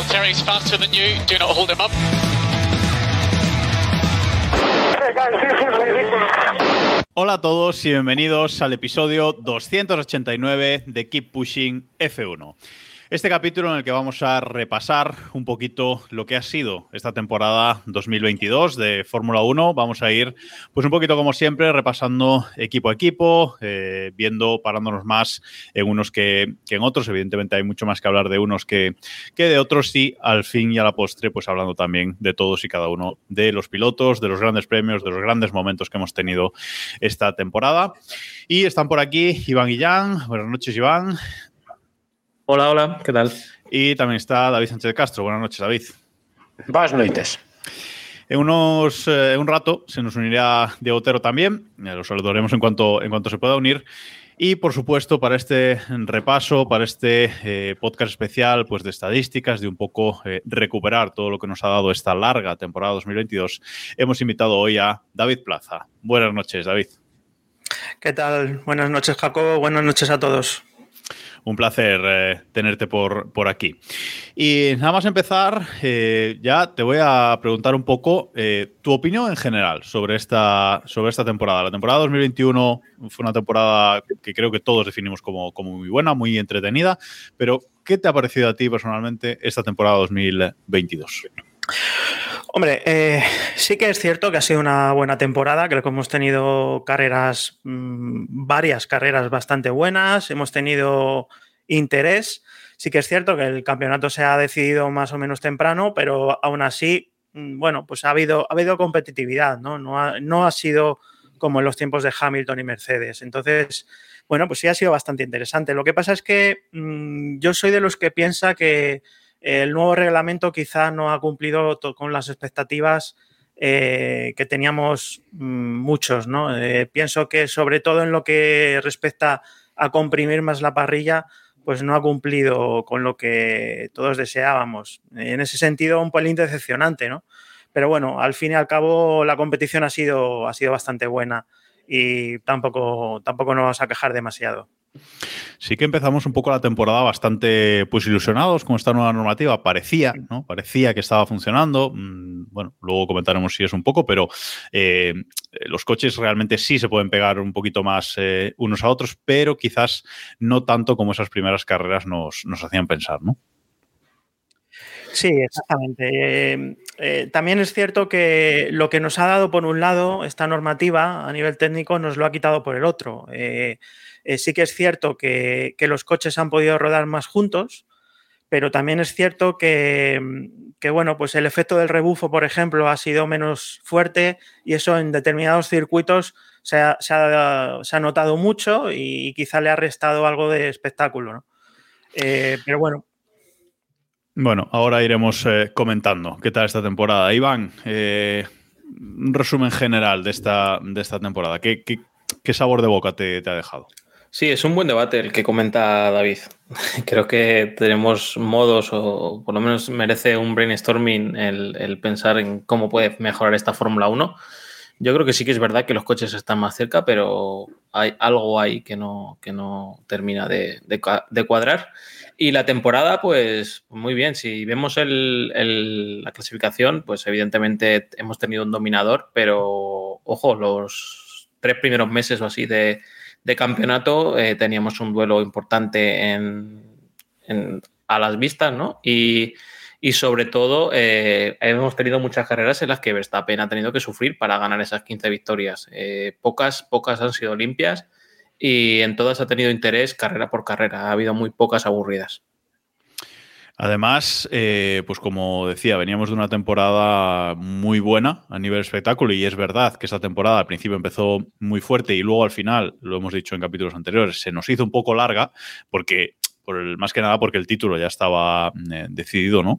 Valtteri's faster than you. Do not hold him up. Hola a todos y bienvenidos al episodio 289 de Keep Pushing F1. Este capítulo en el que vamos a repasar un poquito lo que ha sido esta temporada 2022 de Fórmula 1. Vamos a ir, pues un poquito como siempre, repasando equipo a equipo, eh, viendo, parándonos más en unos que, en otros. Evidentemente hay mucho más que hablar de unos que, que de otros y al fin y a la postre, pues hablando también de todos y cada uno de los pilotos, de los grandes premios, de los grandes momentos que hemos tenido esta temporada. Y están por aquí Iván Guillán. Buenas noches, Iván. Hola, hola, ¿qué tal? Y también está David Sánchez Castro. Buenas noches, David. Buenas noches. En unos eh, un rato se nos unirá Diego Otero también. Lo saludaremos en cuanto, en cuanto se pueda unir. Y por supuesto, para este repaso, para este eh, podcast especial pues, de estadísticas, de un poco eh, recuperar todo lo que nos ha dado esta larga temporada 2022, hemos invitado hoy a David Plaza. Buenas noches, David. ¿Qué tal? Buenas noches, Jacobo. Buenas noches a todos. Un placer eh, tenerte por, por, aquí. Y nada más empezar, eh, ya te voy a preguntar un poco eh, tu opinión en general sobre esta, sobre esta temporada. La temporada 2021 fue una temporada que creo que todos definimos como, como muy buena, muy entretenida, pero ¿qué te ha parecido a ti personalmente esta temporada 2022? Hombre, eh, sí que es cierto que ha sido una buena temporada. Creo que hemos tenido carreras, mmm, varias carreras bastante buenas. Hemos tenido interés. Sí que es cierto que el campeonato se ha decidido más o menos temprano, pero aún así, bueno, pues ha habido, ha habido competitividad, ¿no? No ha, sido como en los tiempos de Hamilton y Mercedes. Entonces, bueno, pues sí ha sido bastante interesante. Lo que pasa es que mmm, yo soy de los que piensa que el nuevo reglamento quizá no ha cumplido con las expectativas eh, que teníamos mmm, muchos, ¿no? Eh, pienso que sobre todo en lo que respecta a comprimir más la parrilla, pues no ha cumplido con lo que todos deseábamos. En ese sentido, un pelín decepcionante, ¿no? Pero bueno, al fin y al cabo la competición ha sido, ha sido bastante buena y tampoco, tampoco nos vamos a quejar demasiado. Sí que empezamos un poco la temporada bastante pues ilusionados con esta nueva normativa. Parecía, ¿no? Parecía que estaba funcionando. Bueno, luego comentaremos si es un poco, pero eh, los coches realmente sí se pueden pegar un poquito más eh, unos a otros, pero quizás no tanto como esas primeras carreras nos, nos hacían pensar, ¿no? Sí, exactamente. Eh, eh, también es cierto que lo que nos ha dado por un lado esta normativa a nivel técnico nos lo ha quitado por el otro. Eh, sí que es cierto que, los coches han podido rodar más juntos, pero también es cierto que, bueno, pues el efecto del rebufo, por ejemplo, ha sido menos fuerte y eso en determinados circuitos se ha, se ha, notado mucho y quizá le ha restado algo de espectáculo. ¿no? pero bueno, bueno, ahora iremos eh, comentando qué tal esta temporada. Iván, eh, un resumen general de esta, de esta temporada. ¿Qué, qué, qué sabor de boca te, te, ha dejado? Sí, es un buen debate el que comenta David. Creo que tenemos modos, o por lo menos merece un brainstorming el, el pensar en cómo puede mejorar esta Fórmula 1. Yo creo que sí que es verdad que los coches están más cerca, pero hay algo ahí que no, que no termina de, de, de cuadrar. Y la temporada, pues muy bien. Si vemos el, el, la clasificación, pues evidentemente hemos tenido un dominador, pero ojo, los tres primeros meses o así de, de campeonato eh, teníamos un duelo importante a las vistas, ¿no? Y, y sobre todo eh, hemos tenido muchas carreras en las que Verstappen ha tenido que sufrir para ganar esas 15 victorias. Eh, pocas, pocas han sido limpias y en todas ha tenido interés carrera por carrera. Ha habido muy pocas aburridas. Además, eh, pues como decía, veníamos de una temporada muy buena a nivel espectáculo y es verdad que esa temporada al principio empezó muy fuerte y luego al final, lo hemos dicho en capítulos anteriores, se nos hizo un poco larga porque por el, más que nada porque el título ya estaba eh, decidido, ¿no?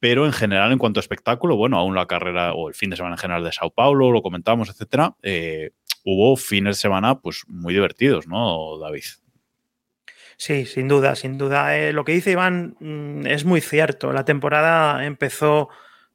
Pero en general, en cuanto a espectáculo, bueno, aún la carrera o el fin de semana en general de Sao Paulo, lo comentamos, etcétera, eh, hubo fines de semana pues muy divertidos, ¿no, David? Sí, sin duda, sin duda. Eh, lo que dice Iván mm, es muy cierto. La temporada empezó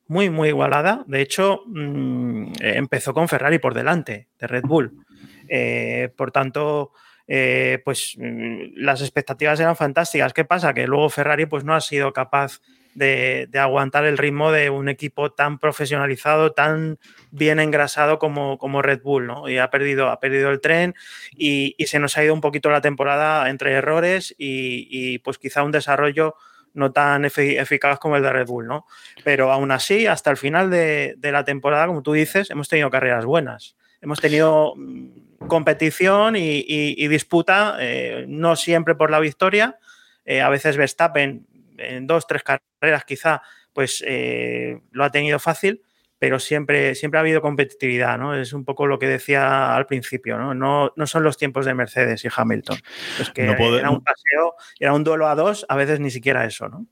muy, muy igualada. De hecho, mm, empezó con Ferrari por delante de Red Bull. Eh, por tanto, eh, pues mm, las expectativas eran fantásticas. ¿Qué pasa? Que luego Ferrari pues, no ha sido capaz de, aguantar el ritmo de un equipo tan profesionalizado, tan bien engrasado como, como Red Bull, ¿no? Y ha perdido, ha perdido el tren y, se nos ha ido un poquito la temporada entre errores y, pues quizá un desarrollo no tan eficaz como el de Red Bull, ¿no? Pero aún así, hasta el final de, la temporada, como tú dices, hemos tenido carreras buenas. Hemos tenido mm, competición y, disputa, eh, no siempre por la victoria. Eh, a veces Verstappen en dos, tres carreras quizá, pues eh, lo ha tenido fácil, pero siempre, siempre ha habido competitividad, ¿no? Es un poco lo que decía al principio, ¿no? No, no son los tiempos de Mercedes y Hamilton. Es que era un paseo, era un duelo a dos, a veces ni siquiera eso, ¿no?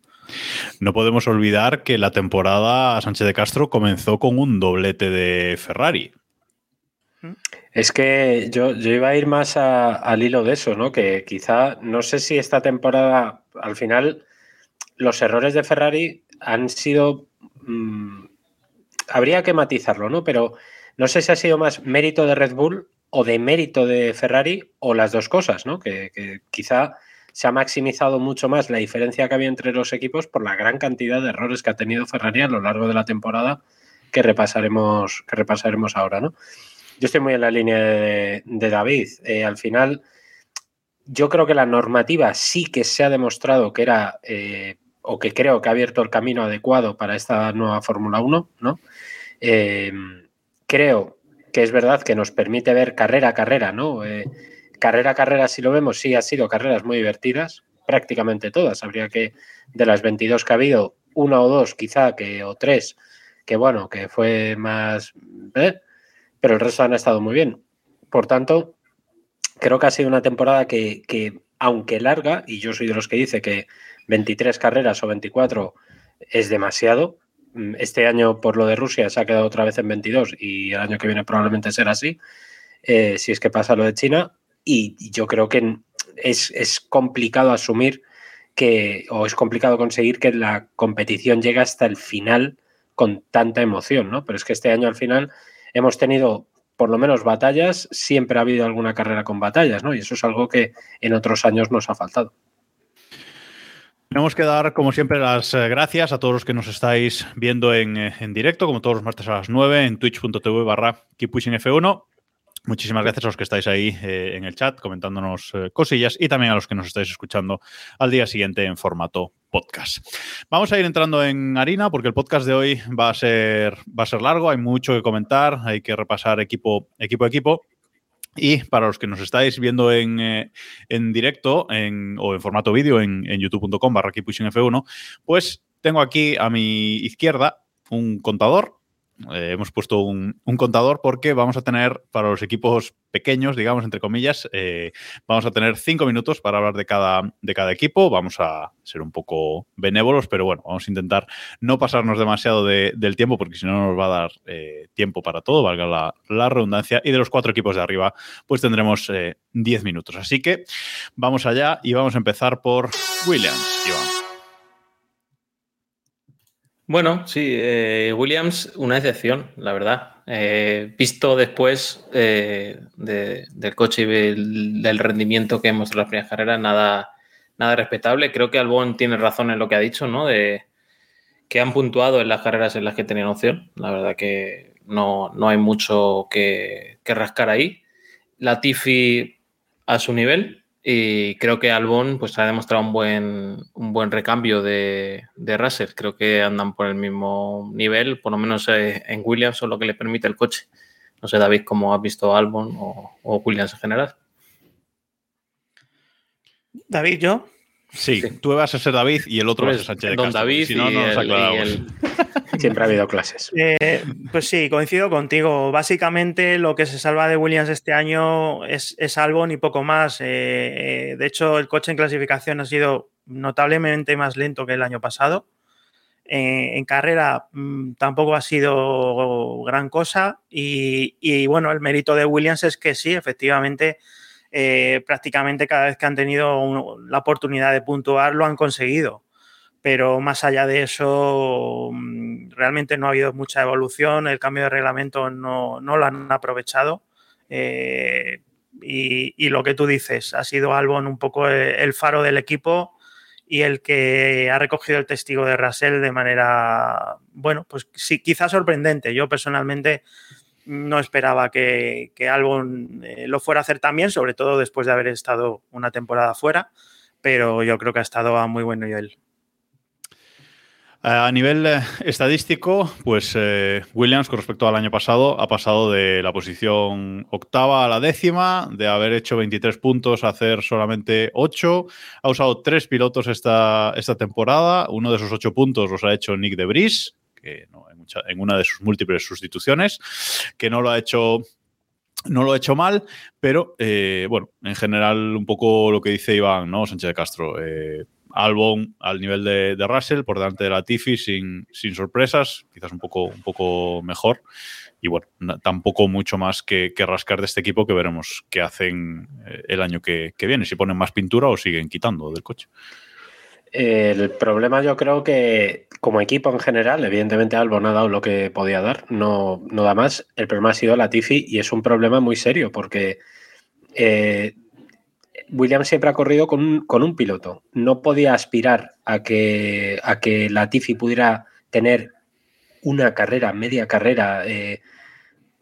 No podemos olvidar que la temporada Sánchez de Castro comenzó con un doblete de Ferrari. Es que yo, yo iba a ir más al hilo de eso, ¿no? Que quizá, no sé si esta temporada al final los errores de Ferrari han sido... Mm, habría que matizarlo, ¿no? Pero no sé si ha sido más mérito de Red Bull o de mérito de Ferrari o las dos cosas, ¿no? Que, quizá se ha maximizado mucho más la diferencia que había entre los equipos por la gran cantidad de errores que ha tenido Ferrari a lo largo de la temporada que repasaremos, que repasaremos ahora, ¿no? Yo estoy muy en la línea de, David. Eh, al final, yo creo que la normativa sí que se ha demostrado que era eh, o que creo que ha abierto el camino adecuado para esta nueva Fórmula 1, ¿no? Em, creo que es verdad que nos permite ver carrera a carrera, ¿no? Eh, carrera a carrera, si lo vemos, sí ha sido carreras muy divertidas, prácticamente todas. Habría que, de las 22 que ha habido, una o dos quizá, que, o tres, que bueno, que fue más... ¿eh? Pero el resto han estado muy bien. Por tanto, creo que ha sido una temporada que, que, aunque larga, y yo soy de los que dice que 23 carreras o 24 es demasiado. Mm, este año, por lo de Rusia, se ha quedado otra vez en 22 y el año que viene probablemente será así, eh, si es que pasa lo de China. Y yo creo que es, complicado asumir que, o es complicado conseguir que la competición llegue hasta el final con tanta emoción, ¿no? Pero es que este año al final hemos tenido por lo menos batallas, siempre ha habido alguna carrera con batallas, ¿no? Y eso es algo que en otros años nos ha faltado. Tenemos que dar, como siempre, las eh, gracias a todos los que nos estáis viendo en, eh, directo, como todos los martes a las 9, en twitch.tv barra keeppushingf1. Muchísimas gracias a los que estáis ahí eh, en el chat comentándonos cosillas y también a los que nos estáis escuchando al día siguiente en formato podcast. Vamos a ir entrando en harina porque el podcast de hoy va a ser, va a ser largo, hay mucho que comentar, hay que repasar equipo, equipo equipo. Y para los que nos estáis viendo en, eh, directo o en formato vídeo en, youtube.com barra F1, pues tengo aquí a mi izquierda un contador eh, hemos puesto un, contador porque vamos a tener para los equipos pequeños, digamos, entre comillas, eh, vamos a tener cinco minutos para hablar de cada, de cada equipo. Vamos a ser un poco benévolos, pero bueno, vamos a intentar no pasarnos demasiado del tiempo porque si no nos va a dar eh, tiempo para todo, valga la, la, redundancia. Y de los cuatro equipos de arriba, pues tendremos diez minutos. Así que vamos allá y vamos a empezar por Williams, Iván. Bueno, sí, eh, Williams, una excepción, la verdad. Eh, visto después eh, del coche y del, rendimiento que hemos en las primeras carreras, nada, nada respetable. Creo que Albon tiene razón en lo que ha dicho, ¿no? De que han puntuado en las carreras en las que tenían opción. La verdad que no, no hay mucho que, que rascar ahí. Latifi a su nivel, y creo que Albon pues, ha demostrado un buen, un buen recambio de, de Russell. Creo que andan por el mismo nivel, por lo menos eh, en Williams, o lo que le permite el coche. No sé, David, cómo has visto Albon o, Williams en general. David, ¿yo? Sí, tú vas a ser David y el otro va a ser Sánchez de Don David si no, no nos el, Siempre ha habido clases. Eh, pues sí, coincido contigo. Básicamente lo que se salva de Williams este año es, es Albon y poco más. Eh, eh, de hecho, el coche en clasificación ha sido notablemente más lento que el año pasado. en carrera mm, tampoco ha sido gran cosa y, y, bueno, el mérito de Williams es que sí, efectivamente, prácticamente cada vez que han tenido la oportunidad de puntuar lo han conseguido pero más allá de eso, mm, realmente no ha habido mucha evolución, el cambio de reglamento no, lo han aprovechado. Eh, y, lo que tú dices, ha sido Albon un poco el, faro del equipo y el que ha recogido el testigo de Russell de manera, bueno, pues sí, quizás sorprendente. Yo personalmente no esperaba que, Albon eh, lo fuera a hacer también, sobre todo después de haber estado una temporada fuera, pero yo creo que ha estado a muy buen nivel. A nivel eh, estadístico, pues eh, Williams con respecto al año pasado ha pasado de la posición octava a la décima, de haber hecho 23 puntos a hacer solamente 8. Ha usado tres pilotos esta, esta temporada. Uno de esos 8 puntos los ha hecho Nick de Bris, que en, una de sus múltiples sustituciones, que no lo ha hecho no lo ha hecho mal, pero eh, bueno, en general un poco lo que dice Iván, ¿no? Sánchez de Castro. Albon al nivel de, Russell, por delante de la Tiffy, sin, sin, sorpresas, quizás un poco, un poco mejor. Y bueno, tampoco mucho más que, rascar de este equipo que veremos qué hacen eh, el año que, viene, si ponen más pintura o siguen quitando del coche. El problema yo creo que como equipo en general, evidentemente Albon ha dado lo que podía dar, no, no da más. El problema ha sido la Tiffy y es un problema muy serio porque eh, Williams siempre ha corrido con un, piloto. No podía aspirar a que, a que pudiera tener una carrera, media carrera, eh,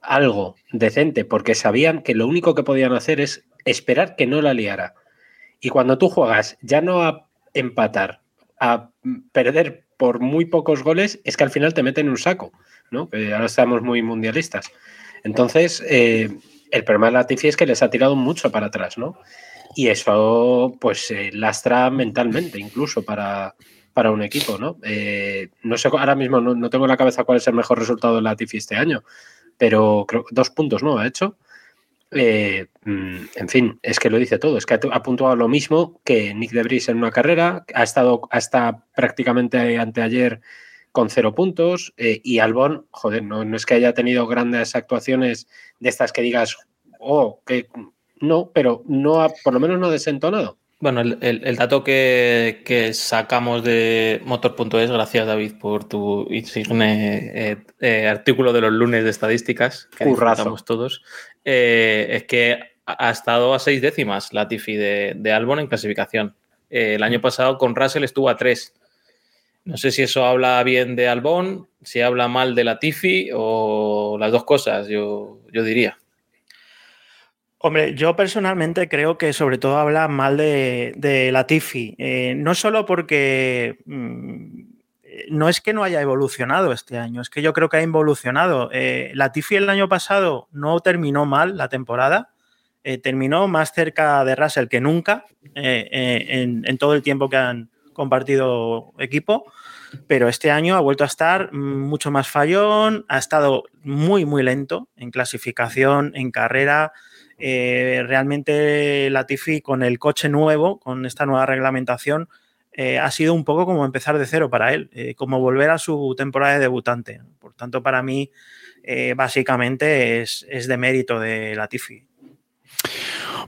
algo decente, porque sabían que lo único que podían hacer es esperar que no la liara. Y cuando tú juegas ya no a empatar, a perder por muy pocos goles, es que al final te meten en un saco, ¿no? Ahora estamos muy mundialistas. Entonces, eh, el problema de Latifi es que les ha tirado mucho para atrás, ¿no? Y eso, pues, lastra mentalmente incluso para, para un equipo, ¿no? Eh, no sé, ahora mismo no, tengo en la cabeza cuál es el mejor resultado de la Tifi este año, pero creo dos puntos, ¿no? Ha hecho. Eh, mm, en fin, es que lo dice todo, es que ha puntuado lo mismo que Nick Debris en una carrera, ha estado hasta prácticamente anteayer con cero puntos eh, y Albon, joder, no, no, es que haya tenido grandes actuaciones de estas que digas, oh, que no, pero no ha, por lo menos no ha desentonado. Bueno, el, dato que, sacamos de motor.es, gracias David por tu insigne eh, eh, artículo de los lunes de estadísticas, que disfrutamos todos, eh, es que ha estado a seis décimas la Tifi de, de Albon en clasificación. el año pasado con Russell estuvo a tres. No sé si eso habla bien de Albon, si habla mal de la Tifi o las dos cosas, yo, yo diría. Hombre, yo personalmente creo que sobre todo habla mal de, de Latifi. Eh, no solo porque mm, no es que no haya evolucionado este año, es que yo creo que ha evolucionado. Eh, Latifi el año pasado no terminó mal la temporada, eh, terminó más cerca de Russell que nunca en, en, todo el tiempo que han compartido equipo. Pero este año ha vuelto a estar mucho más fallón, ha estado muy, muy lento en clasificación, en carrera, eh, realmente Latifi con el coche nuevo, con esta nueva reglamentación, eh, ha sido un poco como empezar de cero para él, eh, como volver a su temporada de debutante. Por tanto, para mí, básicamente es, de mérito de Latifi.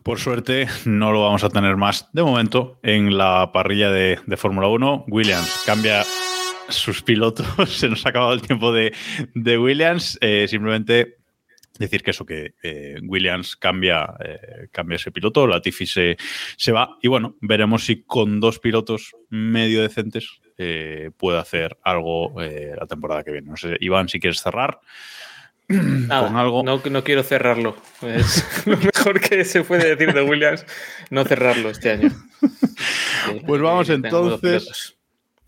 Por suerte, no lo vamos a tener más de momento en la parrilla de, Fórmula 1. Williams cambia sus pilotos, se nos ha acabado el tiempo de Williams. simplemente decir que eso, que eh, Williams cambia, eh, cambia ese piloto, Latifi se, se va y bueno, veremos si con dos pilotos medio decentes eh, puede hacer algo la temporada que viene. No sé, Iván, si quieres cerrar. con algo. No, no quiero cerrarlo. Es lo mejor que se puede decir de Williams, no cerrarlo este año. pues vamos entonces.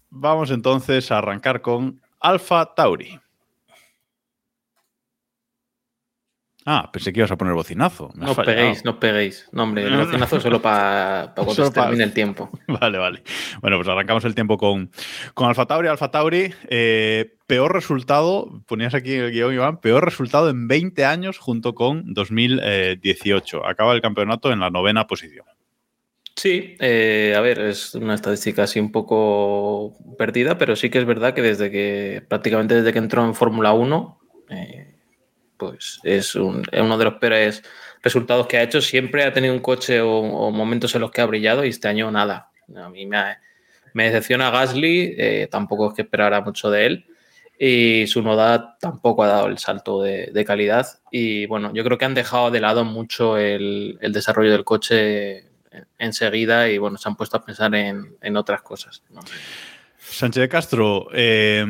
Vamos entonces a arrancar con Alfa Tauri. Ah, pensé que ibas a poner bocinazo. no os peguéis, no os peguéis. No, hombre, el bocinazo solo para cuando termine el tiempo. Vale, vale. Bueno, pues arrancamos el tiempo con, con Alfa Tauri. Alfa Tauri, eh, peor resultado, ponías aquí el guion, Iván, peor resultado en 20 años junto con 2018. Acaba el campeonato en la novena posición. Sí, eh, a ver, es una estadística así un poco perdida, pero sí que es verdad que desde que prácticamente desde que entró en Fórmula 1, eh, pues es, uno de los peores resultados que ha hecho. Siempre ha tenido un coche o, momentos en los que ha brillado y este año nada. A mí me, me decepciona Gasly, eh, tampoco es que esperara mucho de él. Y su noda tampoco ha dado el salto de, calidad. Y bueno, yo creo que han dejado de lado mucho el, desarrollo del coche enseguida y bueno, se han puesto a pensar en, otras cosas. Sánchez de Castro, eh,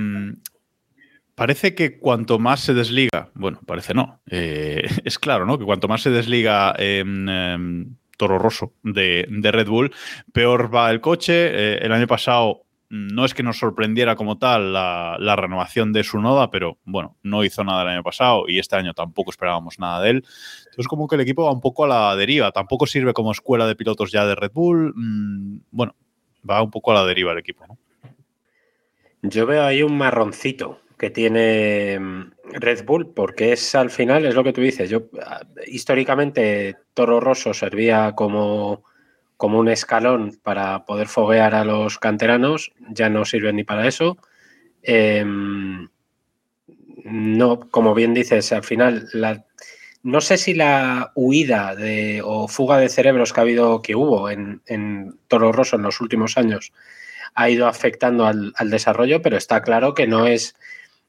Parece que cuanto más se desliga, bueno, parece no, eh, es claro, ¿no? Que cuanto más se desliga em, Toro Rosso de, Red Bull, peor va el coche. Eh, el año pasado no es que nos sorprendiera como tal la, renovación de su noda, pero bueno, no hizo nada el año pasado y este año tampoco esperábamos nada de él. Entonces, como que el equipo va un poco a la deriva. Tampoco sirve como escuela de pilotos ya de Red Bull. Mm, bueno, va un poco a la deriva el equipo, ¿no? Yo veo ahí un marroncito que tiene mm, Red Bull, porque es al final, es lo que tú dices, yo ah, históricamente Toro Rosso servía como, como un escalón para poder foguear a los canteranos, ya no sirve ni para eso. Em, no, como bien dices, al final la, no sé si la huida de, o fuga de cerebros que ha habido, que hubo en, en Toro Rosso en los últimos años, ha ido afectando al, al, desarrollo, pero está claro que no es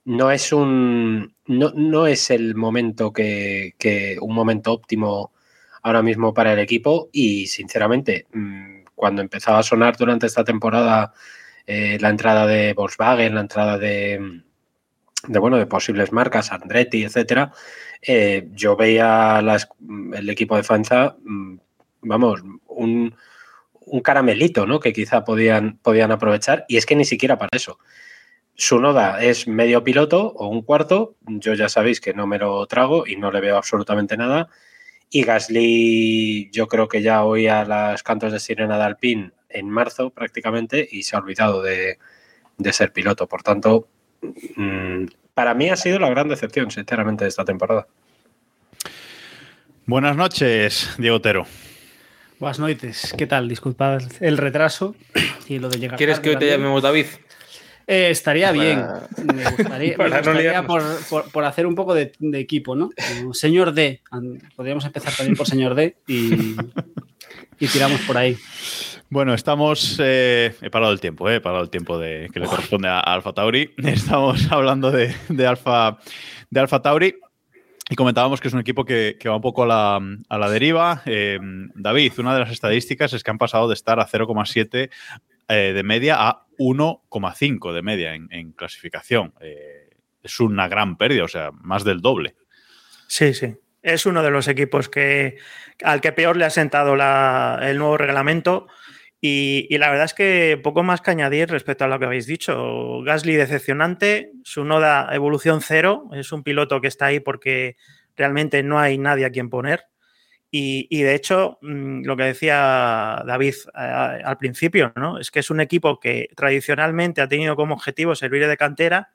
no es un. No, es el momento que, un momento óptimo ahora mismo para el equipo. Y sinceramente, mm, cuando empezaba a sonar durante esta temporada eh, la entrada de Volkswagen, la entrada de, de bueno, de posibles marcas, Andretti, etcétera, eh, yo veía el equipo de Fanza, mm, vamos, un, un, caramelito, ¿no? Que quizá podían, podían aprovechar, y es que ni siquiera para eso. Su noda es medio piloto o un cuarto. Yo ya sabéis que no me lo trago y no le veo absolutamente nada. Y Gasly, yo creo que ya oía las cantos de sirena de Alpine en marzo prácticamente y se ha olvidado de, ser piloto. Por tanto, mm, para mí ha sido la gran decepción, sinceramente, de esta temporada. Buenas noches, Diego Otero. Buenas noches, ¿qué tal? Disculpad el retraso y lo de llegar. ¿Quieres que hoy te llamemos David? Eh, estaría bien. Me gustaría, por, hacer un poco de, equipo, ¿no? señor D. Podríamos empezar también por señor D y, tiramos por ahí. Bueno, estamos. Eh, he parado el tiempo, eh, he parado el tiempo de, que le corresponde a, Alfa Tauri. Estamos hablando de, Alfa, de Alfa Tauri. Y comentábamos que es un equipo que, va un poco a la, a la deriva. David, una de las estadísticas es que han pasado de estar a 0,7 de media a 1,5 de media en, clasificación. Eh, es una gran pérdida, o sea, más del doble. Sí, sí. Es uno de los equipos que, al que peor le ha sentado el nuevo reglamento. Y, la verdad es que poco más que añadir respecto a lo que habéis dicho. Gasly decepcionante, su noda evolución cero, es un piloto que está ahí porque realmente no hay nadie a quien poner. Y, de hecho, mm, lo que decía David eh, al principio, ¿no? Es que es un equipo que tradicionalmente ha tenido como objetivo servir de cantera,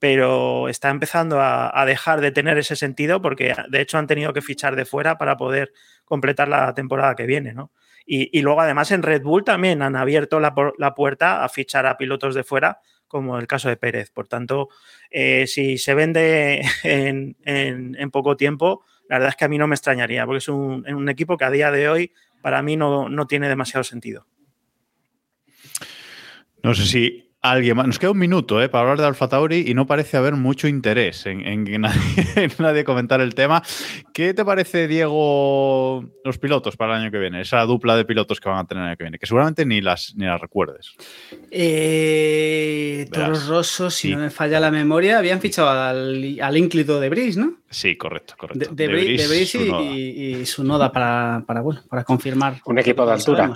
pero está empezando a, dejar de tener ese sentido porque de hecho han tenido que fichar de fuera para poder completar la temporada que viene, ¿no? Y, luego además en Red Bull también han abierto la, puerta a fichar a pilotos de fuera, como el caso de Pérez. Por tanto, eh, si se vende en poco tiempo, la verdad es que a mí no me extrañaría, porque es un, equipo que a día de hoy para mí no, no tiene demasiado sentido. No sé si alguien más. Nos queda un minuto ¿eh? para hablar de Alfa Tauri y no parece haber mucho interés en, nadie, comentar el tema. ¿Qué te parece, Diego, los pilotos para el año que viene? Esa dupla de pilotos que van a tener el año que viene, que seguramente ni las, ni las recuerdes. Eh, Toros Rosos, si no me falla la memoria, habían fichado al, al ínclito de Brice, ¿no? Sí, correcto, correcto. De, de, Brice, y, su noda para, para, bueno, para confirmar. Un equipo de altura.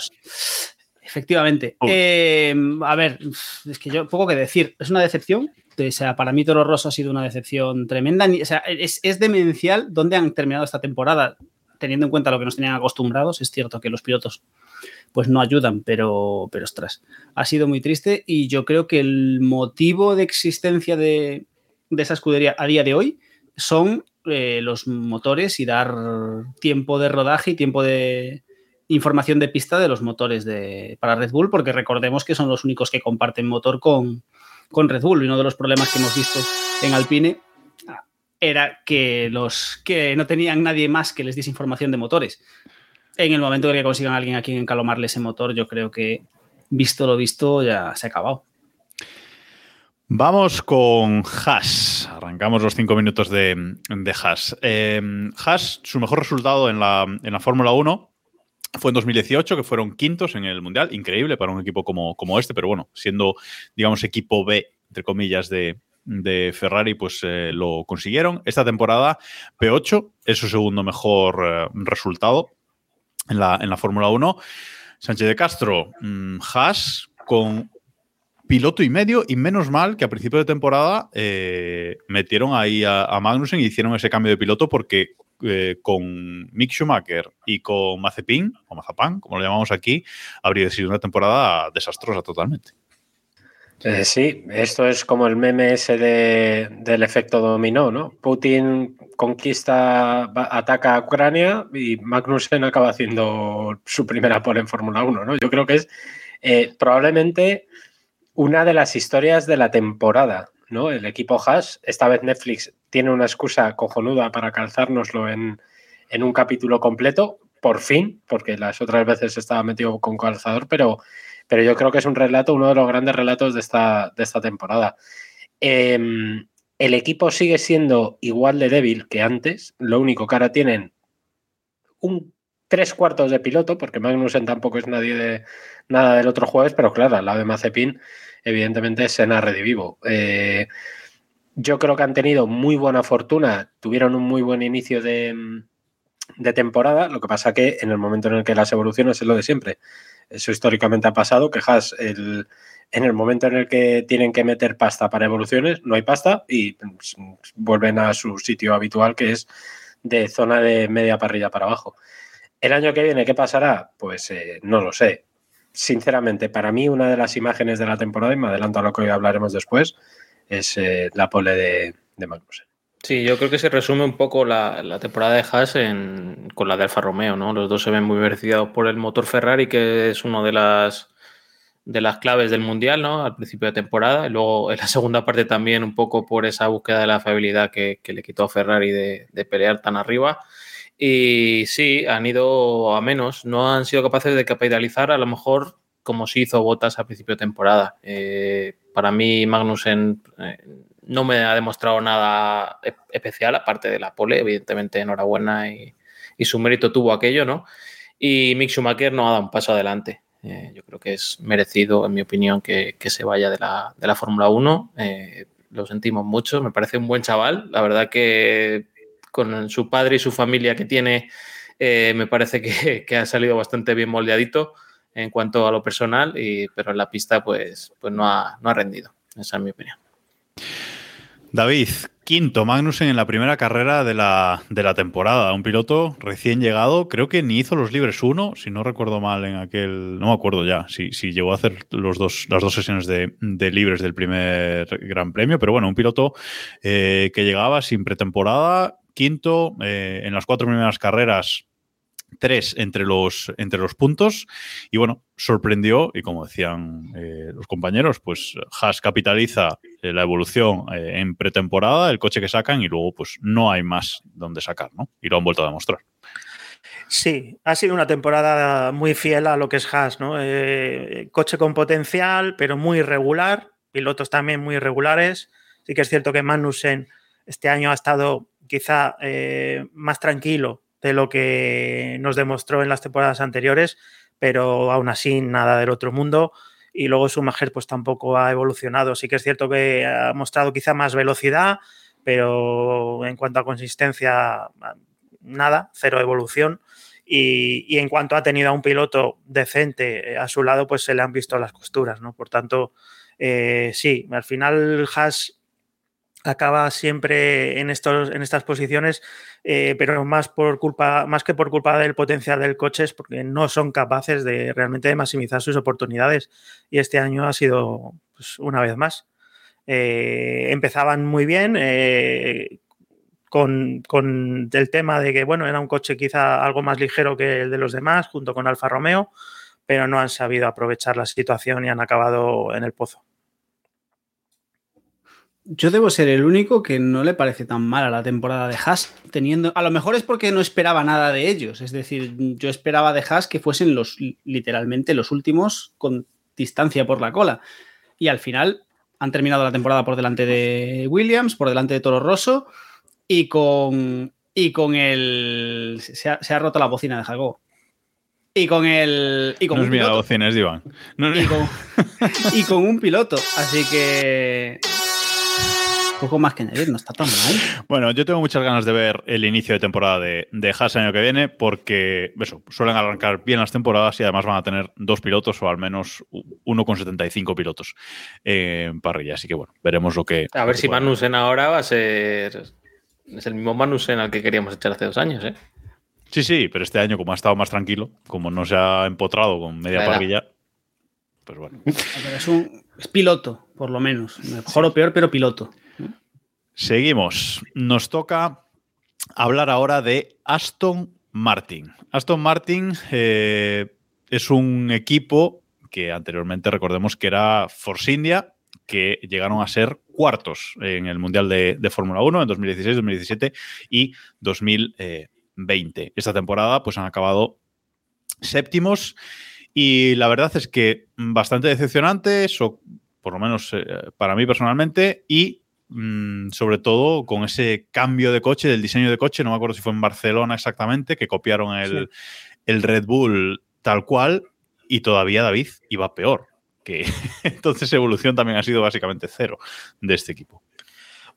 Efectivamente. Eh, a ver, es que yo poco que decir. Es una decepción O sea, para mí Toro Rosso ha sido una decepción tremenda. O sea, es, es demencial dónde han terminado esta temporada, teniendo en cuenta lo que nos tenían acostumbrados. Es cierto que los pilotos pues no ayudan, pero, pero ostras, ha sido muy triste y yo creo que el motivo de existencia de, de esa escudería a día de hoy son eh, los motores y dar tiempo de rodaje y tiempo de información de pista de los motores de, para Red Bull, porque recordemos que son los únicos que comparten motor con, con Red Bull. Y uno de los problemas que hemos visto en Alpine era que los que no tenían nadie más que les diese información de motores. En el momento en que consigan a alguien a quien encalomarle ese motor, yo creo que visto lo visto ya se ha acabado. Vamos con Haas. Arrancamos los cinco minutos de, de Haas. Eh, Haas, su mejor resultado en la, en la Fórmula 1 fue en 2018, que fueron quintos en el Mundial. Increíble para un equipo como, como este, pero bueno, siendo, digamos, equipo B, entre comillas, de, de Ferrari, pues eh, lo consiguieron. Esta temporada, P8 es su segundo mejor eh, resultado en la, en la Fórmula 1. Sánchez de Castro, mmm, Haas con piloto y medio, y menos mal que a principio de temporada eh, metieron ahí a, Magnussen y hicieron ese cambio de piloto porque eh, con Mick Schumacher y con Mazepin, o Mazapán, como lo llamamos aquí, habría sido una temporada desastrosa totalmente. Eh, sí, esto es como el meme ese de, del efecto dominó, ¿no? Putin conquista, ataca a Ucrania y Magnussen acaba haciendo su primera pole en Fórmula 1, ¿no? Yo creo que es probablemente una de las historias de la temporada, ¿no? El equipo Haas, esta vez Netflix tiene una excusa cojonuda para calzárnoslo en, en un capítulo completo, por fin, porque las otras veces estaba metido con calzador, pero, pero yo creo que es un relato, uno de los grandes relatos de esta, de esta temporada. Eh, el equipo sigue siendo igual de débil que antes, lo único que ahora tienen un tres cuartos de piloto, porque Magnussen tampoco es nadie de nada del otro jueves, pero claro, lado de Mazepin, evidentemente Sena Redivivo. Eh, yo creo que han tenido muy buena fortuna, tuvieron un muy buen inicio de, de, temporada, lo que pasa que en el momento en el que las evoluciones es lo de siempre. Eso históricamente ha pasado, que el, en el momento en el que tienen que meter pasta para evoluciones, no hay pasta y pues, vuelven a su sitio habitual, que es de zona de media parrilla para abajo. El año que viene, ¿qué pasará? Pues eh, no lo sé. Sinceramente, para mí una de las imágenes de la temporada, y me adelanto a lo que hoy hablaremos después, es eh, la pole de, de Magnussen. Sí, yo creo que se resume un poco la, temporada de Haas en, con la de Alfa Romeo, ¿no? Los dos se ven muy beneficiados por el motor Ferrari, que es uno de las de las claves del mundial, ¿no? Al principio de temporada. Y luego en la segunda parte también un poco por esa búsqueda de la fiabilidad que, le quitó a Ferrari de, pelear tan arriba. Y sí, han ido a menos. No han sido capaces de capitalizar a lo mejor como se hizo Botas a principio de temporada. Eh, para mí Magnussen eh, no me ha demostrado nada especial, aparte de la pole, evidentemente enhorabuena y, su mérito tuvo aquello, ¿no? Y Mick Schumacher no ha dado un paso adelante. Eh, yo creo que es merecido, en mi opinión, que, se vaya de la, de la Fórmula 1. Eh, lo sentimos mucho, me parece un buen chaval. La verdad que con su padre y su familia que tiene, eh, me parece que, ha salido bastante bien moldeadito en cuanto a lo personal, y, pero en la pista pues, pues no, ha, no ha rendido. Esa es mi opinión. David, quinto Magnussen en la primera carrera de la, de la, temporada. Un piloto recién llegado, creo que ni hizo los libres uno, si no recuerdo mal en aquel. No me acuerdo ya si, si llegó a hacer los dos, las dos sesiones de, de, libres del primer Gran Premio, pero bueno, un piloto eh, que llegaba sin pretemporada, quinto eh, en las cuatro primeras carreras tres entre los, entre los puntos y bueno, sorprendió y como decían eh, los compañeros, pues Haas capitaliza eh, la evolución en pretemporada, el coche que sacan y luego pues no hay más donde sacar, ¿no? Y lo han vuelto a demostrar. Sí, ha sido una temporada muy fiel a lo que es Haas, ¿no? Coche con potencial, pero muy irregular, pilotos también muy irregulares. Sí que es cierto que Magnussen este año ha estado quizá más tranquilo de lo que nos demostró en las temporadas anteriores, pero aún así nada del otro mundo. Y luego Schumacher pues tampoco ha evolucionado. Sí que es cierto que ha mostrado quizá más velocidad, pero en cuanto a consistencia, nada, cero evolución. Y, en cuanto ha tenido a un piloto decente a su lado, pues se le han visto las costuras, ¿no? Por tanto, eh, sí, al final Haas acaba siempre en, estos, en estas posiciones, eh, pero más, por culpa, más que por culpa del potencial del coche es porque no son capaces de realmente de maximizar sus oportunidades. Y este año ha sido pues, una vez más. Eh, empezaban muy bien eh, con, con, el tema de que bueno, era un coche quizá algo más ligero que el de los demás, junto con Alfa Romeo, pero no han sabido aprovechar la situación y han acabado en el pozo yo debo ser el único que no le parece tan mala la temporada de Haas, teniendo. A lo mejor es porque no esperaba nada de ellos. Es decir, yo esperaba de Haas que fuesen los literalmente los últimos con distancia por la cola. Y al final han terminado la temporada por delante de Williams, por delante de Toro Rosso y con. Y con el. Se ha, roto la bocina de Jago. Y con el. Y con no es la bocina, es Iván. y con un piloto. Así que poco más que añadir, no está tan mal. Bueno, yo tengo muchas ganas de ver el inicio de temporada de, de Haas año que viene, porque eso, suelen arrancar bien las temporadas y además van a tener dos pilotos o al menos uno con 75 pilotos en parrilla. Así que bueno, veremos lo que. A ver si Manusen ahora va a ser. Es el mismo Manusen al que queríamos echar hace dos años, ¿eh? Sí, sí, pero este año, como ha estado más tranquilo, como no se ha empotrado con media parrilla, pues bueno. es un es piloto, por lo menos. Mejor o peor, pero piloto. Seguimos. Nos toca hablar ahora de Aston Martin. Aston Martin eh, es un equipo que anteriormente recordemos que era Force India, que llegaron a ser cuartos en el Mundial de, Fórmula 1 en 2016, 2017 y 2020. Esta temporada pues han acabado séptimos y la verdad es que bastante decepcionante, por lo menos eh, para mí personalmente, y Mm, sobre todo con ese cambio de coche, del diseño de coche, no me acuerdo si fue en Barcelona exactamente, que copiaron el, Red Bull tal cual y todavía David iba peor. Que entonces evolución también ha sido básicamente cero de este equipo.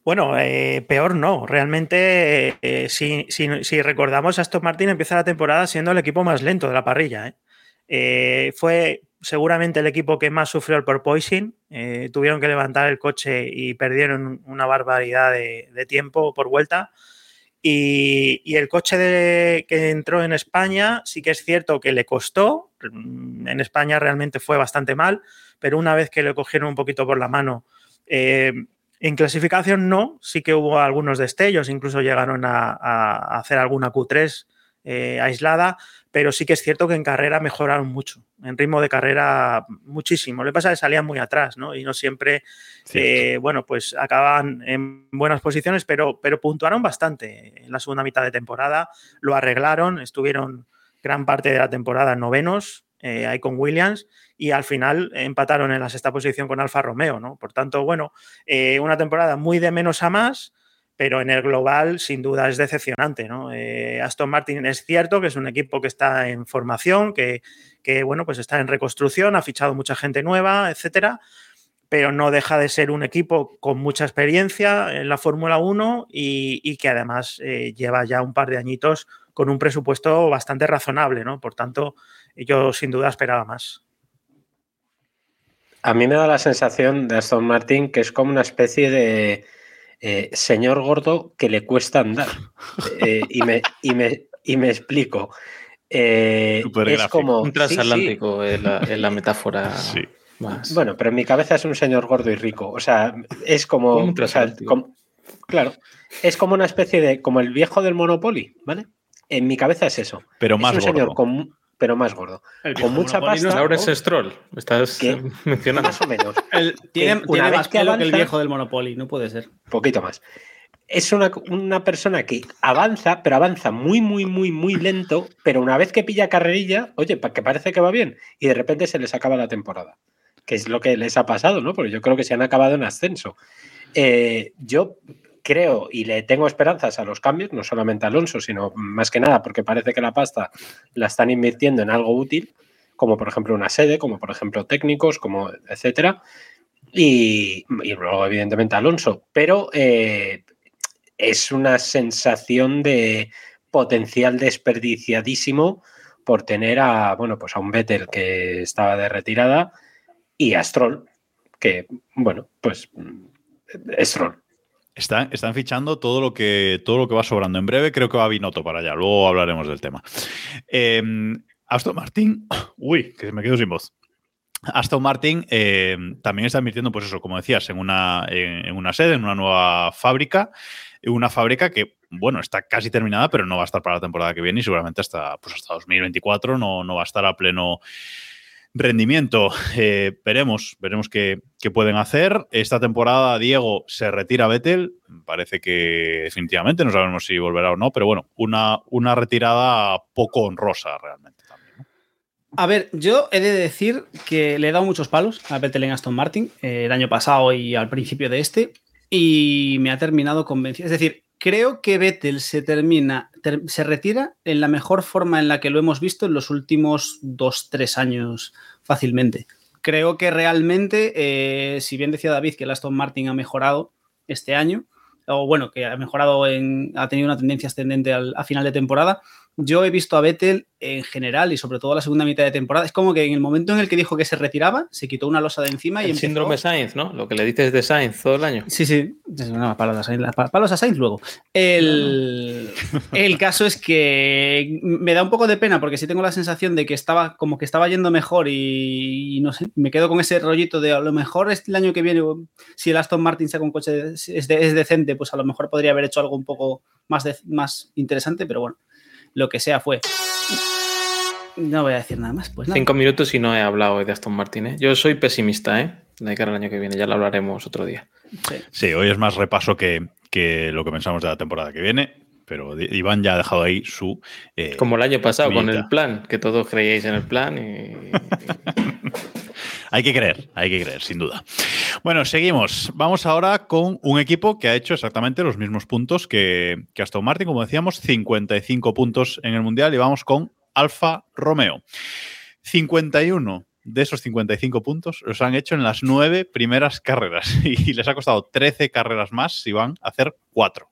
Bueno, eh, peor no. Realmente, eh, si, si, recordamos, Aston Martin empieza la temporada siendo el equipo más lento de la parrilla. ¿eh? fue seguramente el equipo que más sufrió el porpoising. Eh, tuvieron que levantar el coche y perdieron una barbaridad de, tiempo por vuelta. Y, el coche que entró en España sí que es cierto que le costó. En España realmente fue bastante mal, pero una vez que le cogieron un poquito por la mano, eh, en clasificación no, sí que hubo algunos destellos, incluso llegaron a, hacer alguna Q3 eh, aislada, pero sí que es cierto que en carrera mejoraron mucho, en ritmo de carrera muchísimo. Lo que pasa es que salían muy atrás, ¿no? Y no siempre, eh, bueno, pues acababan en buenas posiciones, pero, pero puntuaron bastante en la segunda mitad de temporada, lo arreglaron, estuvieron gran parte de la temporada novenos, eh, ahí con Williams, y al final empataron en la sexta posición con Alfa Romeo, ¿no? Por tanto, bueno, eh, una temporada muy de menos a más, pero en el global sin duda es decepcionante. ¿no? Eh, Aston Martin es cierto que es un equipo que está en formación, que, bueno, pues está en reconstrucción, ha fichado mucha gente nueva, etcétera, pero no deja de ser un equipo con mucha experiencia en la Fórmula 1 y, que además eh, lleva ya un par de añitos con un presupuesto bastante razonable, ¿no? Por tanto, yo sin duda esperaba más. A mí me da la sensación de Aston Martin que es como una especie de eh, señor gordo que le cuesta andar. Eh, y, me, y, me, y, me, explico. Eh, es como un transatlántico En, la, metáfora. Bueno, pero en mi cabeza es un señor gordo y rico. O sea, es como. Un claro. Es como una especie de. como el viejo del Monopoly, ¿vale? En mi cabeza es eso. Pero más un gordo. Señor pero más gordo. Con mucha pasta. Ahora es Stroll. Estás mencionando. Más o menos. tiene, más pelo que el viejo del Monopoly, no puede ser. Poquito más. Es una, una, persona que avanza, pero avanza muy, muy, muy, muy lento, pero una vez que pilla carrerilla, oye, que parece que va bien, y de repente se les acaba la temporada. Que es lo que les ha pasado, ¿no? Porque yo creo que se han acabado en ascenso. Eh, yo creo y le tengo esperanzas a los cambios, no solamente a Alonso, sino más que nada porque parece que la pasta la están invirtiendo en algo útil, como por ejemplo una sede, como por ejemplo técnicos, como etcétera. Y, luego, evidentemente, Alonso. Pero eh, es una sensación de potencial desperdiciadísimo por tener a, bueno, pues a un Vettel que estaba de retirada y a Stroll, que, bueno, pues Stroll Están, están, fichando todo lo, que, todo lo que va sobrando. En breve creo que va Binotto para allá. Luego hablaremos del tema. Em, Aston Martin. Uy, que me quedo sin voz. Aston Martin em, también está invirtiendo, pues eso, como decías, en una, en, una sede, en una nueva fábrica. Una fábrica que, bueno, está casi terminada, pero no va a estar para la temporada que viene y seguramente hasta, pues hasta 2024 no, no va a estar a pleno rendimiento. Eh, veremos, veremos qué, pueden hacer. Esta temporada Diego se retira a Vettel. Parece que definitivamente, no sabemos si volverá o no, pero bueno, una, una retirada poco honrosa realmente. También, A ver, yo he de decir que le he dado muchos palos a Vettel en Aston Martin eh, el año pasado y al principio de este y me ha terminado convencido. Es decir, creo que Vettel se termina, se retira en la mejor forma en la que lo hemos visto en los últimos dos, tres años fácilmente. Creo que realmente, eh, si bien decía David que el Aston Martin ha mejorado este año, o bueno, que ha mejorado, en, ha tenido una tendencia ascendente a final de temporada, yo he visto a Vettel en general y sobre todo la segunda mitad de temporada. Es como que en el momento en el que dijo que se retiraba, se quitó una losa de encima y el síndrome Sainz, ¿no? Lo que le dices de Sainz todo el año. Sí, sí. No, palos a Sainz, palos a Sainz luego. El, el caso es que me da un poco de pena porque sí tengo la sensación de que estaba como que estaba yendo mejor y, no sé, me quedo con ese rollito de a lo mejor este el año que viene, si el Aston Martin saca un coche es, es decente, pues a lo mejor podría haber hecho algo un poco más, más interesante, pero bueno lo que sea fue. No voy a decir nada más. Pues Cinco minutos y no he hablado de Aston Martin. ¿eh? Yo soy pesimista, ¿eh? De cara al año que viene, ya lo hablaremos otro día. Sí, hoy es más repaso que, lo que pensamos de la temporada que viene, pero Iván ya ha dejado ahí su. Eh, Como el año pasado, con el plan, que todos creíais en el plan y. hay que creer, hay que creer, sin duda. Bueno, seguimos. Vamos ahora con un equipo que ha hecho exactamente los mismos puntos que, Aston Martin, como decíamos, 55 puntos en el Mundial y vamos con Alfa Romeo. 51 de esos 55 puntos los han hecho en las nueve primeras carreras y les ha costado 13 carreras más si van a hacer cuatro.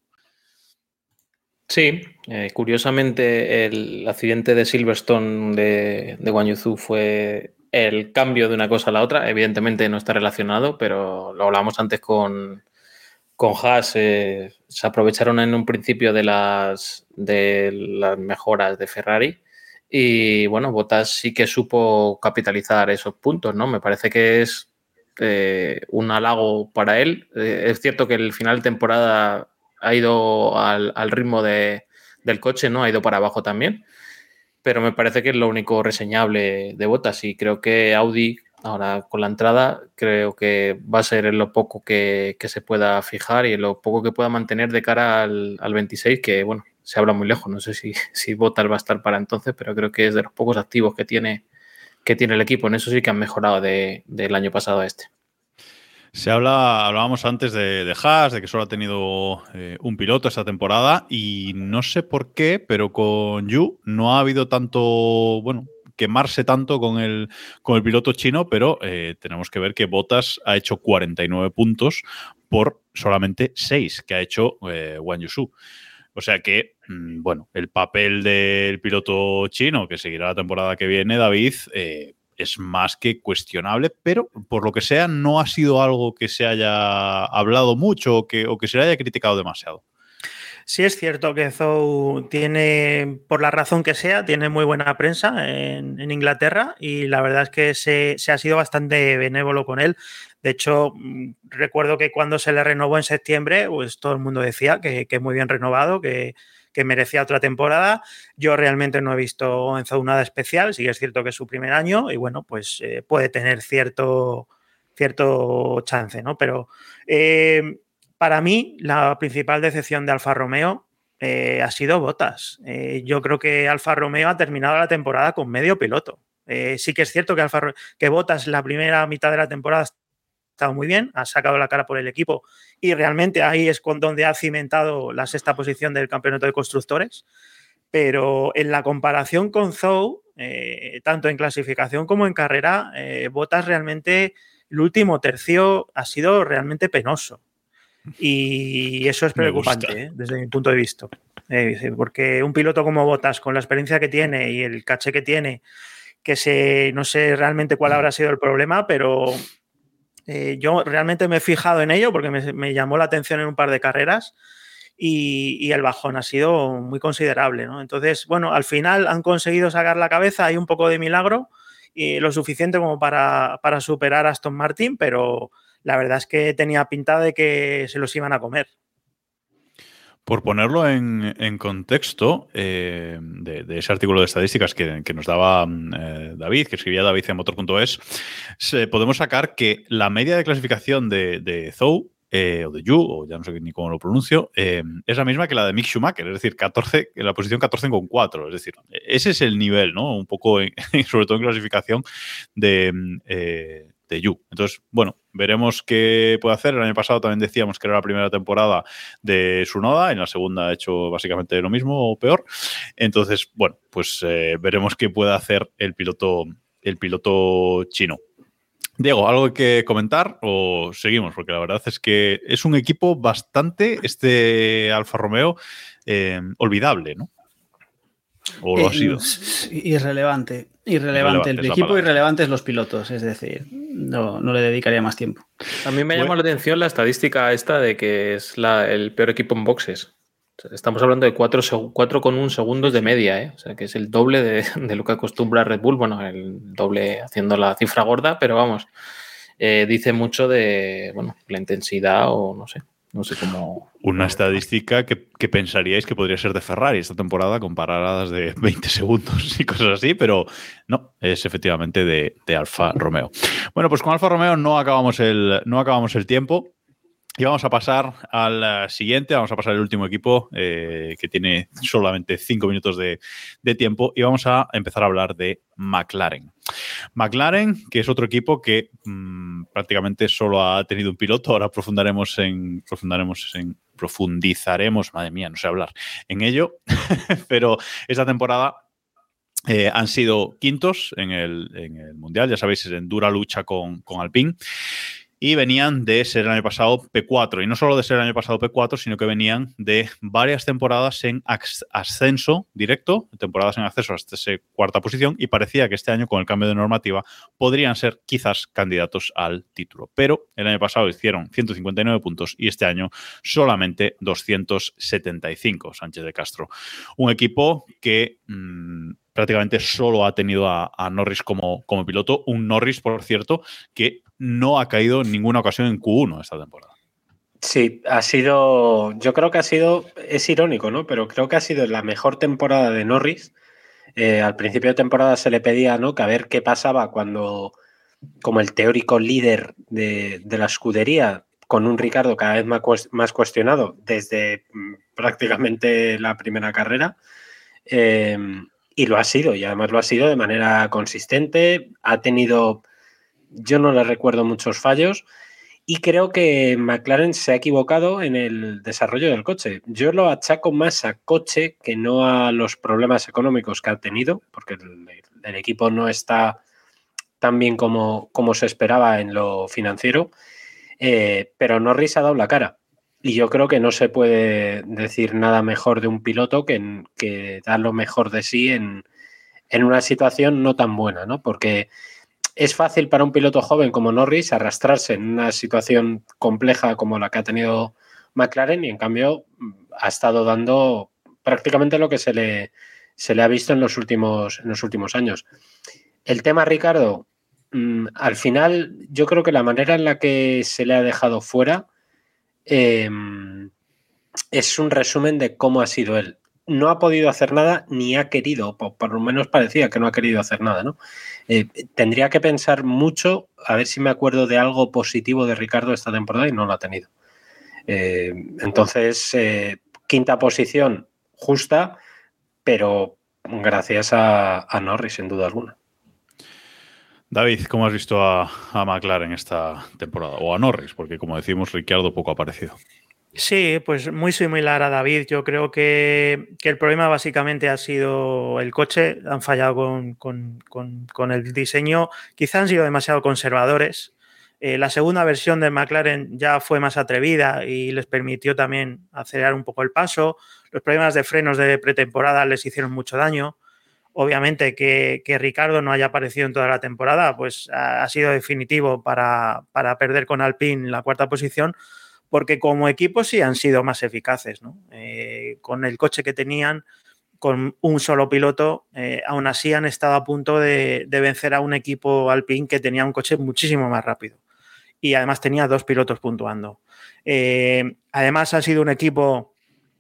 Sí, eh, curiosamente el accidente de Silverstone de, de Guan fue el cambio de una cosa a la otra. Evidentemente no está relacionado, pero lo hablábamos antes con, con Haas. Eh, se aprovecharon en un principio de las, de las mejoras de Ferrari. Y bueno, Bottas sí que supo capitalizar esos puntos, ¿no? Me parece que es eh, un halago para él. Eh, es cierto que el final de temporada ha ido al, al ritmo de, del coche, ¿no? Ha ido para abajo también pero me parece que es lo único reseñable de botas y creo que Audi ahora con la entrada creo que va a ser en lo poco que, se pueda fijar y en lo poco que pueda mantener de cara al, 26 que bueno se habla muy lejos no sé si, si Bottas va a estar para entonces pero creo que es de los pocos activos que tiene que tiene el equipo en eso sí que han mejorado del año pasado a este se habla, hablábamos antes de, de Haas, de que solo ha tenido eh, un piloto esta temporada y no sé por qué, pero con Yu no ha habido tanto, bueno, quemarse tanto con el, con el piloto chino, pero eh, tenemos que ver que Bottas ha hecho 49 puntos por solamente 6 que ha hecho eh, Wang Yusu. O sea que, mm, bueno, el papel del piloto chino que seguirá la temporada que viene, David, eh, es más que cuestionable, pero por lo que sea no ha sido algo que se haya hablado mucho o que, o que se le haya criticado demasiado. Sí es cierto que Zou tiene, por la razón que sea, tiene muy buena prensa en, Inglaterra y la verdad es que se, ha sido bastante benévolo con él. De hecho, mm, recuerdo que cuando se le renovó en septiembre, pues todo el mundo decía que, que muy bien renovado, que, que merecía otra temporada. Yo realmente no he visto en nada especial, sí que es cierto que es su primer año y bueno, pues eh, puede tener cierto, cierto chance, ¿no? Pero eh, para mí la principal decepción de Alfa Romeo eh, ha sido Botas. yo creo que Alfa Romeo ha terminado la temporada con medio piloto. sí que es cierto que, Alfa, que Botas la primera mitad de la temporada estado muy bien, ha sacado la cara por el equipo y realmente ahí es con donde ha cimentado la sexta posición del campeonato de constructores. Pero en la comparación con Zou, eh, tanto en clasificación como en carrera, eh, Botas realmente el último tercio ha sido realmente penoso. Y eso es preocupante ¿eh? desde mi punto de vista. porque un piloto como Botas, con la experiencia que tiene y el caché que tiene, que se, no sé realmente cuál habrá sido el problema, pero Eh, yo realmente me he fijado en ello porque me, llamó la atención en un par de carreras y, el bajón ha sido muy considerable. ¿no? Entonces, bueno, al final han conseguido sacar la cabeza, hay un poco de milagro y lo suficiente como para, para superar a Aston Martin, pero la verdad es que tenía pinta de que se los iban a comer. Por ponerlo en, contexto eh, de, ese artículo de estadísticas que, nos daba mm, eh, David, que escribía David en motor.es, podemos sacar que la media de clasificación de, de Zou eh, o de Yu, o ya no sé ni cómo lo pronuncio, es la misma que la de Mick Schumacher, es decir, 14, en la posición 14 con 4. Es decir, ese es el nivel, ¿no? Un poco, sobre todo en clasificación de, mm, de Yu. Entonces, bueno, veremos qué puede hacer. El año pasado también decíamos que era la primera temporada de Sunoda, en la segunda ha hecho básicamente lo mismo o peor. Entonces, bueno, pues eh, veremos qué puede hacer el piloto, el piloto chino. Diego, ¿algo que comentar o seguimos? Porque la verdad es que es un equipo bastante, este Alfa Romeo, eh, olvidable, ¿no? ¿O lo ha sido? Irrelevante. Irrelevante el equipo, irrelevante es los pilotos, es decir, no, le dedicaría más tiempo. A mí me llama la atención la estadística esta de que es el peor equipo en boxes. Estamos hablando de 4,1 segundos de media, ¿eh? o sea, que es el doble de, lo que acostumbra Red Bull. Bueno, el doble haciendo la cifra gorda, pero vamos, eh, dice mucho de bueno, la intensidad o no sé, no sé cómo. Una estadística que, pensaríais que podría ser de Ferrari esta temporada con paradas de 20 segundos y cosas así, pero no, es efectivamente de, de Alfa Romeo. Bueno, pues con Alfa Romeo no acabamos el, no acabamos el tiempo. Y vamos a pasar al eh, siguiente, vamos a pasar al último equipo eh, que tiene solamente cinco minutos de, tiempo. Y vamos a empezar a hablar de McLaren. McLaren, que es otro equipo que mm, prácticamente solo ha tenido un piloto, ahora profundaremos en, profundaremos en, profundizaremos, madre mía, no sé hablar, en ello, pero esta temporada eh, han sido quintos en el, Mundial, ya sabéis, es en dura lucha con, con Alpine y venían de ser el año pasado P4. Y no solo de ser el año pasado P4, sino que venían de varias temporadas en ascenso directo, temporadas en acceso hasta esa cuarta posición, y parecía que este año, con el cambio de normativa, podrían ser quizás candidatos al título. Pero el año pasado hicieron 159 puntos y este año solamente 275, Sánchez de Castro. Un equipo que... Mm, prácticamente solo ha tenido a, Norris como, como, piloto. Un Norris, por cierto, que no ha caído en ninguna ocasión en Q1 esta temporada. Sí, ha sido, yo creo que ha sido, es irónico, ¿no? Pero creo que ha sido la mejor temporada de Norris. Eh, al principio de temporada se le pedía, ¿no? Que a ver qué pasaba cuando, como el teórico líder de, la escudería, con un Ricardo cada vez más, más cuestionado desde mm, prácticamente la primera carrera. Eh, y lo ha sido, y además lo ha sido de manera consistente. Ha tenido, yo no le recuerdo muchos fallos, y creo que McLaren se ha equivocado en el desarrollo del coche. Yo lo achaco más a coche que no a los problemas económicos que ha tenido, porque el, equipo no está tan bien como, como, se esperaba en lo financiero, eh, pero Norris ha dado la cara. Y yo creo que no se puede decir nada mejor de un piloto que, que da lo mejor de sí en, una situación no tan buena, ¿no? Porque es fácil para un piloto joven como Norris arrastrarse en una situación compleja como la que ha tenido McLaren y en cambio ha estado dando prácticamente lo que se le, se le ha visto en los últimos, en los últimos años. El tema, Ricardo, mm, al final yo creo que la manera en la que se le ha dejado fuera Em, es un resumen de cómo ha sido él. No ha podido hacer nada ni ha querido, por, lo menos parecía que no ha querido hacer nada, ¿no? Eh, tendría que pensar mucho, a ver si me acuerdo de algo positivo de Ricardo esta temporada y no lo ha tenido. Eh, entonces, eh, quinta posición justa, pero gracias a, Norris, sin duda alguna. David, ¿cómo has visto a, a, McLaren esta temporada? O a Norris, porque como decimos, Ricciardo poco ha aparecido. Sí, pues muy similar a David. Yo creo que, el problema básicamente ha sido el coche. Han fallado con, el diseño. Quizá han sido demasiado conservadores. Eh, la segunda versión de McLaren ya fue más atrevida y les permitió también acelerar un poco el paso. Los problemas de frenos de pretemporada les hicieron mucho daño Obviamente que, Ricardo no haya aparecido en toda la temporada, pues ha, sido definitivo para, perder con Alpine la cuarta posición, porque como equipo sí han sido más eficaces, eh, con el coche que tenían, con un solo piloto, eh, aún así han estado a punto de, vencer a un equipo Alpine que tenía un coche muchísimo más rápido. Y además tenía dos pilotos puntuando. Eh, además ha sido un equipo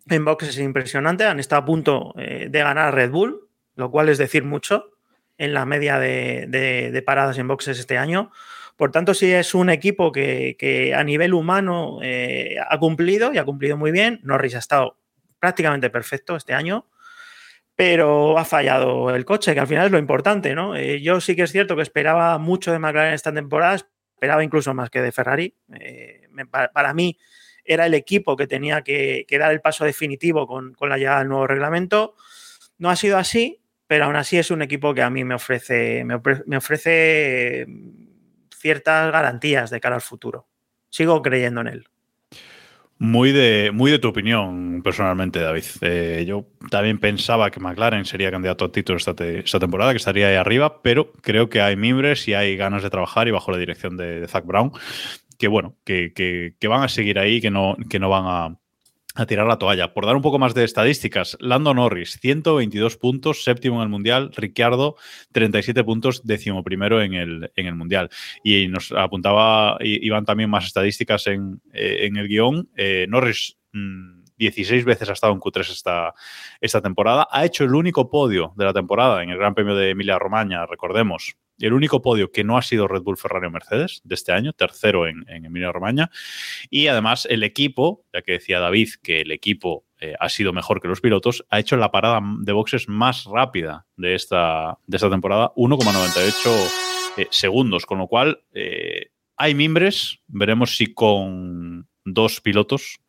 en boxes impresionante, han estado a punto de ganar Red Bull, lo cual es decir mucho en la media de, paradas en boxes este año. Por tanto, sí es un equipo que, a nivel humano eh, ha cumplido y ha cumplido muy bien. Norris ha estado prácticamente perfecto este año, pero ha fallado el coche, que al final es lo importante, ¿no? Eh, yo sí que es cierto que esperaba mucho de McLaren esta temporada, esperaba incluso más que de Ferrari. Eh, para, mí era el equipo que tenía que, dar el paso definitivo con, la llegada del nuevo reglamento. No ha sido así, pero aún así es un equipo que a mí me ofrece, me ofrece, ciertas garantías de cara al futuro. Sigo creyendo en él. Muy de, muy de tu opinión, personalmente, David. Eh, yo también pensaba que McLaren sería candidato a título esta, temporada, que estaría ahí arriba, pero creo que hay mimbres y hay ganas de trabajar y bajo la dirección de, de Zach Brown, que bueno, que, que, van a seguir ahí, que no, que no van a, a tirar la toalla. Por dar un poco más de estadísticas, Lando Norris, 122 puntos, séptimo en el Mundial, Ricciardo, 37 puntos, décimo primero en el, en el Mundial. Y nos apuntaba Iván también más estadísticas en, eh, en el guion. Eh, Norris... 16 mm, veces ha estado en Q3 esta, esta temporada. Ha hecho el único podio de la temporada en el Gran Premio de Emilia Romagna, recordemos, el único podio que no ha sido Red Bull, Ferrari o Mercedes de este año, tercero en, en Emilia Romagna. Y además el equipo, ya que decía David que el equipo eh, ha sido mejor que los pilotos, ha hecho la parada de boxes más rápida de esta, de esta temporada, 1,98 eh, segundos, con lo cual eh, hay mimbres, veremos si con dos pilotos,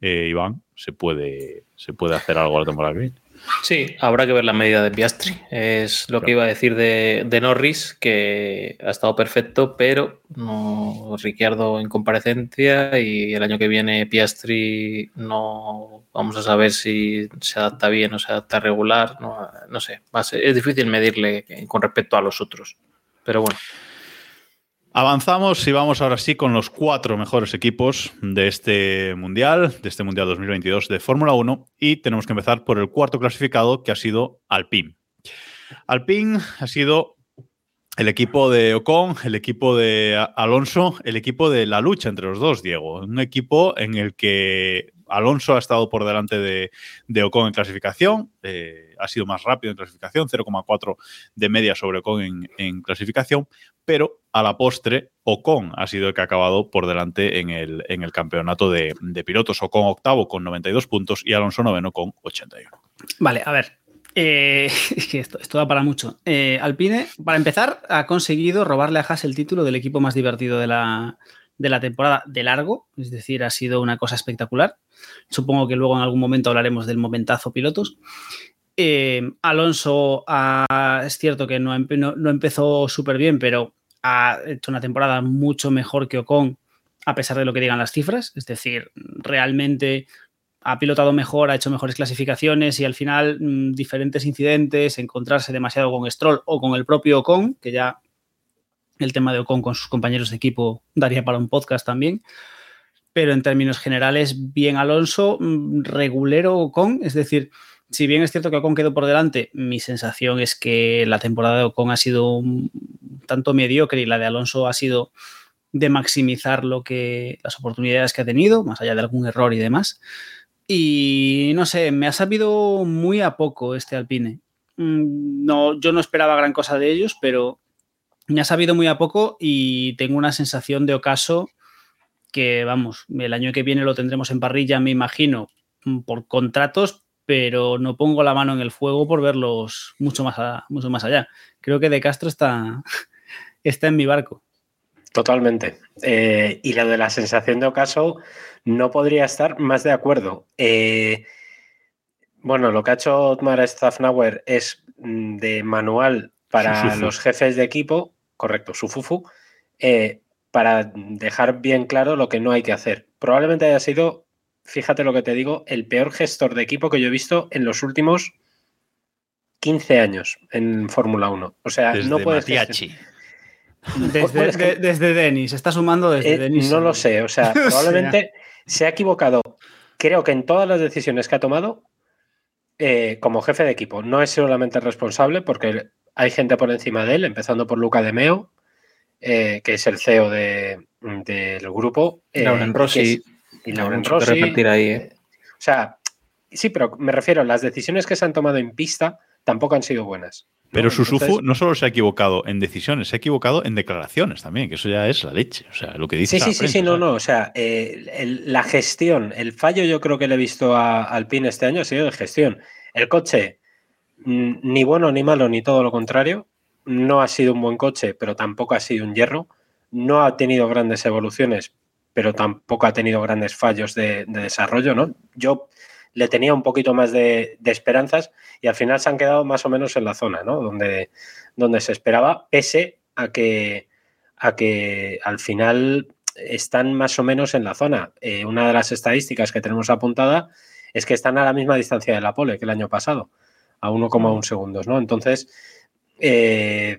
Iván, se puede, se puede hacer algo a la temporada que viene. Sí, habrá que ver la medida de Piastri. Es lo que iba a decir de, Norris, que ha estado perfecto, pero no Ricciardo en comparecencia y el año que viene Piastri no vamos a saber si se adapta bien o se adapta regular. No, sé, es difícil medirle con respecto a los otros. Pero bueno. Avanzamos y vamos ahora sí con los cuatro mejores equipos de este Mundial, de este Mundial 2022 de Fórmula 1 y tenemos que empezar por el cuarto clasificado que ha sido Alpine. Alpine ha sido el equipo de Ocon, el equipo de Alonso, el equipo de la lucha entre los dos, Diego. Un equipo en el que Alonso ha estado por delante de, Ocon en clasificación, eh, ha sido más rápido en clasificación, 0,4 de media sobre Ocon en, clasificación, pero a la postre Ocon ha sido el que ha acabado por delante en el, campeonato de, pilotos. Ocon octavo con 92 puntos y Alonso noveno con 81. Vale, a ver, eh, que esto, da para mucho. Eh, Alpine, para empezar, ha conseguido robarle a Haas el título del equipo más divertido de la, de la temporada de largo, es decir, ha sido una cosa espectacular. Supongo que luego en algún momento hablaremos del momentazo pilotos. Eh, Alonso es cierto que no, no, empezó súper bien, pero ha hecho una temporada mucho mejor que Ocon, a pesar de lo que digan las cifras. Es decir, realmente ha pilotado mejor, ha hecho mejores clasificaciones y al final mm, diferentes incidentes, encontrarse demasiado con Stroll o con el propio Ocon, que ya el tema de Ocon con sus compañeros de equipo daría para un podcast también pero en términos generales, bien Alonso, mm, regulero Ocon, es decir, si bien es cierto que Ocon quedó por delante, mi sensación es que la temporada de Ocon ha sido tanto mediocre y la de Alonso ha sido de maximizar lo que las oportunidades que ha tenido, más allá de algún error y demás. Y no sé, me ha sabido muy a poco este Alpine. Mm, no, yo no esperaba gran cosa de ellos, pero me ha sabido muy a poco y tengo una sensación de ocaso que vamos, el año que viene lo tendremos en parrilla, me imagino, mm, por contratos, pero no pongo la mano en el fuego por verlos mucho más, mucho más allá. Creo que De Castro está, está en mi barco. Totalmente. Eh, y lo de la sensación de ocaso, no podría estar más de acuerdo. Eh, bueno, lo que ha hecho Otmar Staffnauer es mm, de manual para los jefes de equipo, correcto, su fufu, eh, para dejar bien claro lo que no hay que hacer. Probablemente haya sido, fíjate lo que te digo, el peor gestor de equipo que yo he visto en los últimos 15 años en Fórmula 1. O sea, no puedes. Desde, desde Denis, está sumando desde eh, Denis. No lo sé, o sea, probablemente se ha equivocado, creo que en todas las decisiones que ha tomado eh, como jefe de equipo. No es solamente responsable porque hay gente por encima de él, empezando por Luca de Meo, eh, que es el CEO del grupo. Lauren Rossi. y Lauren Rossi. Ahí, O sea, sí, pero me refiero, las decisiones que se han tomado en pista tampoco han sido buenas. Pero Susufu no solo se ha equivocado en decisiones, se ha equivocado en declaraciones también, que eso ya es la leche. O sea, lo que dice. Sí, sí, sí, sí, no, no. O sea, eh, la gestión, el fallo yo creo que le he visto a Alpine este año ha sido de gestión. El coche, ni bueno ni malo, ni todo lo contrario. No ha sido un buen coche, pero tampoco ha sido un hierro. No ha tenido grandes evoluciones, pero tampoco ha tenido grandes fallos de, de desarrollo, ¿no? Yo le tenía un poquito más de, esperanzas y al final se han quedado más o menos en la zona, ¿no? Donde, donde se esperaba, pese a que, a que al final están más o menos en la zona. Eh, una de las estadísticas que tenemos apuntada es que están a la misma distancia de la pole que el año pasado, a 1,1 segundos, ¿no? Entonces, eh,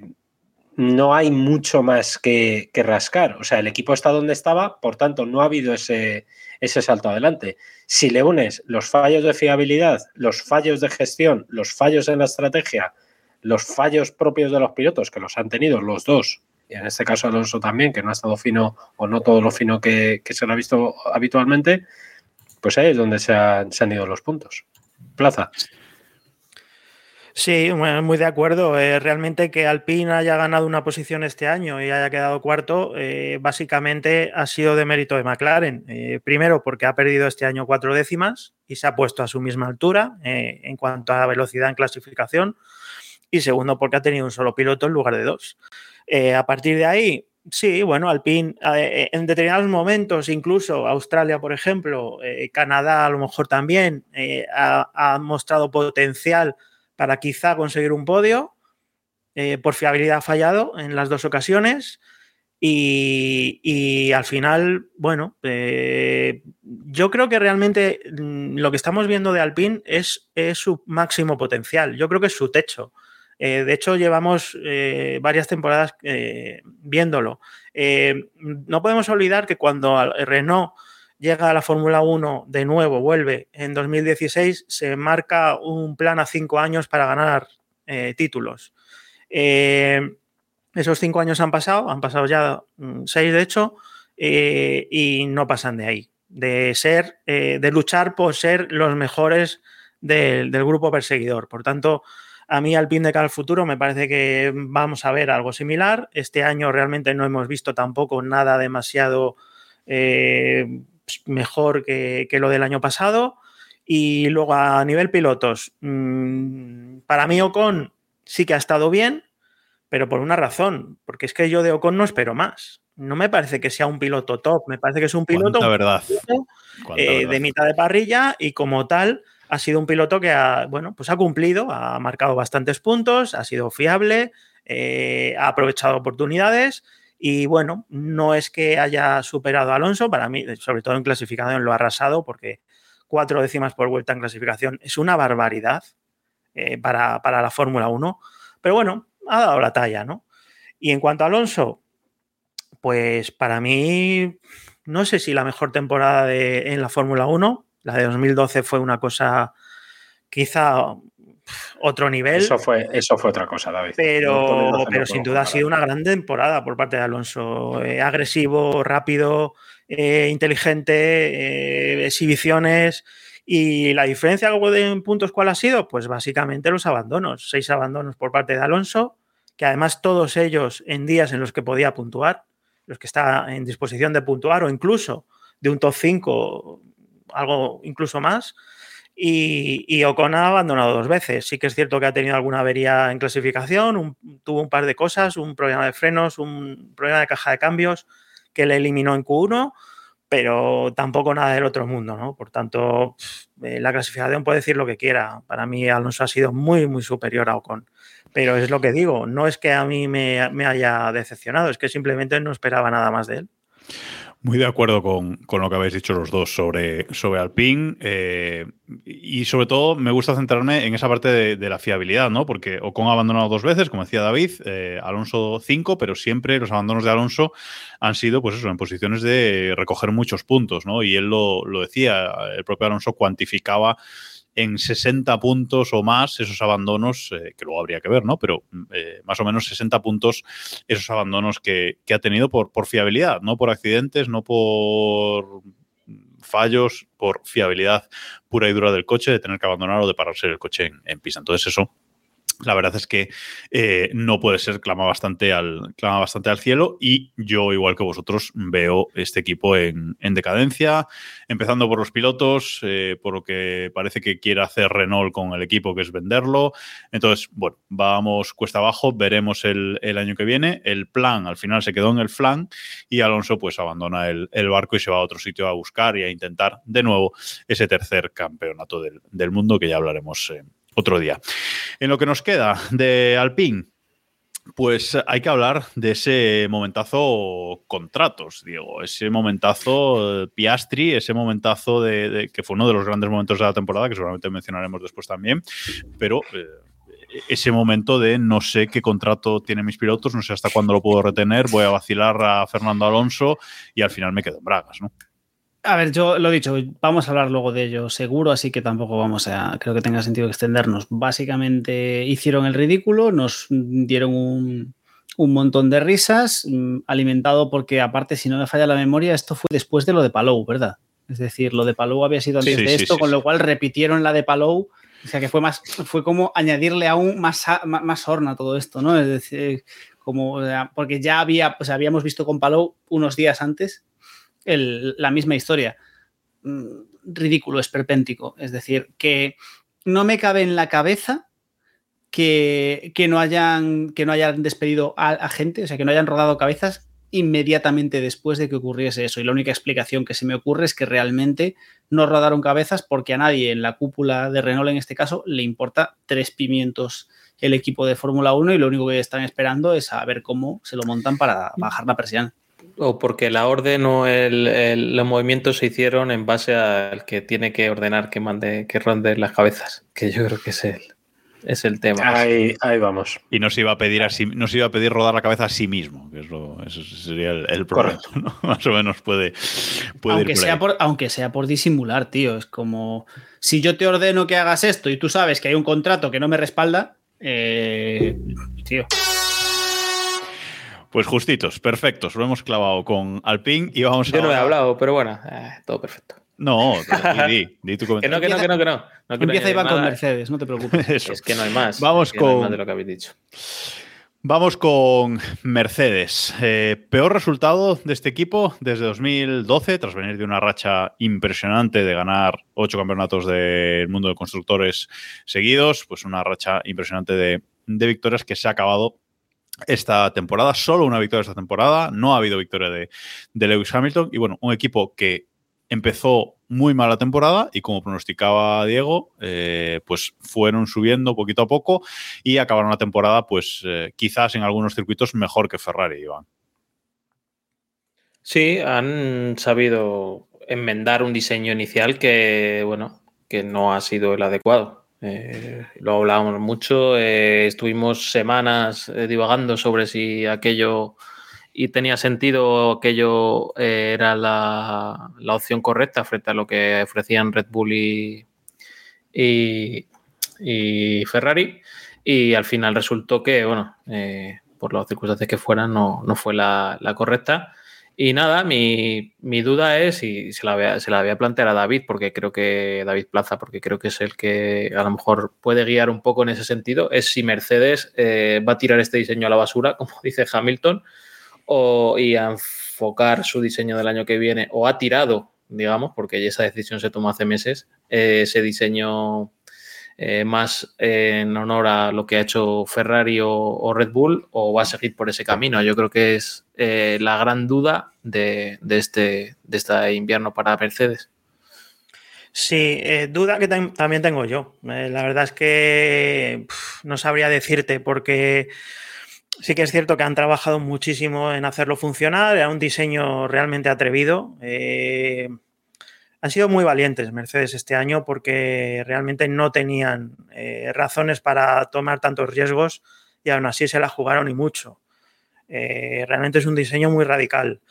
no hay mucho más que, rascar. O sea, el equipo está donde estaba, por tanto, no ha habido ese, ese salto adelante. Si le unes los fallos de fiabilidad, los fallos de gestión, los fallos en la estrategia, los fallos propios de los pilotos, que los han tenido los dos, y en este caso Alonso también, que no ha estado fino o no todo lo fino que, se lo ha visto habitualmente, pues ahí es donde se, se han ido los puntos. Plaza. Sí, muy de acuerdo. Eh, realmente que Alpine haya ganado una posición este año y haya quedado cuarto, eh, básicamente ha sido de mérito de McLaren. Eh, primero, porque ha perdido este año cuatro décimas y se ha puesto a su misma altura en cuanto a velocidad en clasificación. Y segundo, porque ha tenido un solo piloto en lugar de dos. a partir de ahí, sí, bueno, Alpine en determinados momentos, incluso Australia, por ejemplo, Canadá a lo mejor también, ha, ha mostrado potencial para quizá conseguir un podio. Eh, por fiabilidad ha fallado en las dos ocasiones. Y, al final, bueno, eh, yo creo que realmente mm, lo que estamos viendo de Alpine es, su máximo potencial. Yo creo que es su techo. Eh, de hecho, llevamos varias temporadas viéndolo. no podemos olvidar que cuando Renault llega a la Fórmula 1 de nuevo, vuelve en 2016, se marca un plan a cinco años para ganar eh, títulos. Eh, esos cinco años han pasado, han pasado ya mm, seis de hecho, eh, y no pasan de ahí, de ser, de luchar por ser los mejores del, grupo perseguidor. Por tanto, a mí al pin de cara al futuro me parece que vamos a ver algo similar. Este año realmente no hemos visto tampoco nada demasiado mejor que, lo del año pasado. Y luego a nivel pilotos, mm, para mí Ocon sí que ha estado bien, pero por una razón, porque es que yo de Ocon no espero más. No me parece que sea un piloto top, me parece que es un piloto, verdad? Eh, de mitad de parrilla y como tal ha sido un piloto que ha, bueno, pues ha cumplido, ha marcado bastantes puntos, ha sido fiable, eh, ha aprovechado oportunidades y bueno, no es que haya superado a Alonso, para mí, sobre todo en clasificación, lo ha arrasado porque cuatro décimas por vuelta en clasificación es una barbaridad eh, para, la Fórmula 1. Pero bueno, ha dado la talla, ¿no? Y en cuanto a Alonso, pues para mí, no sé si la mejor temporada en la Fórmula 1, la de 2012 fue una cosa quizá otro nivel. Eso fue, eso fue otra cosa, David. Pero, pero sin duda ha sido una gran temporada por parte de Alonso. Eh, agresivo, rápido, eh, inteligente, eh, exhibiciones. Y la diferencia en puntos, ¿cuál ha sido? Pues básicamente los abandonos. Seis abandonos por parte de Alonso, que además todos ellos en días en los que podía puntuar, los que está en disposición de puntuar o incluso de un top 5, algo incluso más. Y, Ocon ha abandonado dos veces. Sí que es cierto que ha tenido alguna avería en clasificación, tuvo un par de cosas, un problema de frenos, un problema de caja de cambios que le eliminó en Q1, pero tampoco nada del otro mundo, ¿no? Por tanto, eh, la clasificación puede decir lo que quiera. Para mí Alonso ha sido muy, muy superior a Ocon. Pero es lo que digo, no es que a mí me haya decepcionado, es que simplemente no esperaba nada más de él. Muy de acuerdo con, lo que habéis dicho los dos sobre, sobre Alpine. Eh, y sobre todo me gusta centrarme en esa parte de, la fiabilidad, ¿no? Porque Ocon ha abandonado dos veces, como decía David, eh, Alonso cinco, pero siempre los abandonos de Alonso han sido, pues eso, en posiciones de recoger muchos puntos, ¿no? Y él lo, lo decía, el propio Alonso cuantificaba en 60 puntos o más esos abandonos, eh, que luego habría que ver, ¿no? Pero eh, más o menos 60 puntos esos abandonos que, ha tenido por, por fiabilidad, no por accidentes, no por fallos, por fiabilidad pura y dura del coche, de tener que abandonar o de pararse el coche en, en pista. Entonces eso la verdad es que eh, no puede ser, clama bastante, al, clama bastante al cielo y yo, igual que vosotros, veo este equipo en, decadencia, empezando por los pilotos, eh, por lo que parece que quiere hacer Renault con el equipo, que es venderlo. Entonces, bueno, vamos cuesta abajo, veremos el, año que viene. El plan al final se quedó en el flan y Alonso pues abandona el, barco y se va a otro sitio a buscar y a intentar de nuevo ese tercer campeonato del, mundo que ya hablaremos. Eh, otro día. En lo que nos queda de Alpine, pues hay que hablar de ese momentazo contratos, Diego, ese momentazo eh, Piastri, ese momentazo de, que fue uno de los grandes momentos de la temporada, que seguramente mencionaremos después también, pero eh, ese momento de no sé qué contrato tienen mis pilotos, no sé hasta cuándo lo puedo retener, voy a vacilar a Fernando Alonso y al final me quedo en bragas, ¿no? A ver, yo lo he dicho, vamos a hablar luego de ello seguro, así que tampoco vamos a, creo que tenga sentido extendernos. Básicamente hicieron el ridículo, nos dieron un, montón de risas, mm, alimentado porque aparte, si no me falla la memoria, esto fue después de lo de Palou, ¿verdad? Es decir, lo de Palou había sido antes de esto, con lo cual repitieron la de Palou, o sea que fue más, fue como añadirle aún más, más horna a todo esto, ¿no? Es decir, como, porque ya había, pues habíamos visto con Palou unos días antes la misma historia. Mm, ridículo, esperpéntico. Es decir, que no me cabe en la cabeza que, no, hayan, que no hayan despedido a, gente, o sea, que no hayan rodado cabezas inmediatamente después de que ocurriese eso. Y la única explicación que se me ocurre es que realmente no rodaron cabezas porque a nadie en la cúpula de Renault, en este caso, le importa tres pimientos el equipo de Fórmula 1 y lo único que están esperando es a ver cómo se lo montan para bajar la presión o porque la orden o el, los movimientos se hicieron en base al que tiene que ordenar que mande, que ronde las cabezas, que yo creo que es el, es el tema. Ahí, vamos. Y no se iba a pedir así, no se iba a pedir rodar la cabeza a sí mismo, que es lo, eso sería el, problema. Más o menos puede, aunque sea por, aunque sea por disimular, tío. Es como si yo te ordeno que hagas esto y tú sabes que hay un contrato que no me respalda, eh, tío. Pues justitos, perfectos. Lo hemos clavado con Alpine y vamos a. Yo no he hablado, pero bueno, eh, todo perfecto. No, di, di, tu comentario. Que no, que no, que no, que no. empieza Iván con Mercedes, no te preocupes. Es que no hay más. Vamos con. más de lo que habéis dicho. Vamos con Mercedes. Eh, peor resultado de este equipo desde 2012, tras venir de una racha impresionante de ganar ocho campeonatos del mundo de constructores seguidos, pues una racha impresionante de, de victorias que se ha acabado esta temporada, solo una victoria esta temporada, no ha habido victoria de, Lewis Hamilton y bueno, un equipo que empezó muy mal la temporada y como pronosticaba Diego, eh, pues fueron subiendo poquito a poco y acabaron la temporada pues eh, quizás en algunos circuitos mejor que Ferrari, Iván. Sí, han sabido enmendar un diseño inicial que, bueno, que no ha sido el adecuado. Eh, lo hablábamos mucho, eh, estuvimos semanas eh, divagando sobre si aquello y tenía sentido, aquello era la, opción correcta frente a lo que ofrecían Red Bull y, y, Ferrari. Y al final resultó que, bueno, por las circunstancias que fueran, no, fue la, la correcta. Y nada, mi, duda es, y se la, voy a, se la a plantear a David, porque creo que David Plaza, porque creo que es el que a lo mejor puede guiar un poco en ese sentido, es si Mercedes eh, va a tirar este diseño a la basura, como dice Hamilton, o, y a enfocar su diseño del año que viene, o ha tirado, digamos, porque esa decisión se tomó hace meses, eh, ese diseño eh, más en honor a lo que ha hecho Ferrari o, Red Bull o va a seguir por ese camino. Yo creo que es eh, la gran duda de, este, de este invierno para Mercedes. Sí, eh, duda que también tengo yo. la verdad es que no sabría decirte porque sí que es cierto que han trabajado muchísimo en hacerlo funcionar, era un diseño realmente atrevido. Eh, han sido muy valientes Mercedes este año porque realmente no tenían eh, razones para tomar tantos riesgos y aún así se la jugaron y mucho. Eh, realmente es un diseño muy radical.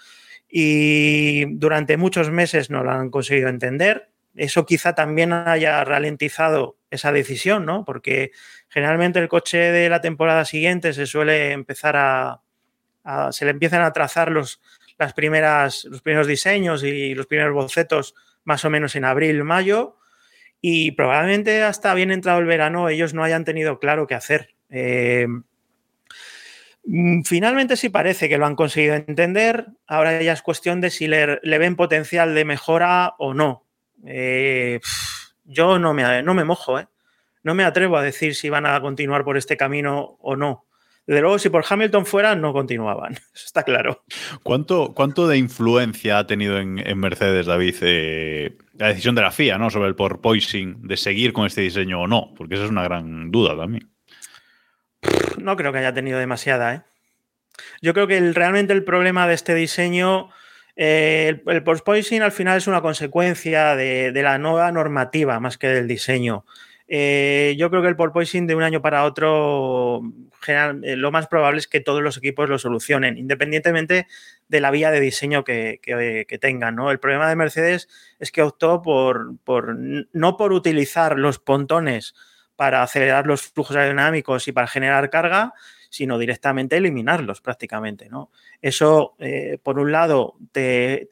Y durante muchos meses no lo han conseguido entender. Eso quizá también haya ralentizado esa decisión, ¿no? Porque generalmente el coche de la temporada siguiente se suele empezar a, se le empiezan a trazar los, las primeras, los primeros diseños y los primeros bocetos más o menos en abril, mayo, y probablemente hasta bien entrado el verano ellos no hayan tenido claro qué hacer. Eh, mm, finalmente sí parece que lo han conseguido entender, ahora ya es cuestión de si le, ven potencial de mejora o no. Eh, yo no me, no me mojo, ¿eh? no me atrevo a decir si van a continuar por este camino o no. Desde luego, si por Hamilton fuera, no continuaban. Eso está claro. ¿Cuánto, cuánto de influencia ha tenido en, Mercedes, David, eh, la decisión de la FIA ¿no? sobre el porpoising de seguir con este diseño o no? Porque esa es una gran duda también. No creo que haya tenido demasiada. ¿eh? Yo creo que realmente el problema de este diseño, eh, el, el al final es una consecuencia de, de la nueva normativa más que del diseño. Eh, yo creo que el porpoising de un año para otro, general, eh, lo más probable es que todos los equipos lo solucionen, independientemente de la vía de diseño que, tengan. ¿no? El problema de Mercedes es que optó por, por, no por utilizar los pontones para acelerar los flujos aerodinámicos y para generar carga, sino directamente eliminarlos prácticamente. ¿no? Eso, eh, por un lado, te,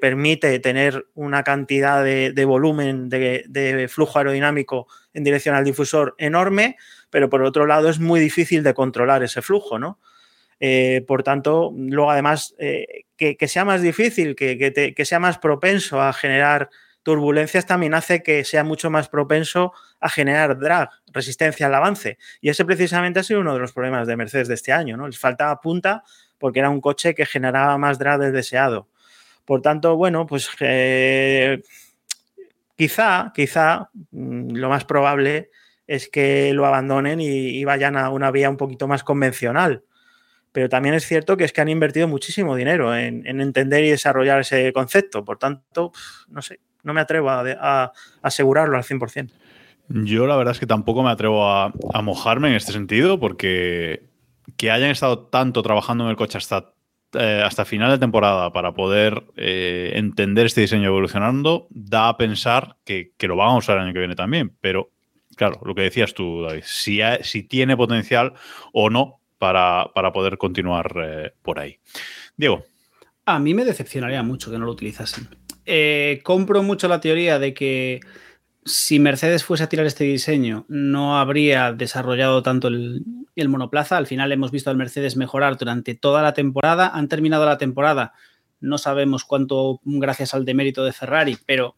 permite tener una cantidad de, volumen de, flujo aerodinámico en dirección al difusor enorme, pero por otro lado es muy difícil de controlar ese flujo, ¿no? Eh, por tanto, luego además, eh, que, sea más difícil, que, que sea más propenso a generar turbulencias también hace que sea mucho más propenso a generar drag, resistencia al avance. Y ese precisamente ha sido uno de los problemas de Mercedes de este año, ¿no? Les faltaba punta porque era un coche que generaba más drag del deseado. Por tanto, bueno, pues eh, quizá, quizá, mm, lo más probable es que lo abandonen y, vayan a una vía un poquito más convencional. Pero también es cierto que es que han invertido muchísimo dinero en, en entender y desarrollar ese concepto. Por tanto, no sé, no me atrevo a, asegurarlo al 100%. Yo la verdad es que tampoco me atrevo a, mojarme en este sentido porque que hayan estado tanto trabajando en el coche hasta, eh, hasta final de temporada para poder eh, entender este diseño evolucionando da a pensar que, lo van a usar el año que viene también. Pero claro, lo que decías tú, David, si, si tiene potencial o no para, poder continuar eh, por ahí. Diego. A mí me decepcionaría mucho que no lo utilizasen. Compro mucho la teoría de que si Mercedes fuese a tirar este diseño, no habría desarrollado tanto el, monoplaza. Al final hemos visto al Mercedes mejorar durante toda la temporada. Han terminado la temporada, no sabemos cuánto gracias al demérito de Ferrari, pero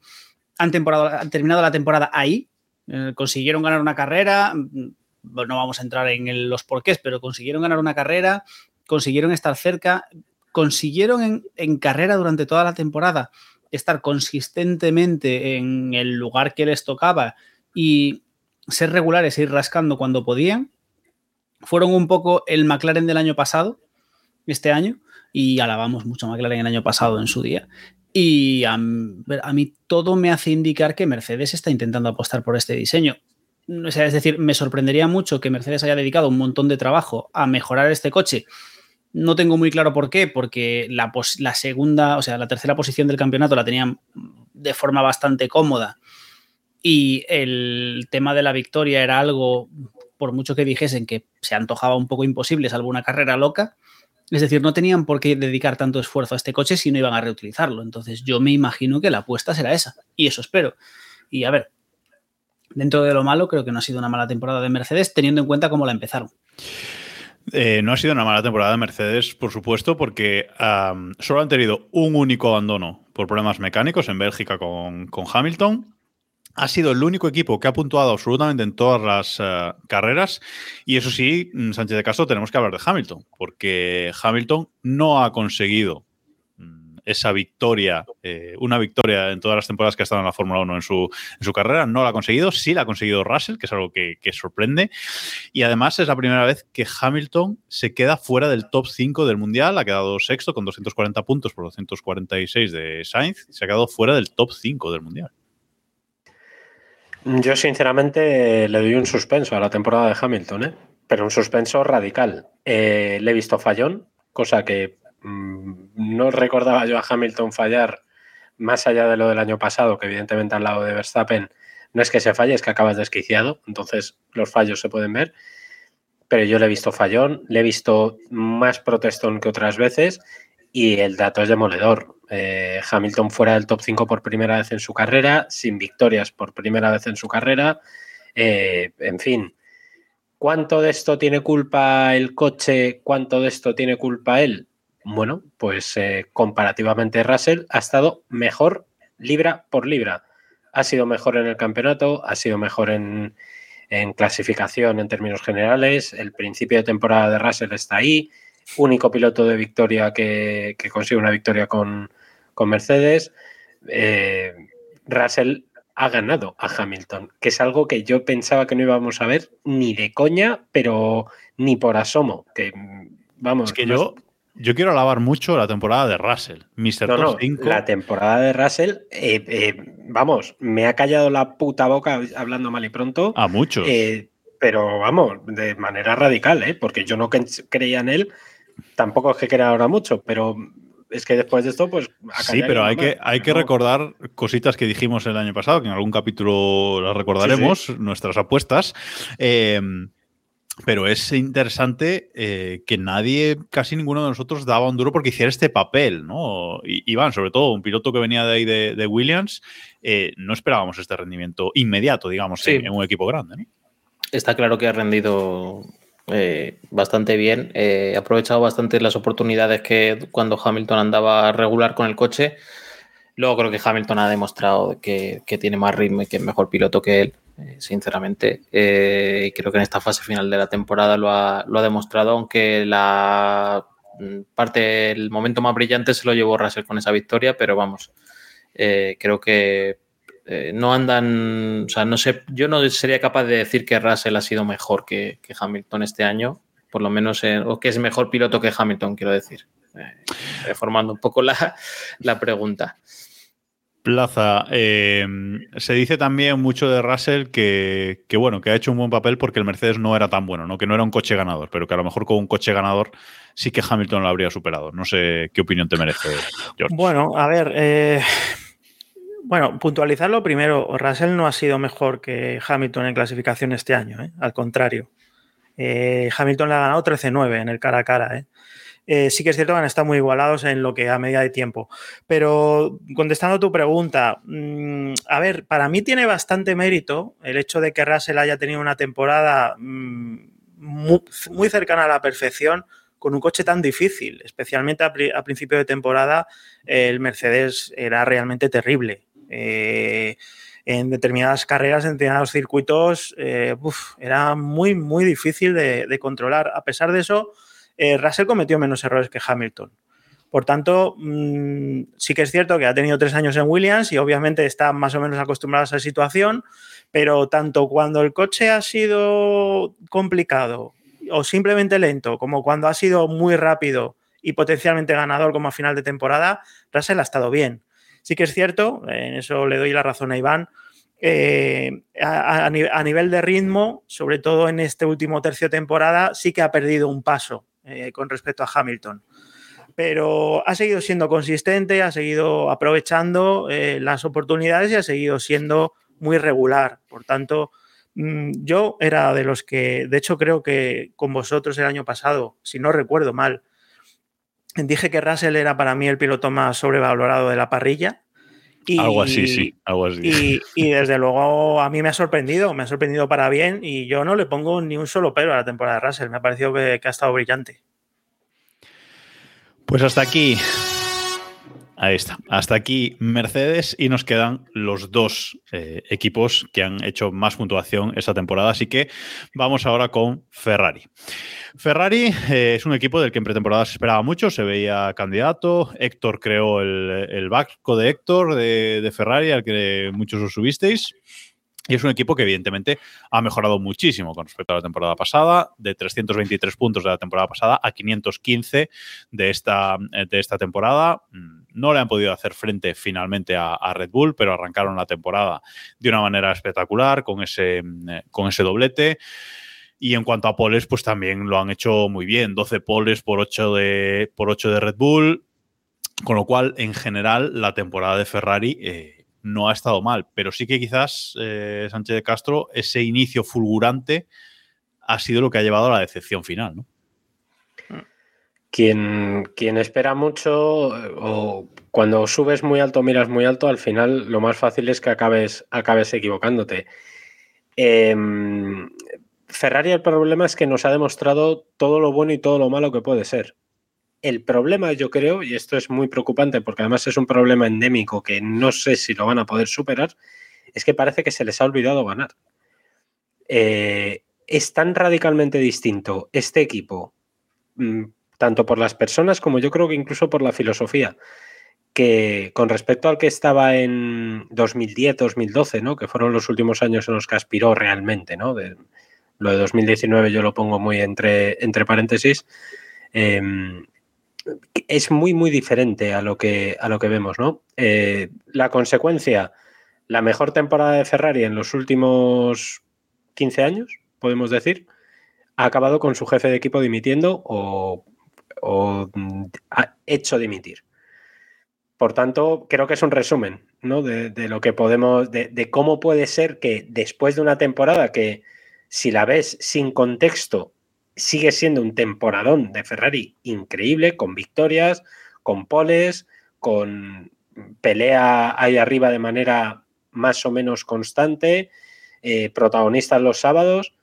han, terminado la temporada ahí. Eh, consiguieron ganar una carrera. no vamos a entrar en los porqués, pero consiguieron ganar una carrera, consiguieron estar cerca, consiguieron en carrera durante toda la temporada estar consistentemente en el lugar que les tocaba y ser regulares e ir rascando cuando podían. Fueron un poco el McLaren del año pasado, este año, y alabamos mucho a McLaren el año pasado en su día. Y a, mí todo me hace indicar que Mercedes está intentando apostar por este diseño. O sea, es decir, me sorprendería mucho que Mercedes haya dedicado un montón de trabajo a mejorar este coche no tengo muy claro por qué, porque la, la, segunda, o sea, la tercera posición del campeonato la tenían de forma bastante cómoda y el tema de la victoria era algo, por mucho que dijesen que se antojaba un poco imposible, salvo una carrera loca. Es decir, no tenían por qué dedicar tanto esfuerzo a este coche si no iban a reutilizarlo. Entonces yo me imagino que la apuesta será esa. Y eso espero. Y a ver, dentro de lo malo, creo que no ha sido una mala temporada de Mercedes, teniendo en cuenta cómo la empezaron. Eh, no ha sido una mala temporada de Mercedes, por supuesto, porque solo han tenido un único abandono por problemas mecánicos en Bélgica con, Hamilton. Ha sido el único equipo que ha puntuado absolutamente en todas las eh, carreras. Y eso sí, mm, Sánchez de Castro, tenemos que hablar de Hamilton, porque Hamilton no ha conseguido esa victoria, eh, una victoria en todas las temporadas que ha estado en la Fórmula 1 en su, carrera. No la ha conseguido, sí la ha conseguido Russell, que es algo que, sorprende. Y además es la primera vez que Hamilton se queda fuera del top 5 del Mundial. Ha quedado sexto con 240 puntos por 246 de Sainz. Se ha quedado fuera del top 5 del Mundial. Yo sinceramente le doy un suspenso a la temporada de Hamilton, ¿eh? pero un suspenso radical. Eh, le he visto fallón, cosa que no recordaba yo a Hamilton fallar más allá de lo del año pasado, que evidentemente al lado de Verstappen no es que se falle, es que acabas desquiciado, entonces los fallos se pueden ver. Pero yo le he visto fallón, le he visto más protestón que otras veces y el dato es demoledor. Eh, Hamilton fuera del top 5 por primera vez en su carrera, sin victorias por primera vez en su carrera. Eh, en fin, ¿cuánto de esto tiene culpa el coche? ¿Cuánto de esto tiene culpa él? Bueno, pues eh, comparativamente Russell ha estado mejor libra por libra. Ha sido mejor en el campeonato, ha sido mejor en, en clasificación en términos generales. El principio de temporada de Russell está ahí único piloto de victoria que, que consigue una victoria con, con Mercedes. Eh, Russell ha ganado a Hamilton, que es algo que yo pensaba que no íbamos a ver ni de coña, pero ni por asomo. Que vamos. Es que yo, yo quiero alabar mucho la temporada de Russell, Mr. No, no, 5. La temporada de Russell, eh, eh, vamos, me ha callado la puta boca hablando mal y pronto. A muchos. Eh, pero vamos, de manera radical, ¿eh? porque yo no creía en él tampoco es que crea ahora mucho, pero es que después de esto, pues. Sí, pero hay que, hay que recordar cositas que dijimos el año pasado, que en algún capítulo las recordaremos, sí, sí. nuestras apuestas. Eh, pero es interesante eh, que nadie, casi ninguno de nosotros daba un duro porque hiciera este papel, ¿no? Iván, sobre todo, un piloto que venía de ahí de, de Williams, eh, no esperábamos este rendimiento inmediato, digamos, sí. en, en, un equipo grande, ¿no? Está claro que ha rendido eh, bastante bien. He aprovechado bastante las oportunidades que cuando Hamilton andaba regular con el coche. Luego creo que Hamilton ha demostrado que, que tiene más ritmo y que es mejor piloto que él, sinceramente. Eh, creo que en esta fase final de la temporada lo ha, lo ha demostrado, aunque la mm, parte, el momento más brillante se lo llevó Russell con esa victoria, pero vamos, eh, creo que eh, no andan, o sea, no sé, yo no sería capaz de decir que Russell ha sido mejor que, Hamilton este año, por lo menos, eh, o que es mejor piloto que Hamilton, quiero decir, eh, reformando un poco la, la pregunta. Plaza, eh, se dice también mucho de Russell que, que, bueno, que ha hecho un buen papel porque el Mercedes no era tan bueno, ¿no? que no era un coche ganador, pero que a lo mejor con un coche ganador sí que Hamilton lo habría superado. No sé qué opinión te merece, George. Bueno, a ver, eh, bueno, puntualizarlo primero, Russell no ha sido mejor que Hamilton en clasificación este año, ¿eh? al contrario. Eh, Hamilton le ha ganado 13-9 en el cara a cara. ¿eh? Eh, sí que es cierto que han estado muy igualados en lo que a medida de tiempo. Pero contestando tu pregunta, mmm, a ver, para mí tiene bastante mérito el hecho de que Russell haya tenido una temporada mmm, muy, cercana a la perfección con un coche tan difícil, especialmente a, pri a principio de temporada el Mercedes era realmente terrible. Eh, en determinadas carreras, en determinados circuitos, eh, era muy, muy difícil de, controlar. A pesar de eso, eh, Russell cometió menos errores que Hamilton. Por tanto, mmm, sí que es cierto que ha tenido tres años en Williams y obviamente está más o menos acostumbrado a esa situación, pero tanto cuando el coche ha sido complicado o simplemente lento, como cuando ha sido muy rápido y potencialmente ganador como a final de temporada, Russell ha estado bien. Sí que es cierto, en eso le doy la razón a Iván, eh, a, a, a, nivel de ritmo, sobre todo en este último tercio de temporada, sí que ha perdido un paso eh, con respecto a Hamilton. Pero ha seguido siendo consistente, ha seguido aprovechando eh, las oportunidades y ha seguido siendo muy regular. Por tanto, mmm, yo era de los que, de hecho creo que con vosotros el año pasado, si no recuerdo mal, dije que Russell era para mí el piloto más sobrevalorado de la parrilla. Y, algo así, sí, algo así. Y, y, desde luego a mí me ha sorprendido, me ha sorprendido para bien y yo no le pongo ni un solo pero a la temporada de Russell, me ha parecido que, que ha estado brillante. Pues hasta aquí Ahí está. Hasta aquí Mercedes y nos quedan los dos eh, equipos que han hecho más puntuación esta temporada. Así que vamos ahora con Ferrari. Ferrari eh, es un equipo del que en pretemporada se esperaba mucho, se veía candidato. Héctor creó el, el barco de Héctor de, de Ferrari, al que muchos os subisteis. Y es un equipo que evidentemente ha mejorado muchísimo con respecto a la temporada pasada, de 323 puntos de la temporada pasada a 515 de esta, de esta temporada. No le han podido hacer frente finalmente a, Red Bull, pero arrancaron la temporada de una manera espectacular con ese, con ese doblete. Y en cuanto a poles, pues también lo han hecho muy bien. 12 poles por 8 de, por 8 de Red Bull. Con lo cual, en general, la temporada de Ferrari eh, no ha estado mal. Pero sí que quizás, eh, Sánchez de Castro, ese inicio fulgurante ha sido lo que ha llevado a la decepción final, ¿no? Quien, espera mucho o cuando subes muy alto, miras muy alto, al final lo más fácil es que acabes, acabes equivocándote. Eh, Ferrari el problema es que nos ha demostrado todo lo bueno y todo lo malo que puede ser. El problema, yo creo, y esto es muy preocupante porque además es un problema endémico que no sé si lo van a poder superar, es que parece que se les ha olvidado ganar. Eh, es tan radicalmente distinto este equipo, mm, tanto por las personas como yo creo que incluso por la filosofía, que con respecto al que estaba en 2010-2012, ¿no? que fueron los últimos años en los que aspiró realmente, ¿no? Lo de 2019 yo lo pongo muy entre, entre paréntesis. Eh, es muy, muy diferente a lo que, a lo que vemos, ¿no? Eh, la consecuencia, la mejor temporada de Ferrari en los últimos 15 años, podemos decir, ha acabado con su jefe de equipo dimitiendo o, o ha hecho dimitir. Por tanto, creo que es un resumen ¿no? de, lo que podemos, de, de, cómo puede ser que después de una temporada que, si la ves sin contexto, sigue siendo un temporadón de Ferrari increíble, con victorias, con poles, con pelea ahí arriba de manera más o menos constante, eh, protagonistas los sábados,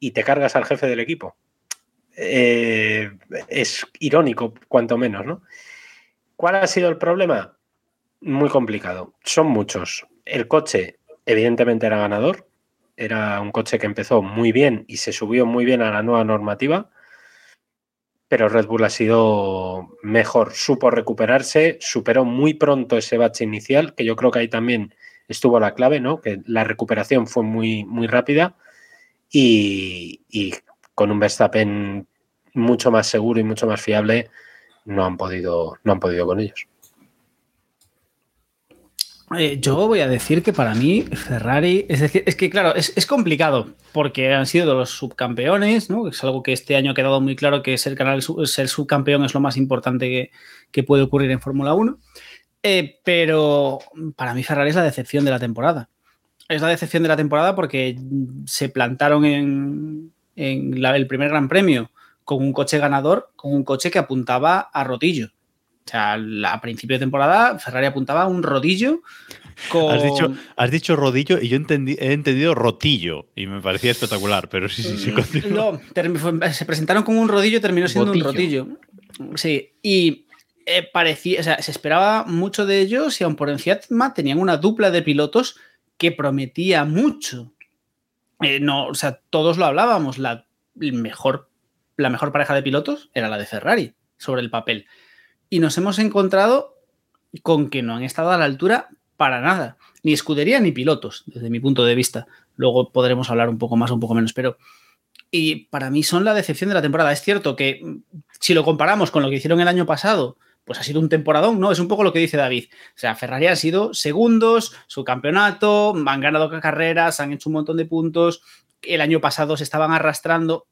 y te cargas al jefe del equipo. Eh, es irónico, cuanto menos, ¿no? ¿Cuál ha sido el problema? Muy complicado. Son muchos. El coche, evidentemente, era ganador. Era un coche que empezó muy bien y se subió muy bien a la nueva normativa, pero Red Bull ha sido mejor, supo recuperarse, superó muy pronto ese bache inicial, que yo creo que ahí también estuvo la clave, ¿no? Que la recuperación fue muy, muy rápida y, y con un Verstappen mucho más seguro y mucho más fiable, no han podido, no han podido con ellos. Eh, yo voy a decir que para mí Ferrari, es decir, es que claro, es, es, complicado porque han sido los subcampeones, ¿no? Es algo que este año ha quedado muy claro que ser, canal, ser subcampeón es lo más importante que, que puede ocurrir en Fórmula 1. Eh, pero para mí Ferrari es la decepción de la temporada. Es la decepción de la temporada porque se plantaron en, en la, el primer Gran Premio con un coche ganador, con un coche que apuntaba a rotillo. O sea, a principio de temporada Ferrari apuntaba a un rodillo. Con... Has, dicho, has dicho rodillo y yo entendí, he entendido rotillo y me parecía espectacular, pero sí, sí, sí. Continúa. No, se presentaron como un rodillo, terminó siendo Botillo. un rodillo. Sí, y eh, parecía, o sea, se esperaba mucho de ellos y aun por encima tenían una dupla de pilotos que prometía mucho. Eh, no, o sea, todos lo hablábamos, la mejor, la mejor pareja de pilotos era la de Ferrari sobre el papel y nos hemos encontrado con que no han estado a la altura para nada, ni escudería ni pilotos, desde mi punto de vista. Luego podremos hablar un poco más un poco menos, pero y para mí son la decepción de la temporada. Es cierto que si lo comparamos con lo que hicieron el año pasado, pues ha sido un temporadón, ¿no? Es un poco lo que dice David. O sea, Ferrari ha sido segundos, su campeonato, han ganado carreras, han hecho un montón de puntos. El año pasado se estaban arrastrando.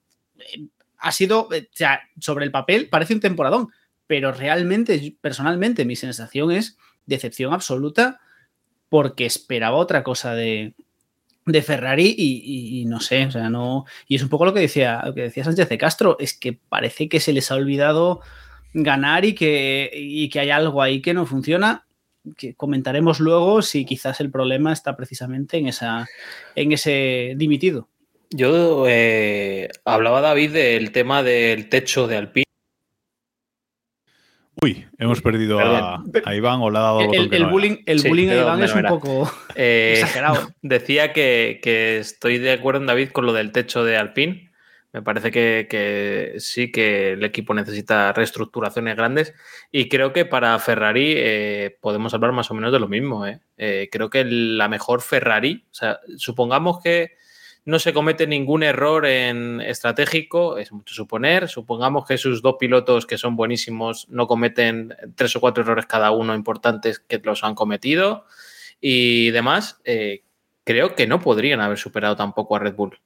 Ha sido, o sea, sobre el papel, parece un temporadón pero realmente, personalmente, mi sensación es decepción absoluta porque esperaba otra cosa de, de Ferrari y, y, y, no sé, o sea, no. Y es un poco lo que decía, lo que decía Sánchez de Castro, es que parece que se les ha olvidado ganar y que, y que hay algo ahí que no funciona. Que comentaremos luego si quizás el problema está precisamente en, esa, en ese dimitido. Yo eh, hablaba David del tema del techo de Alpine Uy, hemos perdido a, Iván o le ha dado el, el, bullying, el bullying a Iván es un poco eh, exagerado. Decía que, que, estoy de acuerdo, David, con lo del techo de Alpine. Me parece que, sí que el equipo necesita reestructuraciones grandes y creo que para Ferrari eh, podemos hablar más o menos de lo mismo. ¿eh? Eh, creo que la mejor Ferrari, o sea, supongamos que no se comete ningún error en estratégico, es mucho suponer. Supongamos que sus dos pilotos, que son buenísimos, no cometen tres o cuatro errores cada uno importantes que los han cometido y demás. Creo que no podrían haber superado tampoco a Red Bull.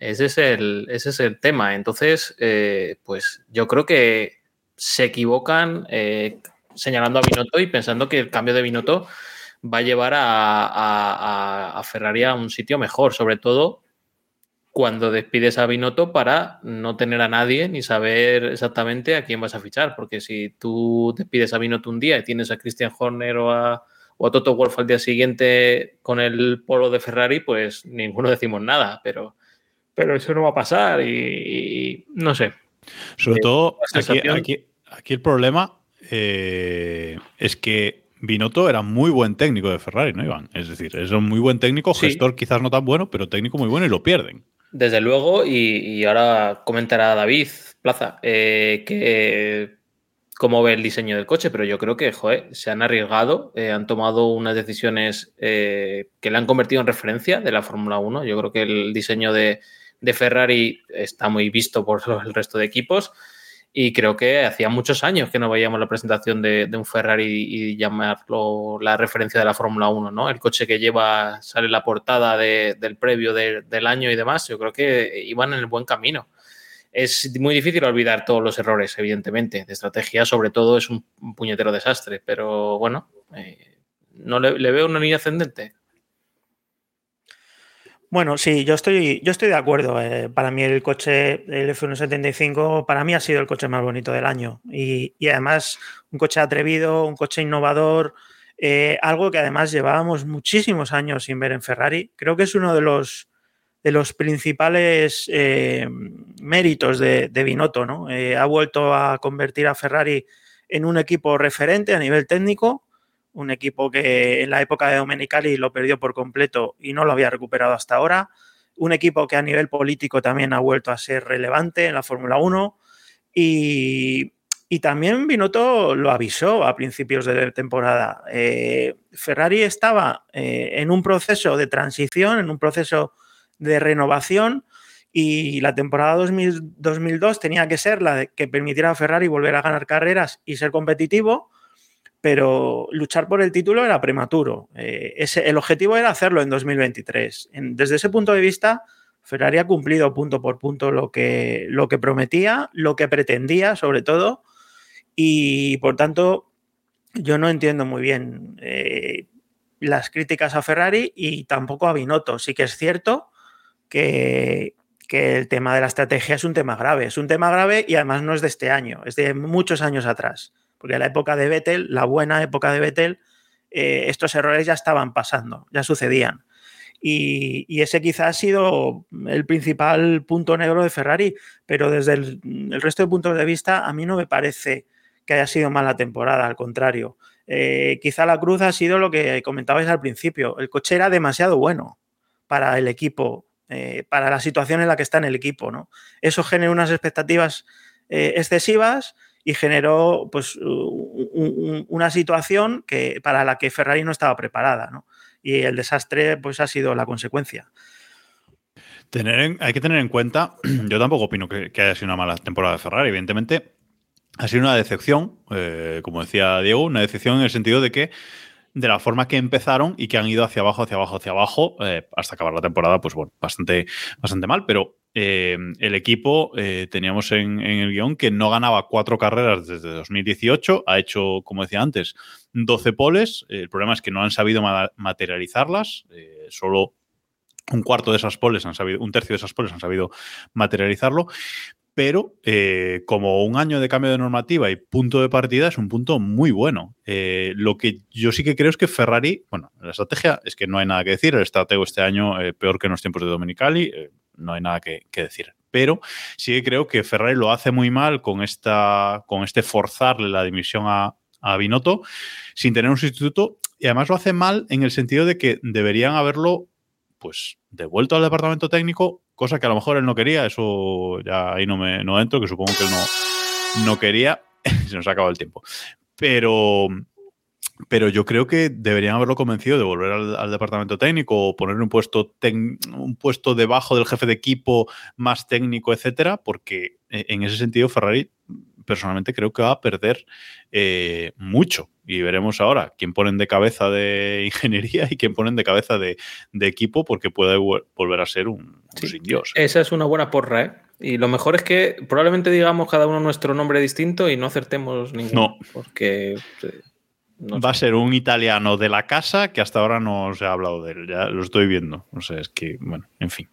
Ese es el, ese es el tema. Entonces, eh, pues yo creo que se equivocan eh, señalando a Binotto y pensando que el cambio de Binotto va a llevar a, a, a Ferrari a un sitio mejor, sobre todo cuando despides a Binotto para no tener a nadie ni saber exactamente a quién vas a fichar. Porque si tú despides a Binotto un día y tienes a Christian Horner o a, Toto Wolff al día siguiente con el polo de Ferrari, pues ninguno decimos nada. Pero, pero eso no va a pasar y, no sé. Sobre eh, todo, aquí, el problema eh, es que Binotto era muy buen técnico de Ferrari, ¿no, Iván? Es decir, es un muy buen técnico, gestor quizás no tan bueno, pero técnico muy bueno y lo pierden. Desde luego, y, ahora comentará David Plaza eh, que cómo ve el diseño del coche, pero yo creo que se han arriesgado, eh, han tomado unas decisiones eh, que le han convertido en referencia de la Fórmula 1. Yo creo que el diseño de, de Ferrari está muy visto por el resto de equipos y creo que hacía muchos años que no veíamos la presentación de, un Ferrari y, llamarlo la referencia de la Fórmula 1, ¿no? El coche que lleva, sale la portada del previo del año y demás, yo creo que iban en el buen camino. Es muy difícil olvidar todos los errores, evidentemente. De estrategia, sobre todo, es un, puñetero desastre, pero bueno, eh, no le, le veo una línea ascendente. Bueno, sí, yo estoy, yo estoy de acuerdo. Eh, para mí el coche, el F175, para mí ha sido el coche más bonito del año. Y, además un coche atrevido, un coche innovador, eh, algo que además llevábamos muchísimos años sin ver en Ferrari. Creo que es uno de los, de los principales eh, méritos de, de Binotto. ¿no? ha vuelto a convertir a Ferrari en un equipo referente a nivel técnico un equipo que en la época de Domenicali lo perdió por completo y no lo había recuperado hasta ahora, un equipo que a nivel político también ha vuelto a ser relevante en la Fórmula 1 y, también Binotto lo avisó a principios de temporada. Eh, Ferrari estaba eh, en un proceso de transición, en un proceso de renovación y la temporada 2002 tenía que ser la que permitiera a Ferrari volver a ganar carreras y ser competitivo pero luchar por el título era prematuro. Eh, el objetivo era hacerlo en 2023. desde ese punto de vista, Ferrari ha cumplido punto por punto lo que, lo que prometía, lo que pretendía sobre todo, y por tanto yo no entiendo muy bien eh, las críticas a Ferrari y tampoco a Binotto. Sí que es cierto que, que el tema de la estrategia es un tema grave, es un tema grave y además no es de este año, es de muchos años atrás porque en la época de Vettel, la buena época de Vettel, eh, estos errores ya estaban pasando, ya sucedían. Y, ese quizás ha sido el principal punto negro de Ferrari, pero desde el, resto de puntos de vista a mí no me parece que haya sido mala temporada, al contrario. Eh, quizá la cruz ha sido lo que comentabais al principio, el coche era demasiado bueno para el equipo, eh, para la situación en la que está en el equipo. ¿no? Eso genera unas expectativas excesivas y generó pues, una situación que, para la que Ferrari no estaba preparada. ¿no? Y el desastre pues, ha sido la consecuencia. Tener hay que tener en cuenta, yo tampoco opino que, haya sido una mala temporada de Ferrari, evidentemente ha sido una decepción, eh, como decía Diego, una decepción en el sentido de que de la forma que empezaron y que han ido hacia abajo, hacia abajo, hacia abajo, eh, hasta acabar la temporada, pues bueno, bastante, bastante mal, pero eh, el equipo, eh, teníamos en, el guion que no ganaba cuatro carreras desde 2018, ha hecho, como decía antes, 12 poles. El problema es que no han sabido materializarlas, solo un cuarto de esas poles han sabido, un tercio de esas poles han sabido materializarlo. Pero como un año de cambio de normativa y punto de partida es un punto muy bueno. lo que yo sí que creo es que Ferrari, bueno, la estrategia es que no hay nada que decir. El estratego este año peor que en los tiempos de Dominicali no hay nada que, decir. pero sí que creo que Ferrari lo hace muy mal con, esta, con este forzarle la dimisión a, a Binotto sin tener un sustituto y además lo hace mal en el sentido de que deberían haberlo pues devuelto al departamento técnico, cosa que a lo mejor él no quería, eso ya ahí no me no entro, que supongo que él no, no quería, se nos ha acabado el tiempo. Pero, pero yo creo que deberían haberlo convencido de volver al, departamento técnico o poner un puesto, un puesto debajo del jefe de equipo más técnico, etcétera, porque eh, en ese sentido Ferrari personalmente creo que va a perder eh, mucho. Y veremos ahora quién ponen de cabeza de ingeniería y quién ponen de cabeza de, equipo, porque puede volver a ser un, sin Dios. Esa es una buena porra, ¿eh? Y lo mejor es que probablemente digamos cada uno nuestro nombre distinto y no acertemos ninguno. No. Porque. Eh, Va a ser un italiano de la casa que hasta ahora no se ha hablado de él. Ya lo estoy viendo. No sé, es que, bueno, en fin.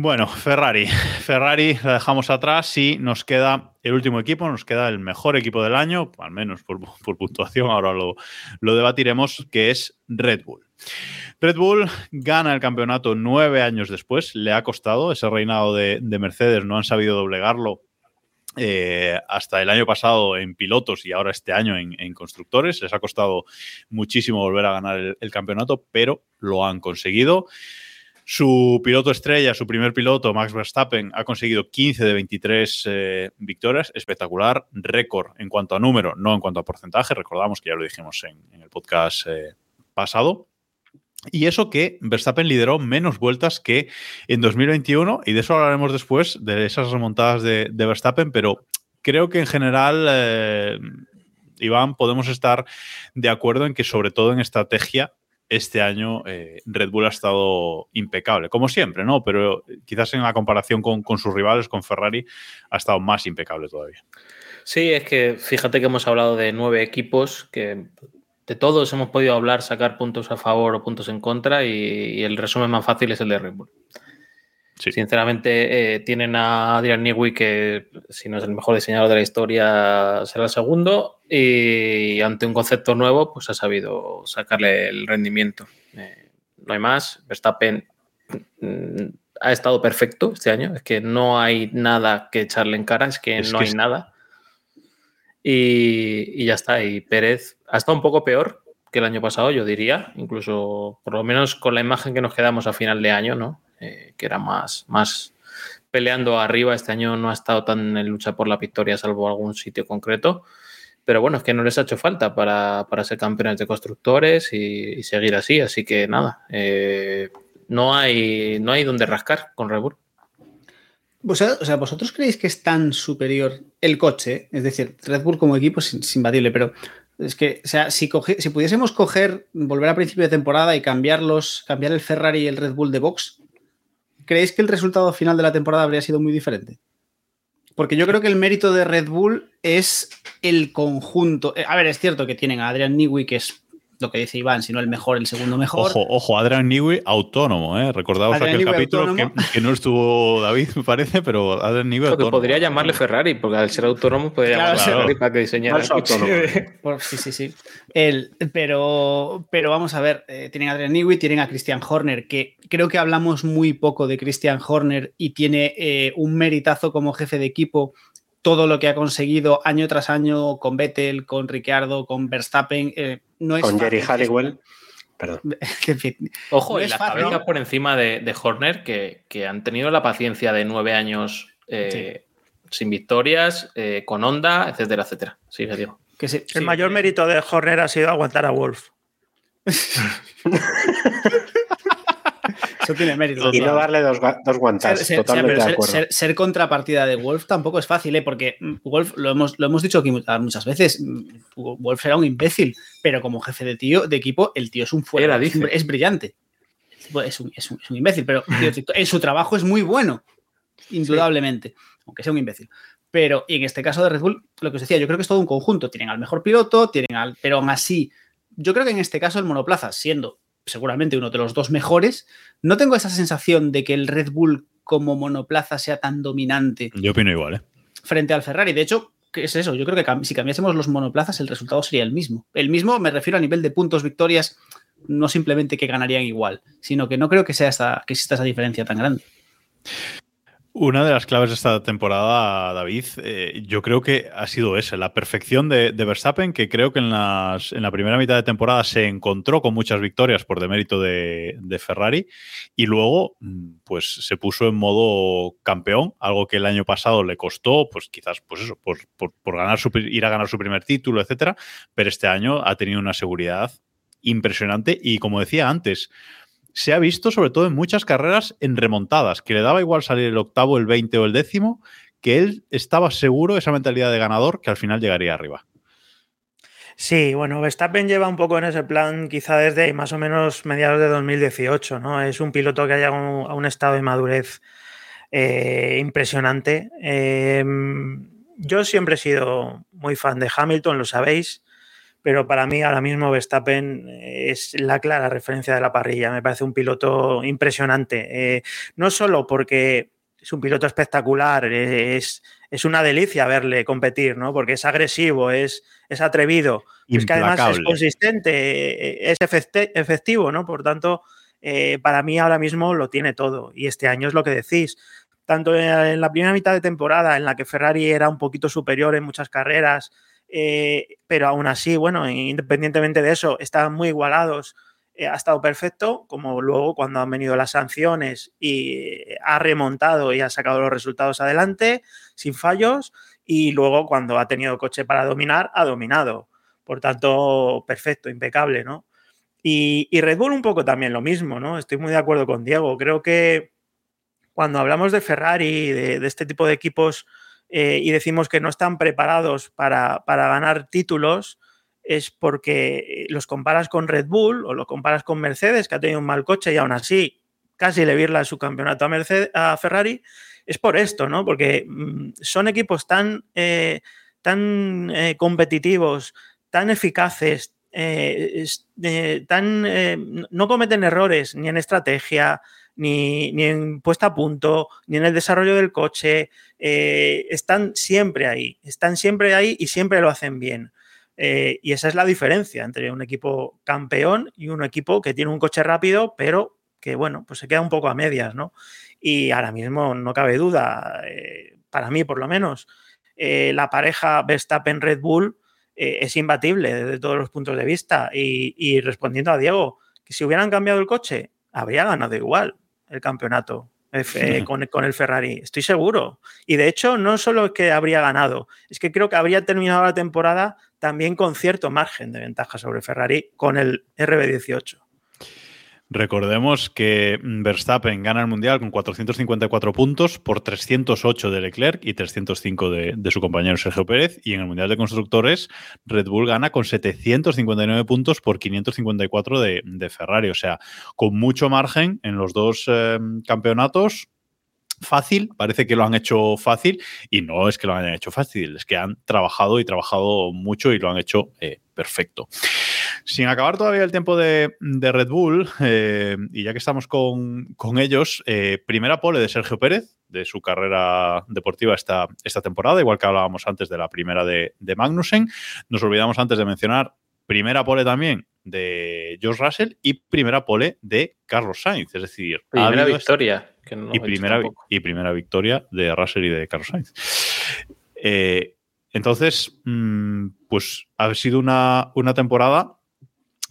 Bueno, Ferrari. Ferrari la dejamos atrás y nos queda el último equipo, nos queda el mejor equipo del año, al menos por, puntuación, ahora lo, debatiremos, que es Red Bull. Red Bull gana el campeonato nueve años después, le ha costado ese reinado de, Mercedes, no han sabido doblegarlo eh, hasta el año pasado en pilotos y ahora este año en, constructores. Les ha costado muchísimo volver a ganar el campeonato, pero lo han conseguido. Su piloto estrella, su primer piloto, Max Verstappen, ha conseguido 15 de 23 eh, victorias, espectacular, récord en cuanto a número, no en cuanto a porcentaje, recordamos que ya lo dijimos en, el podcast eh, pasado. Y eso que Verstappen lideró menos vueltas que en 2021, y de eso hablaremos después, de esas remontadas de, Verstappen, pero creo que en general, eh, Iván, podemos estar de acuerdo en que sobre todo en estrategia este año eh, Red Bull ha estado impecable, como siempre, ¿no? Pero quizás en la comparación con, sus rivales, con Ferrari, ha estado más impecable todavía. Sí, es que fíjate que hemos hablado de nueve equipos, que de todos hemos podido hablar, sacar puntos a favor o puntos en contra, y, el resumen más fácil es el de Red Bull. Sinceramente, eh, tienen a Adrian Newey, que si no es el mejor diseñador de la historia, será el segundo. Y ante un concepto nuevo, pues ha sabido sacarle el rendimiento. Eh, no hay más. Verstappen mm, ha estado perfecto este año. Es que no hay nada que echarle en cara, es que no hay nada. Y, y, ya está. Y Pérez ha estado un poco peor que el año pasado, yo diría. Incluso, por lo menos con la imagen que nos quedamos a final de año, ¿no? Eh, que era más, más peleando arriba. Este año no ha estado tan en lucha por la victoria, salvo algún sitio concreto. Pero bueno, es que no les ha hecho falta para, ser campeones de constructores y, seguir así. Así que nada, eh, no, hay, no hay donde rascar con Red Bull. O sea, ¿vosotros creéis que es tan superior el coche? Es decir, Red Bull como equipo es imbatible, pero es que, o sea, si, si pudiésemos coger, volver a principio de temporada y cambiarlos, cambiar el Ferrari y el Red Bull de box, ¿creéis que el resultado final de la temporada habría sido muy diferente? Porque yo creo que el mérito de Red Bull es el conjunto. Eh, a ver, es cierto que tienen a Adrian Newey, que es lo que dice Iván, si no el mejor, el segundo mejor. Ojo, ojo, Adrian Newey autónomo, ¿eh? Recordaos aquel capítulo que, no estuvo David, me parece, pero Adrian Newey autónomo. podría llamarle Ferrari, porque al ser autónomo podría llamarle Ferrari para que diseñara el autónomo. sí, sí, sí. pero, pero vamos a ver, eh, tienen a Adrian Newey, tienen a Christian Horner, que creo que hablamos muy poco de Christian Horner y tiene eh, un meritazo como jefe de equipo todo lo que ha conseguido año tras año con Vettel, con Ricciardo, con Verstappen. Eh, no es con Jerry Halliwell. Perdón. Ojo, y las fábricas por encima de, Horner que, han tenido la paciencia de nueve años eh, sin victorias, eh, con Honda, etcétera, etcétera. Sí, digo. el mayor mérito de Horner ha sido aguantar a Wolf. tiene mérito. Y no darle dos, guantas. Ser, totalmente de acuerdo. Ser, contrapartida de Wolf tampoco es fácil, ¿eh? porque Wolf, lo hemos, lo hemos dicho aquí muchas veces, mm, Wolf era un imbécil, pero como jefe de tío de equipo, el tío es un fuera, es, brillante. Es un, es, un, imbécil, pero en su trabajo es muy bueno, indudablemente, aunque sea un imbécil. Pero, y en este caso de Red Bull, lo que os decía, yo creo que es todo un conjunto. Tienen al mejor piloto, tienen al. Pero aún así, yo creo que en este caso el monoplaza, siendo seguramente uno de los dos mejores, no tengo esa sensación de que el Red Bull como monoplaza sea tan dominante. Yo opino igual, ¿eh? Frente al Ferrari. De hecho, ¿qué es eso? Yo creo que si cambiásemos los monoplazas, el resultado sería el mismo. El mismo me refiero a nivel de puntos, victorias, no simplemente que ganarían igual, sino que no creo que, sea esta, que exista esa diferencia tan grande. Una de las claves de esta temporada, David, eh, yo creo que ha sido esa, la perfección de, Verstappen, que creo que en, las, en, la primera mitad de temporada se encontró con muchas victorias por demérito de, Ferrari y luego mm, pues se puso en modo campeón, algo que el año pasado le costó, pues quizás pues eso, por, por, ganar su, ir a ganar su primer título, etcétera, pero este año ha tenido una seguridad impresionante y como decía antes, se ha visto sobre todo en muchas carreras en remontadas, que le daba igual salir el octavo, el veinte o el décimo, que él estaba seguro, esa mentalidad de ganador, que al final llegaría arriba. Sí, bueno, Verstappen lleva un poco en ese plan quizá desde más o menos mediados de 2018, ¿no? Es un piloto que ha llegado a un estado de madurez eh, impresionante. Em, yo siempre he sido muy fan de Hamilton, lo sabéis pero para mí ahora mismo Verstappen es la clara referencia de la parrilla. Me parece un piloto impresionante. Eh, no solo porque es un piloto espectacular, es, es una delicia verle competir, ¿no? Porque es agresivo, es, es atrevido, es que además es consistente, es efectivo, ¿no? Por tanto, eh, para mí ahora mismo lo tiene todo. Y este año es lo que decís. Tanto en la primera mitad de temporada, en la que Ferrari era un poquito superior en muchas carreras, eh, pero aún así, bueno, independientemente de eso, están muy igualados. Eh, ha estado perfecto, como luego cuando han venido las sanciones y ha remontado y ha sacado los resultados adelante sin fallos y luego cuando ha tenido coche para dominar, ha dominado. Por tanto, perfecto, impecable, ¿no? Y, Red Bull un poco también lo mismo, ¿no? Estoy muy de acuerdo con Diego. Creo que cuando hablamos de Ferrari, de este tipo de equipos eh, y decimos que no están preparados para, ganar títulos, es porque los comparas con Red Bull o lo comparas con Mercedes, que ha tenido un mal coche y aún así casi le virla su campeonato a, Ferrari, es por esto, ¿no? Porque mm, son equipos tan, eh, tan eh, competitivos, tan eficaces, tan, no cometen errores ni en estrategia, ni, en puesta a punto, ni en el desarrollo del coche. Eh, están siempre ahí, están siempre ahí y siempre lo hacen bien. Eh, y esa es la diferencia entre un equipo campeón y un equipo que tiene un coche rápido, pero que, bueno, pues se queda un poco a medias, ¿no? Y ahora mismo no cabe duda, eh, para mí por lo menos, la pareja Verstappen-Red Bull es imbatible desde todos los puntos de vista. Y, y respondiendo a Diego, que si hubieran cambiado el coche, habría ganado igual el campeonato con, con, el Ferrari, estoy seguro. Y de hecho, no solo es que habría ganado, es que creo que habría terminado la temporada también con cierto margen de ventaja sobre Ferrari con el RB18. Recordemos que Verstappen gana el Mundial con 454 puntos por 308 de Leclerc y 305 de, de, su compañero Sergio Pérez. Y en el Mundial de Constructores, Red Bull gana con 759 puntos por 554 de, de Ferrari. O sea, con mucho margen en los dos eh, campeonatos fácil, parece que lo han hecho fácil y no es que lo hayan hecho fácil, es que han trabajado y trabajado mucho y lo han hecho eh, perfecto. Sin acabar todavía el tiempo de, Red Bull, eh, y ya que estamos con, ellos, eh, primera pole de Sergio Pérez, de su carrera deportiva esta, esta temporada, igual que hablábamos antes de la primera de, de Magnussen. Nos olvidamos antes de mencionar primera pole también de George Russell y primera pole de Carlos Sainz, es decir, primera victoria. y, primera, y primera victoria de Russell y de Carlos Sainz. Eh, entonces, mm, pues ha sido una, una, temporada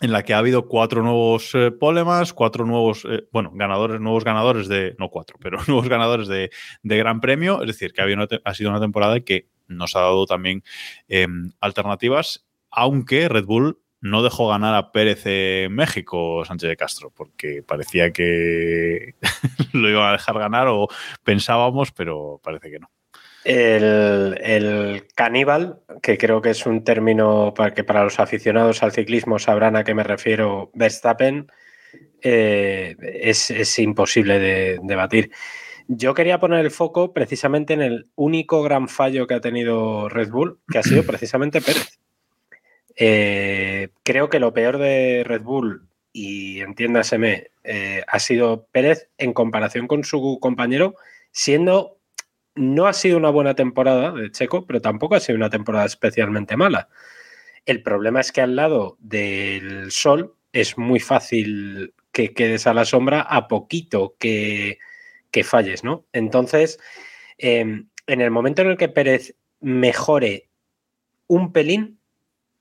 en la que ha habido cuatro nuevos eh, polemas, cuatro nuevos, eh, bueno, ganadores, nuevos ganadores de, no cuatro, pero nuevos ganadores de, Gran Premio, es decir, que ha, ha sido una temporada que nos ha dado también em, alternativas, aunque Red Bull no dejó ganar a Pérez en México, Sánchez de Castro, porque parecía que lo iban a dejar ganar o pensábamos, pero parece que no. El, caníbal, que creo que es un término para que para los aficionados al ciclismo sabrán a qué me refiero, Verstappen, eh, es, imposible de, debatir. Yo quería poner el foco precisamente en el único gran fallo que ha tenido Red Bull, que ha sido precisamente Pérez. Eh, creo que lo peor de Red Bull, y entiéndaseme, eh, ha sido Pérez en comparación con su compañero, siendo no ha sido una buena temporada de Checo, pero tampoco ha sido una temporada especialmente mala. El problema es que al lado del sol es muy fácil que quedes a la sombra a poquito que, falles, ¿no? Entonces, em, en el momento en el que Pérez mejore un pelín,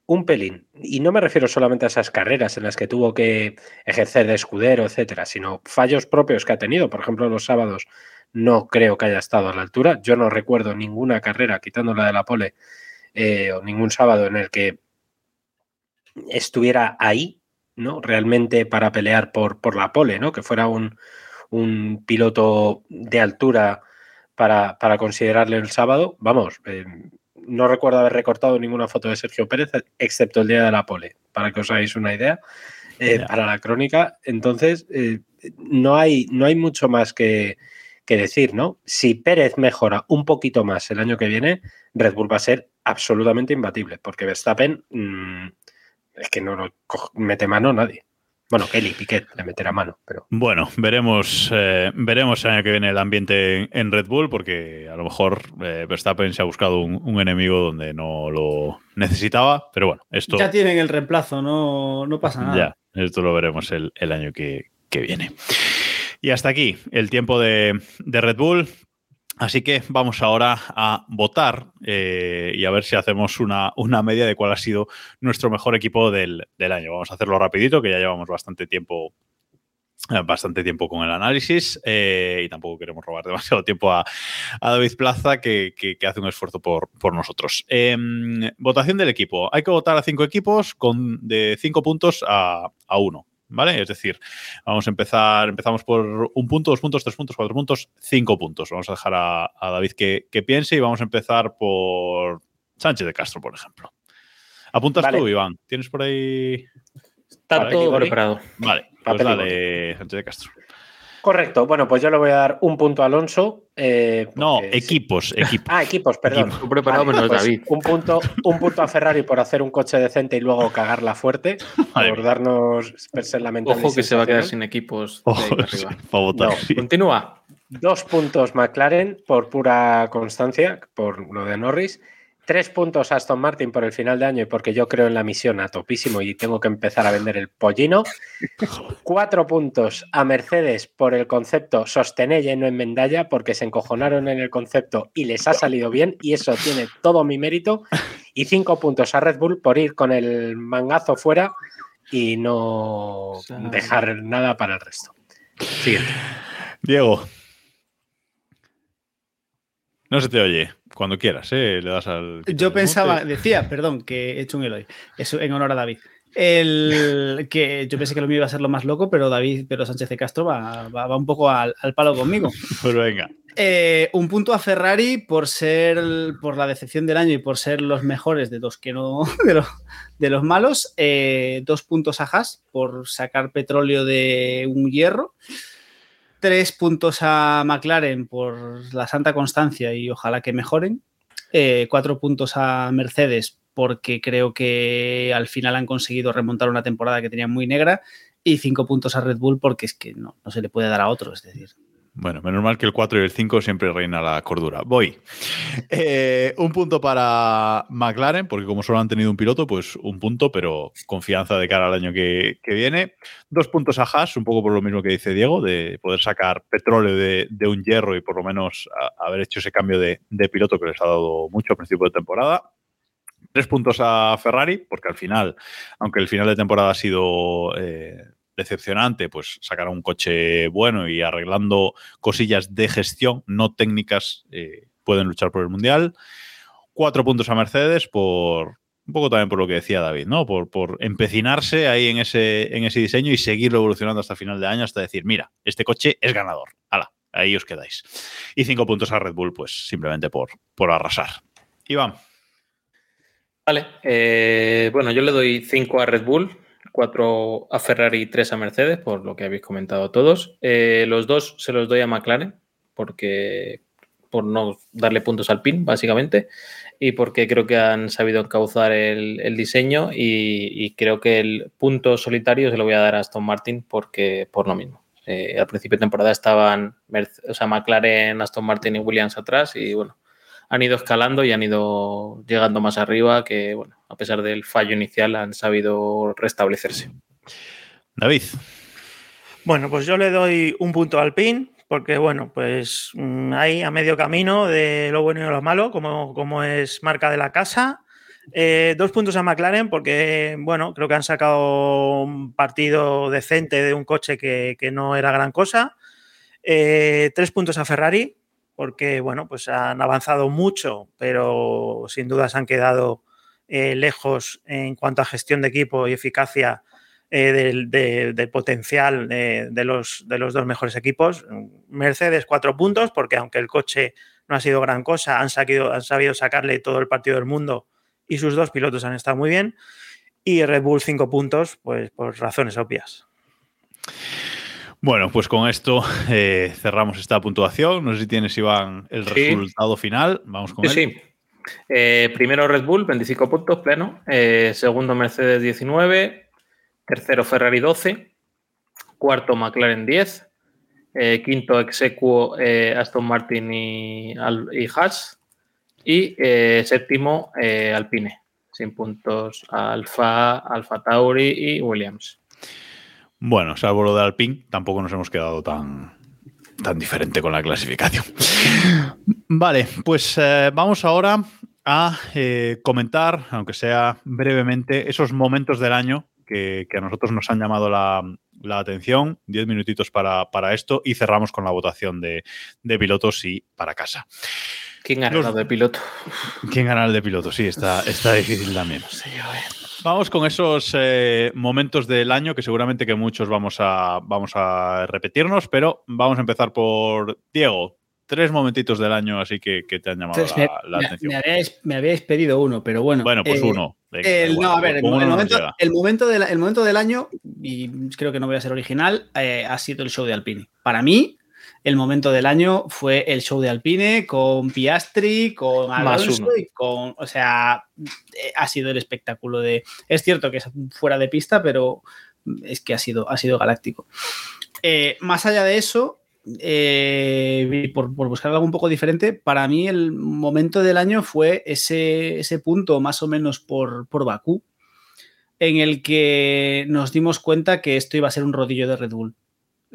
un pelín, y no me refiero solamente a esas carreras en las que tuvo que ejercer de escudero, etcétera, sino fallos propios que ha tenido, por ejemplo, los sábados no creo que haya estado a la altura. Yo no recuerdo ninguna carrera, quitando la de la pole, eh, o ningún sábado en el que estuviera ahí, ¿no? Realmente para pelear por, por la pole, ¿no? Que fuera un, un piloto de altura para, para, considerarle el sábado. Vamos, eh, no recuerdo haber recortado ninguna foto de Sergio Pérez, excepto el día de la pole, para que os hagáis una idea, eh, para la crónica. Entonces, eh, no, hay, no hay mucho más que, que decir, ¿no? Si Pérez mejora un poquito más el año que viene, Red Bull va a ser absolutamente imbatible, porque Verstappen mmm, es que no, no mete mano nadie. Bueno, Kelly Piquet le meterá mano, pero. Bueno, veremos, eh, veremos el año que viene el ambiente en Red Bull, porque a lo mejor eh, Verstappen se ha buscado un, un, enemigo donde no lo necesitaba, pero bueno, esto. Ya tienen el reemplazo, no, no pasa nada. Ya, esto lo veremos el, el año que, que, viene. Y hasta aquí el tiempo de, Red Bull. Así que vamos ahora a votar eh, y a ver si hacemos una, media de cuál ha sido nuestro mejor equipo del, año. Vamos a hacerlo rapidito, que ya llevamos bastante tiempo eh, bastante tiempo con el análisis eh, y tampoco queremos robar demasiado tiempo a, David Plaza que, hace un esfuerzo por, por nosotros. Eh, votación del equipo. Hay que votar a cinco equipos con de cinco puntos a, a uno. ¿Vale? Es decir, vamos a empezar, empezamos por un punto, dos puntos, tres puntos, cuatro puntos, cinco puntos. Vamos a dejar a, a David que, que, piense y vamos a empezar por Sánchez de Castro, por ejemplo. ¿Apuntas vale. tú, Iván? ¿Tienes por ahí? Está vale, todo preparado. Vale, pues dale, Sánchez de Castro. Correcto. Bueno, pues yo le voy a dar un punto a Alonso. Eh, no, equipos, equipos. Ah, equipos, perdón. Equipo preparado vale, menos pues David. Un punto, un punto a Ferrari por hacer un coche decente y luego cagarla fuerte. Por darnos ser lamentables. Ojo que se va a quedar sin equipos. Ojo, sí, votar, no. sí. Continúa. Dos puntos McLaren por pura constancia, por lo de Norris. Tres puntos a Aston Martin por el final de año y porque yo creo en la misión a topísimo y tengo que empezar a vender el pollino. Cuatro puntos a Mercedes por el concepto sostenella y no enmendalla porque se encojonaron en el concepto y les ha salido bien y eso tiene todo mi mérito. Y cinco puntos a Red Bull por ir con el mangazo fuera y no dejar nada para el resto. Siguiente. Diego. No se te oye. Cuando quieras, ¿eh? Le das al. Yo pensaba, decía, perdón, que he hecho un Eloy. Eso en honor a David. El que yo pensé que lo mío iba a ser lo más loco, pero David, pero Sánchez de Castro va, va, va un poco al, al, palo conmigo. Pues venga. Eh, un punto a Ferrari por ser por la decepción del año y por ser los mejores de los que no de los, de los malos. Eh, dos puntos a Haas por sacar petróleo de un hierro tres puntos a McLaren por la santa constancia y ojalá que mejoren. Eh, cuatro puntos a Mercedes porque creo que al final han conseguido remontar una temporada que tenían muy negra. Y cinco puntos a Red Bull porque es que no, no se le puede dar a otro. Es decir, bueno, menos mal que el 4 y el 5 siempre reina la cordura. Voy. Eh, un punto para McLaren, porque como solo han tenido un piloto, pues un punto, pero confianza de cara al año que, que viene. Dos puntos a Haas, un poco por lo mismo que dice Diego, de poder sacar petróleo de, de un hierro y por lo menos haber hecho ese cambio de, de, piloto que les ha dado mucho a principio de temporada. Tres puntos a Ferrari, porque al final, aunque el final de temporada ha sido... Eh, decepcionante, pues sacar un coche bueno y arreglando cosillas de gestión, no técnicas, eh, pueden luchar por el Mundial. Cuatro puntos a Mercedes por un poco también por lo que decía David, ¿no? Por, por empecinarse ahí en ese, en ese diseño y seguirlo evolucionando hasta final de año, hasta decir, mira, este coche es ganador. ¡Hala! Ahí os quedáis. Y cinco puntos a Red Bull, pues simplemente por, por arrasar. Iván. Vale, eh, bueno, yo le doy cinco a Red Bull, 4 a Ferrari y 3 a Mercedes, por lo que habéis comentado todos. Eh, los dos se los doy a McLaren, porque por no darle puntos al pin, básicamente, y porque creo que han sabido encauzar el, diseño y, creo que el punto solitario se lo voy a dar a Aston Martin porque por lo mismo. Eh, al principio de temporada estaban o sea, McLaren, Aston Martin y Williams atrás y bueno, han ido escalando y han ido llegando más arriba que, bueno, a pesar del fallo inicial, han sabido restablecerse. David. Bueno, pues yo le doy un punto al PIN porque bueno, pues mm, ahí a medio camino de lo bueno y lo malo, como, como es marca de la casa. Eh, dos puntos a McLaren porque, bueno, creo que han sacado un partido decente de un coche que, no era gran cosa. Eh, tres puntos a Ferrari porque, bueno, pues han avanzado mucho, pero sin duda se han quedado eh, lejos en cuanto a gestión de equipo y eficacia del, potencial de, los, de los dos mejores equipos. Mercedes, cuatro puntos, porque aunque el coche no ha sido gran cosa, han, han sabido sacarle todo el partido del mundo y sus dos pilotos han estado muy bien. Y Red Bull cinco puntos, pues por razones obvias. Bueno, pues con esto eh, cerramos esta puntuación. No sé si tienes, Iván, el resultado final. Vamos con él. Sí. Eh, primero Red Bull, 25 puntos pleno. Eh, segundo Mercedes, 19. Tercero Ferrari, 12. Cuarto McLaren, 10. quinto Execuo, Aston Martin y, y Haas. Y séptimo, Alpine, sin puntos Alfa, Alfa Tauri y Williams. Bueno, salvo lo de Alpine, tampoco nos hemos quedado tan, tan diferente con la clasificación. vale, pues eh, vamos ahora a comentar, aunque sea brevemente, esos momentos del año que, a nosotros nos han llamado la, atención. Diez minutitos para, esto y cerramos con la votación de, de pilotos y para casa. ¿Quién gana el de piloto? ¿Quién gana el de piloto? Sí, está, está difícil también. Vamos con esos eh, momentos del año que seguramente que muchos vamos a, vamos a repetirnos, pero vamos a empezar por Diego. Tres momentitos del año así que, te han llamado la, atención. Me habíais, pedido uno, pero bueno. Bueno, pues eh, uno. no, a ver, el, momento, el, momento el momento del año, y creo que no voy a ser original, eh, ha sido el show de Alpine. Para mí, el momento del año fue el show de Alpine con Piastri, con Alonso y con, o sea, eh, ha sido el espectáculo de, es cierto que es fuera de pista, pero es que ha sido, ha sido galáctico. Eh, más allá de eso, eh, por, buscar algo un poco diferente, para mí el momento del año fue ese, ese punto más o menos por, por Bakú, en el que nos dimos cuenta que esto iba a ser un rodillo de Red Bull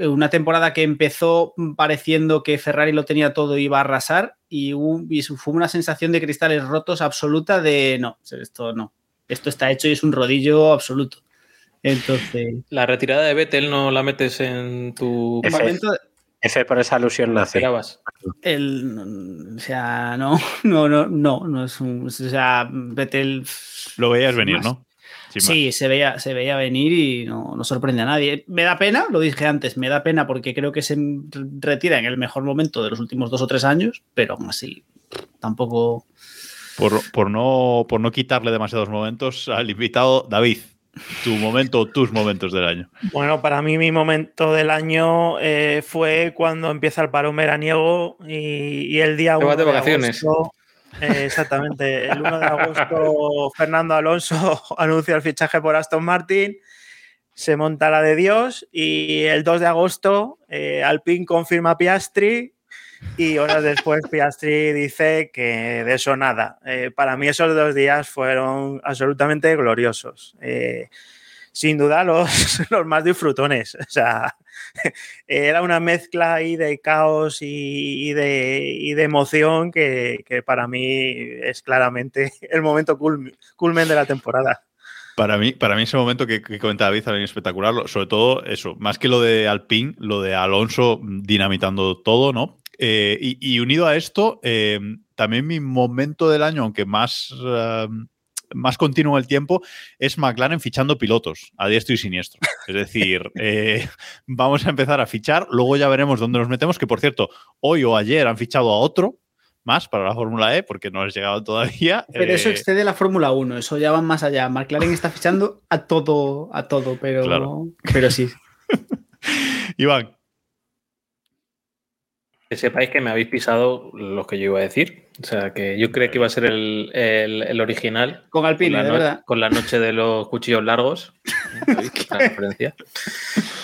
una temporada que empezó pareciendo que Ferrari lo tenía todo y iba a arrasar y, fue una sensación de cristales rotos absoluta de no, esto no, esto está hecho y es un rodillo absoluto. Entonces... La retirada de Vettel no la metes en tu... F, por esa alusión nace. El, o sea, no, no, no, no, no es un, o sea, Vettel... Lo veías venir, ¿no? Sí, se veía, se veía venir y no, sorprende a nadie. Me da pena, lo dije antes, me da pena porque creo que se retira en el mejor momento de los últimos dos o tres años, pero aún así tampoco. Por, no, por no quitarle demasiados momentos al invitado, David, tu momento, tus momentos del año. Bueno, para mí mi momento del año eh, fue cuando empieza el parón veraniego y, y el día 1 de, vacaciones. Eh, exactamente. El 1 de agosto, Fernando Alonso anuncia el fichaje por Aston Martin, se monta la de Dios y el 2 de agosto eh, Alpine confirma Piastri y horas después Piastri dice que de eso nada. Eh, para mí esos dos días fueron absolutamente gloriosos. Sin duda los, los más disfrutones. O sea, era una mezcla ahí de caos y, de, emoción que, para mí es claramente el momento culmen de la temporada. Para mí, para mí ese momento que, que comentaba David también espectacular, sobre todo eso, más que lo de Alpine, lo de Alonso dinamitando todo, ¿no? Eh, y, unido a esto, eh, también mi momento del año, aunque más eh, más continuo el tiempo es McLaren fichando pilotos a diestro y siniestro. Es decir, eh, vamos a empezar a fichar, luego ya veremos dónde nos metemos, que por cierto, hoy o ayer han fichado a otro más para la Fórmula E, porque no has llegado todavía. Pero eso eh, excede la Fórmula 1, eso ya va más allá. McLaren está fichando a todo, a todo, pero, pero sí. Iván. Que sepáis que me habéis pisado lo que yo iba a decir. O sea, que yo creo que iba a ser el, original. Con Alpine, con la, verdad. Con la noche de los cuchillos largos. referencia.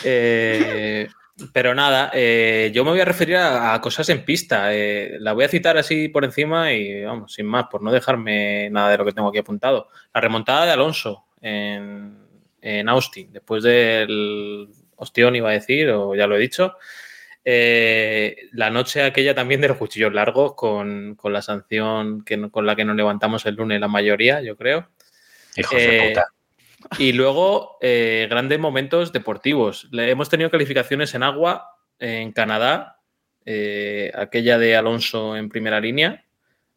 Eh, pero nada, eh, yo me voy a referir a, cosas en pista. Eh, la voy a citar así por encima y vamos, sin más, por no dejarme nada de lo que tengo aquí apuntado. La remontada de Alonso en, en Austin, después del ostión, iba a decir, o ya lo he dicho. Eh, la noche aquella también de los cuchillos largos, con, con la sanción que, con la que nos levantamos el lunes la mayoría, yo creo. Hijos de Eh, puta. Y luego, eh, grandes momentos deportivos. Le- hemos tenido calificaciones en agua en Canadá, aquella de Alonso en primera línea,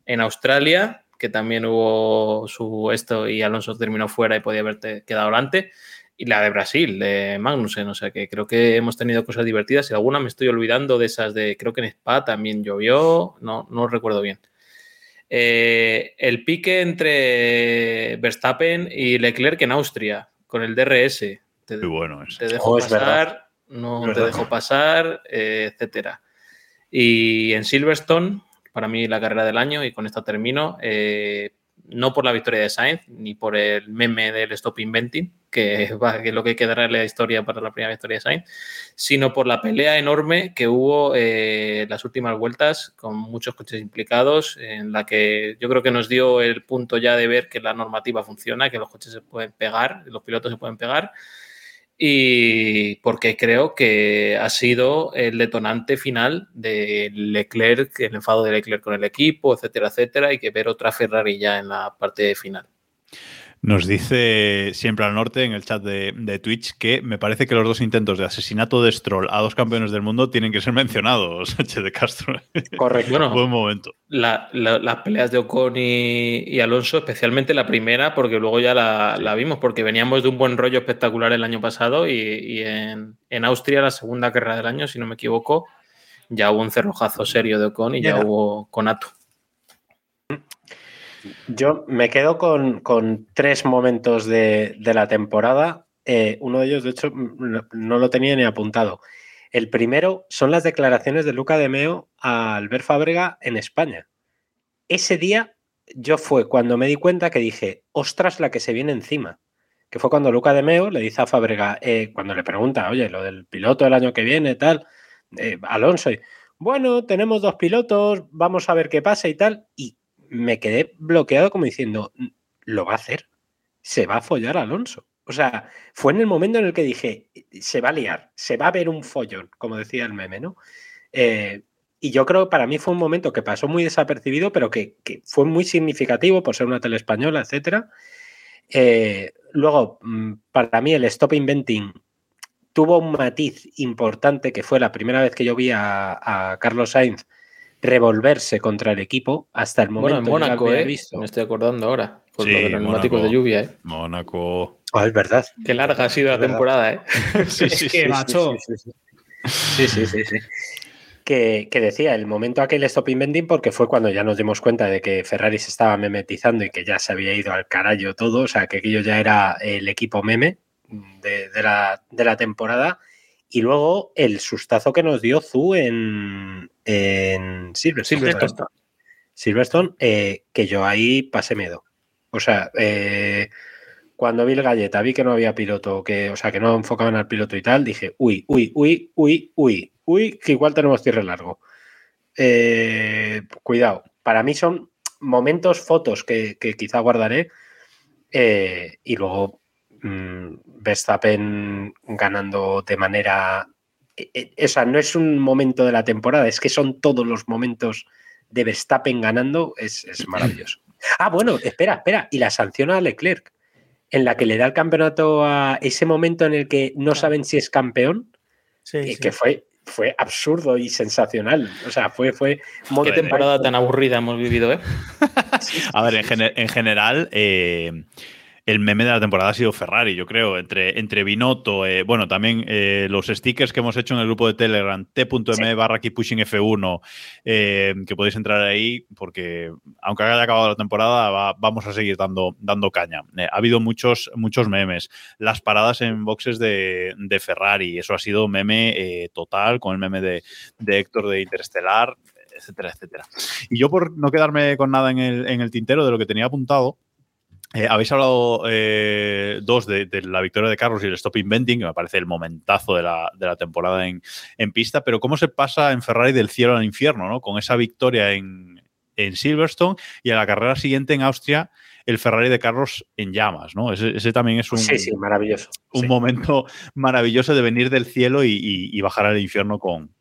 en Australia, que también hubo su esto y Alonso terminó fuera y podía haberte quedado delante, y la de Brasil, de Magnussen. O sea que creo que hemos tenido cosas divertidas y alguna me estoy olvidando de esas de, creo que en Spa también llovió, no, no recuerdo bien. Eh, el pique entre Verstappen y Leclerc en Austria, con el DRS. Te, Muy bueno te dejo Oh, pasar, no Es te verdad. dejo pasar, eh, etcétera. Y en Silverstone, para mí la carrera del año, y con esta termino, eh, no por la victoria de Sainz, ni por el meme del Stop Inventing, que, es lo que quedará en la historia para la primera victoria de Sainz, sino por la pelea enorme que hubo eh, las últimas vueltas, con muchos coches implicados, en la que yo creo que nos dio el punto ya de ver que la normativa funciona, que los coches se pueden pegar, los pilotos se pueden pegar, y porque creo que ha sido el detonante final de Leclerc, el enfado de Leclerc con el equipo, etcétera, etcétera, y que ver otra Ferrari ya en la parte final. Nos dice siempre al norte en el chat de, de Twitch que me parece que los dos intentos de asesinato de Stroll a dos campeones del mundo tienen que ser mencionados, Sánchez de Castro. Correcto. Bueno, Buen momento. la- la- las peleas de Ocon y, y Alonso, especialmente la primera, porque luego ya la, la vimos, porque veníamos de un buen rollo espectacular el año pasado y, y en, en Austria, la segunda carrera del año, si no me equivoco, ya hubo un cerrojazo serio de Ocon y Ya. hubo conato. Yo me quedo con, con tres momentos de, de la temporada. Eh, uno de ellos, de hecho, no, no lo tenía ni apuntado. El primero son las declaraciones de Luca de Meo a Albert Fábrega en España. Ese día yo fue cuando me di cuenta que dije, ostras, la que se viene encima. Que fue cuando Luca de Meo le dice a Fábrega, eh, cuando le pregunta, oye, lo del piloto del año que viene, tal, eh, Alonso, y, bueno, tenemos dos pilotos, vamos a ver qué pasa y tal. Y me quedé bloqueado como diciendo, lo va a hacer, se va a follar Alonso. O sea, fue en el momento en el que dije, se va a liar, se va a ver un follón, como decía el meme, ¿no? Eh, y yo creo que para mí fue un momento que pasó muy desapercibido, pero que, que fue muy significativo por ser una tele española, etcétera. Eh, luego, mm, para mí el Stop Inventing tuvo un matiz importante que fue la primera vez que yo vi a, a Carlos Sainz revolverse contra el equipo hasta el momento Bueno, en Mónaco, ¿eh? visto. Me estoy acordando ahora, por Sí, lo de los neumáticos de lluvia, ¿eh? Mónaco. Ah, es verdad. Qué larga ha sido la Es verdad. temporada, ¿eh? Sí, Es sí, que, sí. macho, Sí, sí, sí. Sí, sí, sí, sí. Que, que decía, el momento aquel stop inventing, porque fue cuando ya nos dimos cuenta de que Ferrari se estaba memetizando y que ya se había ido al carajo todo, o sea, que aquello ya era el equipo meme de, de la, de la temporada. Y luego el sustazo que nos dio Zu en, en Silverstone. Silverstone. Silverstone, eh, que yo ahí pasé miedo. O sea, eh, cuando vi el galleta, vi que no había piloto, que, o sea, que no enfocaban al piloto y tal, dije, uy, uy, uy, uy, uy, uy, que igual tenemos cierre largo. Eh, cuidado, para mí son momentos, fotos que, que quizá guardaré y luego mm, Verstappen ganando de manera... eh, eh, o sea, no es un momento de la temporada, es que son todos los momentos de Verstappen ganando, es, es maravilloso. Ah, bueno, espera, espera, y la sanción a Leclerc, en la que le da el campeonato a ese momento en el que no saben si es campeón, Sí, eh, sí. que fue, fue absurdo y sensacional. O sea, fue, fue Qué temporada tan aburrida hemos vivido, ¿eh? A ver, en general, eh, el meme de la temporada ha sido Ferrari, yo creo. Entre, entre Binotto, eh, bueno, también eh, los stickers que hemos hecho en el grupo de Telegram, t.m barra keep pushing F1, eh, que podéis entrar ahí, porque aunque haya acabado la temporada, va- vamos a seguir dando, dando caña. Ha habido muchos, muchos memes. Las paradas en boxes de, de Ferrari, eso ha sido meme total, con el meme de, de Héctor de Interestelar, etcétera, etcétera. Y yo, por no quedarme con nada en el, en el tintero de lo que tenía apuntado, eh, habéis hablado eh, dos de, de la victoria de Carlos y el Stop Inventing, que me parece el momentazo de la, de la temporada en, en pista, pero cómo se pasa en Ferrari del cielo al infierno, ¿no? Con esa victoria en, en Silverstone y a la carrera siguiente en Austria, el Ferrari de Carlos en llamas, ¿no? Ese, ese también es un, Sí, sí, maravilloso. un Sí. momento maravilloso de venir del cielo y, y- y bajar al infierno con,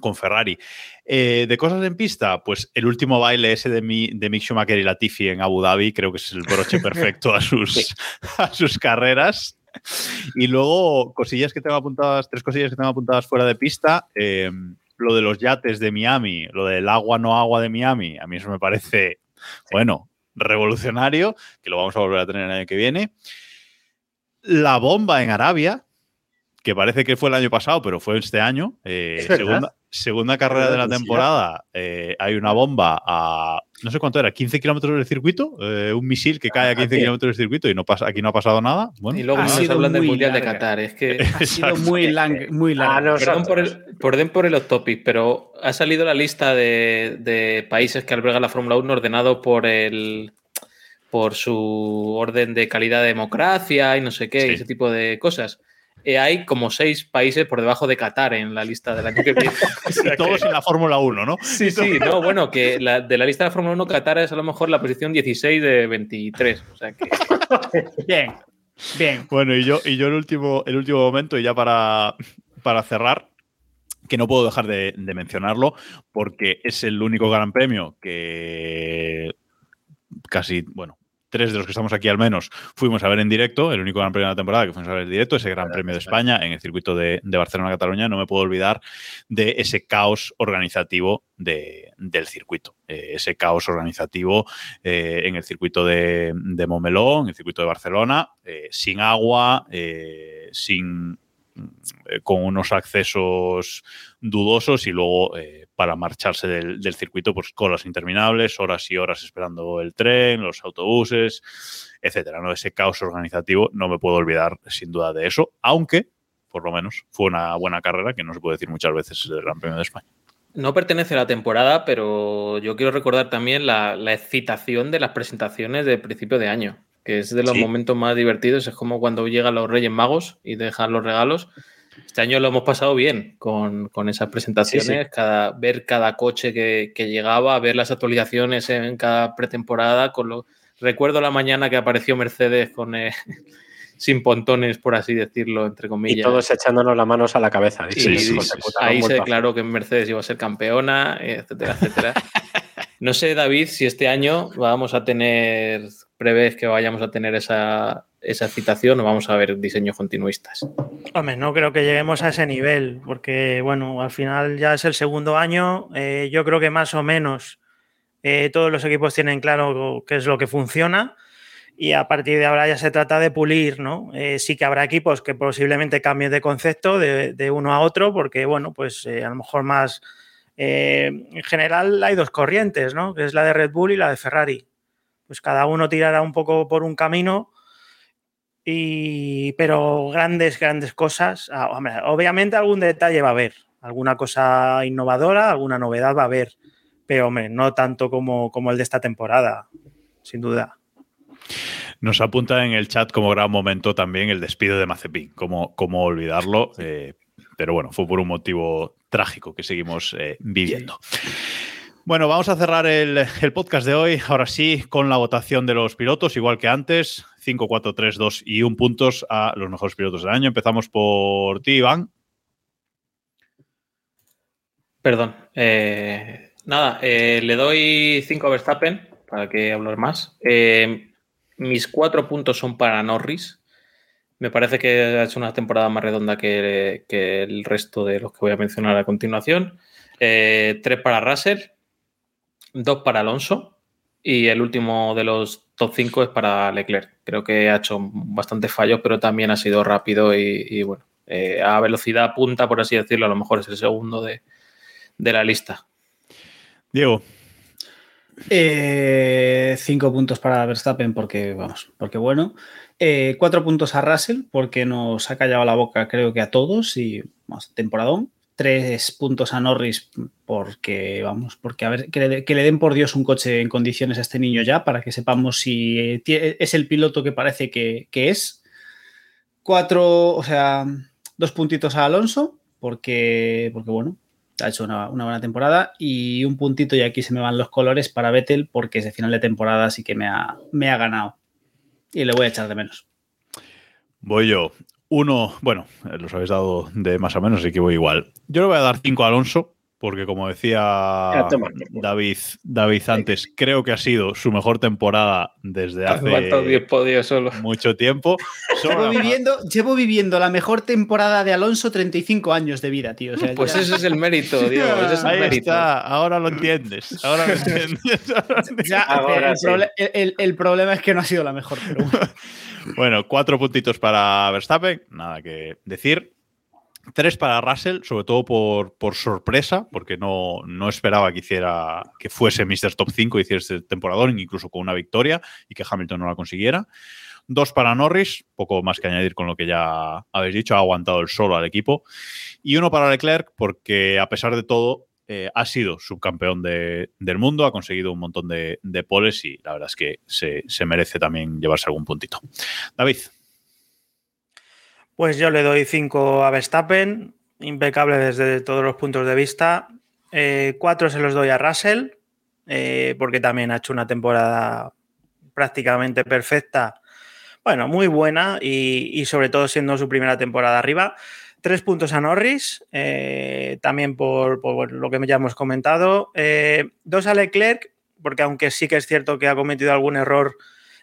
con Ferrari. Eh, de cosas en pista, pues el último baile ese de, mi, de Mick Schumacher y Latifi en Abu Dhabi creo que es el broche perfecto a sus, a sus carreras. Y luego, cosillas que tengo apuntadas, tres cosillas que tengo apuntadas fuera de pista. Eh, lo de los yates de Miami, lo del agua no agua de Miami, a mí eso me parece, bueno, revolucionario, que lo vamos a volver a tener el año que viene. La bomba en Arabia, que parece que fue el año pasado, pero fue este año. Eh, segunda, carrera de la temporada, eh, hay una bomba a, no sé cuánto era, 15 kilómetros del circuito, eh, un misil que cae a 15 kilómetros del circuito y no pasa, aquí no ha pasado nada. y luego no se hablan del Mundial de Qatar, es que ha sido muy, lang, muy largo. Ah, Perdón por el, por, por el off topic, pero ha salido la lista de, países que albergan la Fórmula 1 ordenado por el por su orden de calidad de democracia y no sé qué, ese tipo de cosas. Eh, hay como seis países por debajo de Qatar en la lista del año que viene. todos en la Fórmula 1, ¿no? Sí, sí, no, bueno, que de la lista de la Fórmula 1 Qatar es a lo mejor la posición 16 de 23. O sea que... Bien, bien. Bueno, y yo, y yo el, último, el último momento, y ya para, para cerrar, que no puedo dejar de, de mencionarlo, porque es el único gran premio que casi, bueno, tres de los que estamos aquí al menos fuimos a ver en directo, el único gran premio de la temporada que fuimos a ver en directo, ese Gran Premio de España en el circuito de, Barcelona-Cataluña, no me puedo olvidar de ese caos organizativo del circuito. Eh, ese caos organizativo eh, en el circuito de, de, Momeló, en el circuito de Barcelona, eh, sin agua, sin con unos accesos dudosos y luego para marcharse del, circuito, pues colas interminables, horas y horas esperando el tren, los autobuses, etcétera. ¿no? Ese caos organizativo no me puedo olvidar sin duda de eso, aunque por lo menos fue una buena carrera que no se puede decir muchas veces del Gran Premio de España. No pertenece a la temporada, pero yo quiero recordar también la, excitación de las presentaciones de principio de año, que es de los momentos más divertidos. Es como cuando llegan los Reyes Magos y dejan los regalos. Este año lo hemos pasado bien con, esas presentaciones, Cada, ver cada coche que, llegaba, ver las actualizaciones en cada pretemporada. Con lo, recuerdo la mañana que apareció Mercedes con eh, sin pontones, por así decirlo, entre comillas. Y todos echándonos las manos a la cabeza. ahí se declaró que Mercedes iba a ser campeona, etcétera, etcétera. no sé, David, si este año vamos a tener, prevés que vayamos a tener esa, esa citación o vamos a ver diseños continuistas? Hombre, no creo que lleguemos a ese nivel, porque bueno, al final ya es el segundo año. Eh, yo creo que más o menos eh, todos los equipos tienen claro qué es lo que funciona y a partir de ahora ya se trata de pulir, ¿no? Eh, sí que habrá equipos que posiblemente cambien de concepto de, uno a otro, porque bueno, pues a lo mejor más. en general hay dos corrientes, ¿no? Que es la de Red Bull y la de Ferrari. Pues cada uno tirará un poco por un camino y, pero grandes, grandes cosas. Ah, obviamente algún detalle va a haber, alguna cosa innovadora, alguna novedad va a haber, pero no tanto como, como el de esta temporada, sin duda. Nos apunta en el chat como gran momento también el despido de Mazepin, como, olvidarlo, eh, pero bueno, fue por un motivo trágico que seguimos eh, viviendo. Bueno, vamos a cerrar el, podcast de hoy, ahora sí, con la votación de los pilotos, igual que antes. 5, 4, 3, 2 y 1 puntos a los mejores pilotos del año. Empezamos por ti, Iván. Perdón. Eh, nada, eh, le doy 5 a Verstappen, para que hablar más. Eh, mis 4 puntos son para Norris. Me parece que ha hecho una temporada más redonda que, que el resto de los que voy a mencionar a continuación. 3 para Russell dos para Alonso y el último de los top 5 es para Leclerc. Creo que ha hecho bastantes fallos, pero también ha sido rápido y, bueno, eh, a velocidad punta, por así decirlo, a lo mejor es el segundo de, la lista. Diego. Eh, cinco puntos para Verstappen porque, vamos, porque bueno. Eh, cuatro puntos a Russell porque nos ha callado la boca creo que a todos y más temporadón tres puntos a Norris porque, vamos, porque a ver, que le, den por Dios un coche en condiciones a este niño ya para que sepamos si es el piloto que parece que, es. Cuatro, o sea, dos puntitos a Alonso porque, porque bueno, ha hecho una, buena temporada y un puntito y aquí se me van los colores para Vettel porque ese final de temporada sí que me ha, me ha ganado y le voy a echar de menos. Voy yo. Uno, bueno, los habéis dado de más o menos, así que voy igual. Yo le voy a dar cinco a Alonso, porque como decía David, David antes, creo que ha sido su mejor temporada desde hace mucho tiempo. Llevo viviendo, llevo viviendo, la mejor temporada de Alonso 35 años de vida, tío. pues ese es el mérito, Diego. Ahí está, ahora lo entiendes. Ahora lo entiendes. el, problema es que no ha sido la mejor. bueno, cuatro puntitos para Verstappen, nada que decir. Tres para Russell, sobre todo por, sorpresa, porque no, no, esperaba que hiciera que fuese Mr. Top 5 y hiciera este temporadón, incluso con una victoria, y que Hamilton no la consiguiera. Dos para Norris, poco más que añadir con lo que ya habéis dicho, ha aguantado el solo al equipo. Y uno para Leclerc, porque a pesar de todo, eh, ha sido subcampeón del mundo, ha conseguido un montón de, de poles y la verdad es que se, se merece también llevarse algún puntito. David. Pues yo le doy 5 a Verstappen, impecable desde todos los puntos de vista. 4 eh, se los doy a Russell, eh, porque también ha hecho una temporada prácticamente perfecta. Bueno, muy buena y, sobre todo siendo su primera temporada arriba. Tres puntos a Norris, eh, también por, lo que ya hemos comentado. dos a Leclerc, porque aunque sí que es cierto que ha cometido algún error,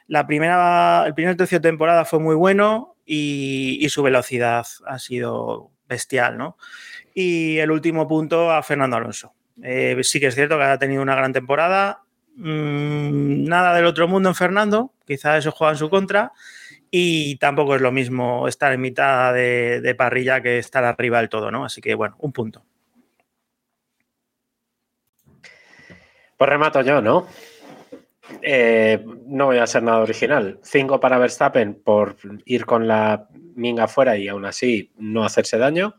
la primera, el primer tercio de temporada fue muy bueno y, su velocidad ha sido bestial, ¿no? Y el último punto a Fernando Alonso. Eh, sí que es cierto que ha tenido una gran temporada. Mm, nada del otro mundo en Fernando, quizá eso juega en su contra. Y tampoco es lo mismo estar en mitad de, de parrilla que estar arriba del todo, ¿no? Así que bueno, un punto. Pues remato yo, ¿no? Eh, no voy a ser nada original. Cinco para Verstappen por ir con la minga fuera y aún así no hacerse daño.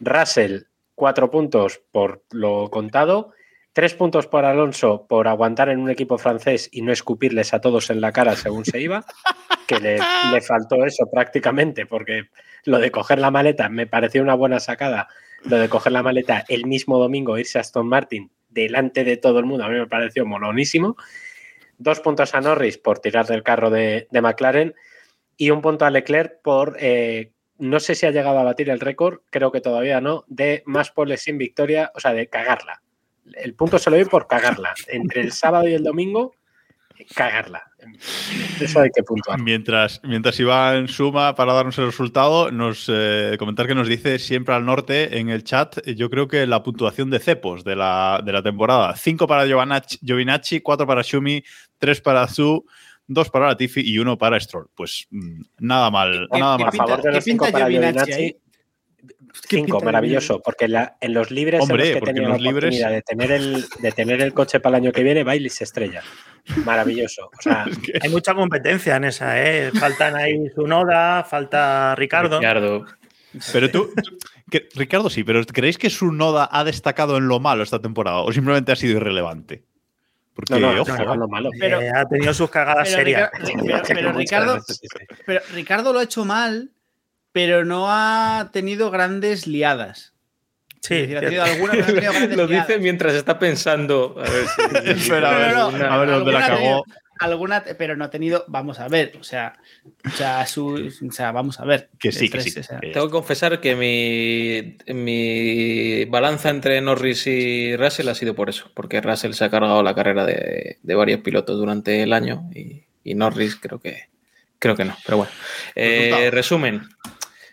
Russell, cuatro puntos por lo contado. Tres puntos por Alonso por aguantar en un equipo francés y no escupirles a todos en la cara según se iba, que le, le faltó eso prácticamente, porque lo de coger la maleta me pareció una buena sacada. Lo de coger la maleta el mismo domingo, irse a Aston Martin delante de todo el mundo, a mí me pareció molonísimo. Dos puntos a Norris por tirar del carro de, McLaren y un punto a Leclerc por, eh, no sé si ha llegado a batir el récord, creo que todavía no, de más poles sin victoria, o sea, de cagarla. El punto se lo doy por cagarla. Entre el sábado y el domingo, cagarla. Eso hay que puntuar. Mientras, mientras Iván suma para darnos el resultado, nos eh, comentar que nos dice siempre al norte en el chat, yo creo que la puntuación de cepos de la, de la temporada. Cinco para Giovinacci, cuatro para Shumi, tres para Zu, dos para Latifi y uno para Stroll. Pues mm, nada mal. nada mal. A favor de los cinco para Giovinacci, Cinco, maravilloso, porque en los libres Hombre, en los que la oportunidad de tener, el, de tener el coche para el año que viene, baile y se estrella. Maravilloso. O sea, hay mucha competencia en esa, ¿eh? Faltan ahí su Noda, falta Ricardo. Ricardo. Pero tú, Ricardo sí, pero ¿creéis que su Noda ha destacado en lo malo esta temporada o simplemente ha sido irrelevante? Porque, no, no, ojo, lo malo. Pero, eh, ha tenido sus cagadas serias. pero, Ricardo, pero Ricardo lo ha hecho mal pero no ha tenido grandes liadas. Sí, ha tenido alguna, ha tenido grandes Lo dice mientras está pensando. A ver, si, a ver, a ver dónde la cagó. Alguna, pero no ha tenido, vamos a ver, o sea, o sea, su, o sea vamos a ver. Que sí, que sí. Tengo que confesar que mi, mi balanza entre Norris y Russell ha sido por eso, porque Russell se ha cargado la carrera de, de varios pilotos durante el año y, y, Norris creo que, creo que no, pero bueno. Eh, resumen,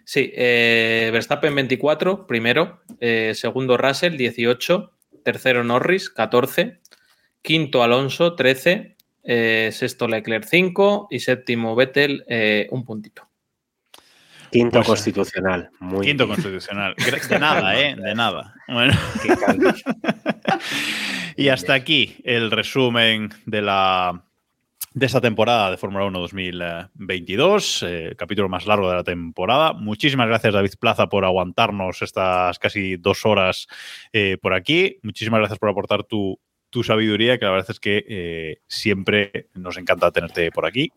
Sí, eh, Verstappen 24, primero. Eh, segundo Russell, 18. Tercero Norris, 14. Quinto Alonso, 13. Eh, sexto Leclerc, 5. Y séptimo Vettel, un puntito. Quinto pues, constitucional. Muy quinto constitucional. De nada, ¿eh? De nada. Bueno. y hasta aquí el resumen de la de esta temporada de Fórmula 1 2022, eh, capítulo más largo de la temporada. Muchísimas gracias, David Plaza, por aguantarnos estas casi dos horas eh, por aquí. Muchísimas gracias por aportar tu, sabiduría, que la verdad es que eh, siempre nos encanta tenerte por aquí.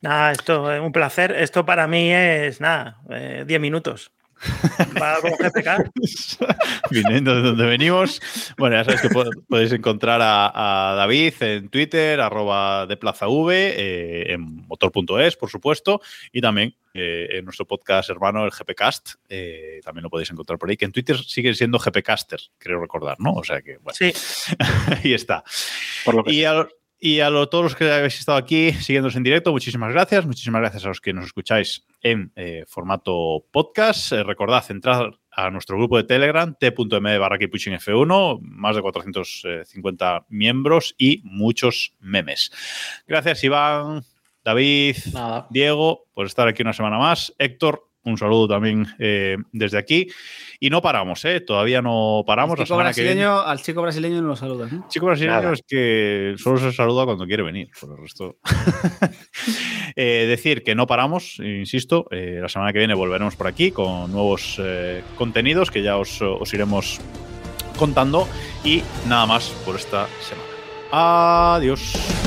Nada, esto es un placer. Esto para mí es nada, 10 minutos. Con GPK. Viniendo de donde venimos. Bueno, ya sabéis que podéis encontrar a, David en Twitter, arroba de Plaza V, eh, en motor.es, por supuesto, y también eh, en nuestro podcast hermano, el GPcast. Eh, también lo podéis encontrar por ahí, que en Twitter sigue siendo GPcaster, creo recordar, ¿no? O sea que, bueno. Sí. ahí está. y, y a todos los que habéis estado aquí siguiéndonos en directo, muchísimas gracias. Muchísimas gracias a los que nos escucháis en eh, formato podcast. Eh, recordad entrar a nuestro grupo de Telegram, t.m barra F1, más de 450 miembros y muchos memes. Gracias, Iván, David, Diego, por estar aquí una semana más. Héctor, un saludo también eh, desde aquí. Y no paramos, ¿eh? Todavía no paramos. Chico brasileño, al chico brasileño no lo saludas, Chico brasileño es que solo se saluda cuando quiere venir. Por el resto. Eh, decir que no paramos, insisto. Eh, la semana que viene volveremos por aquí con nuevos contenidos que ya os, os iremos contando. Y nada más por esta semana. Adiós.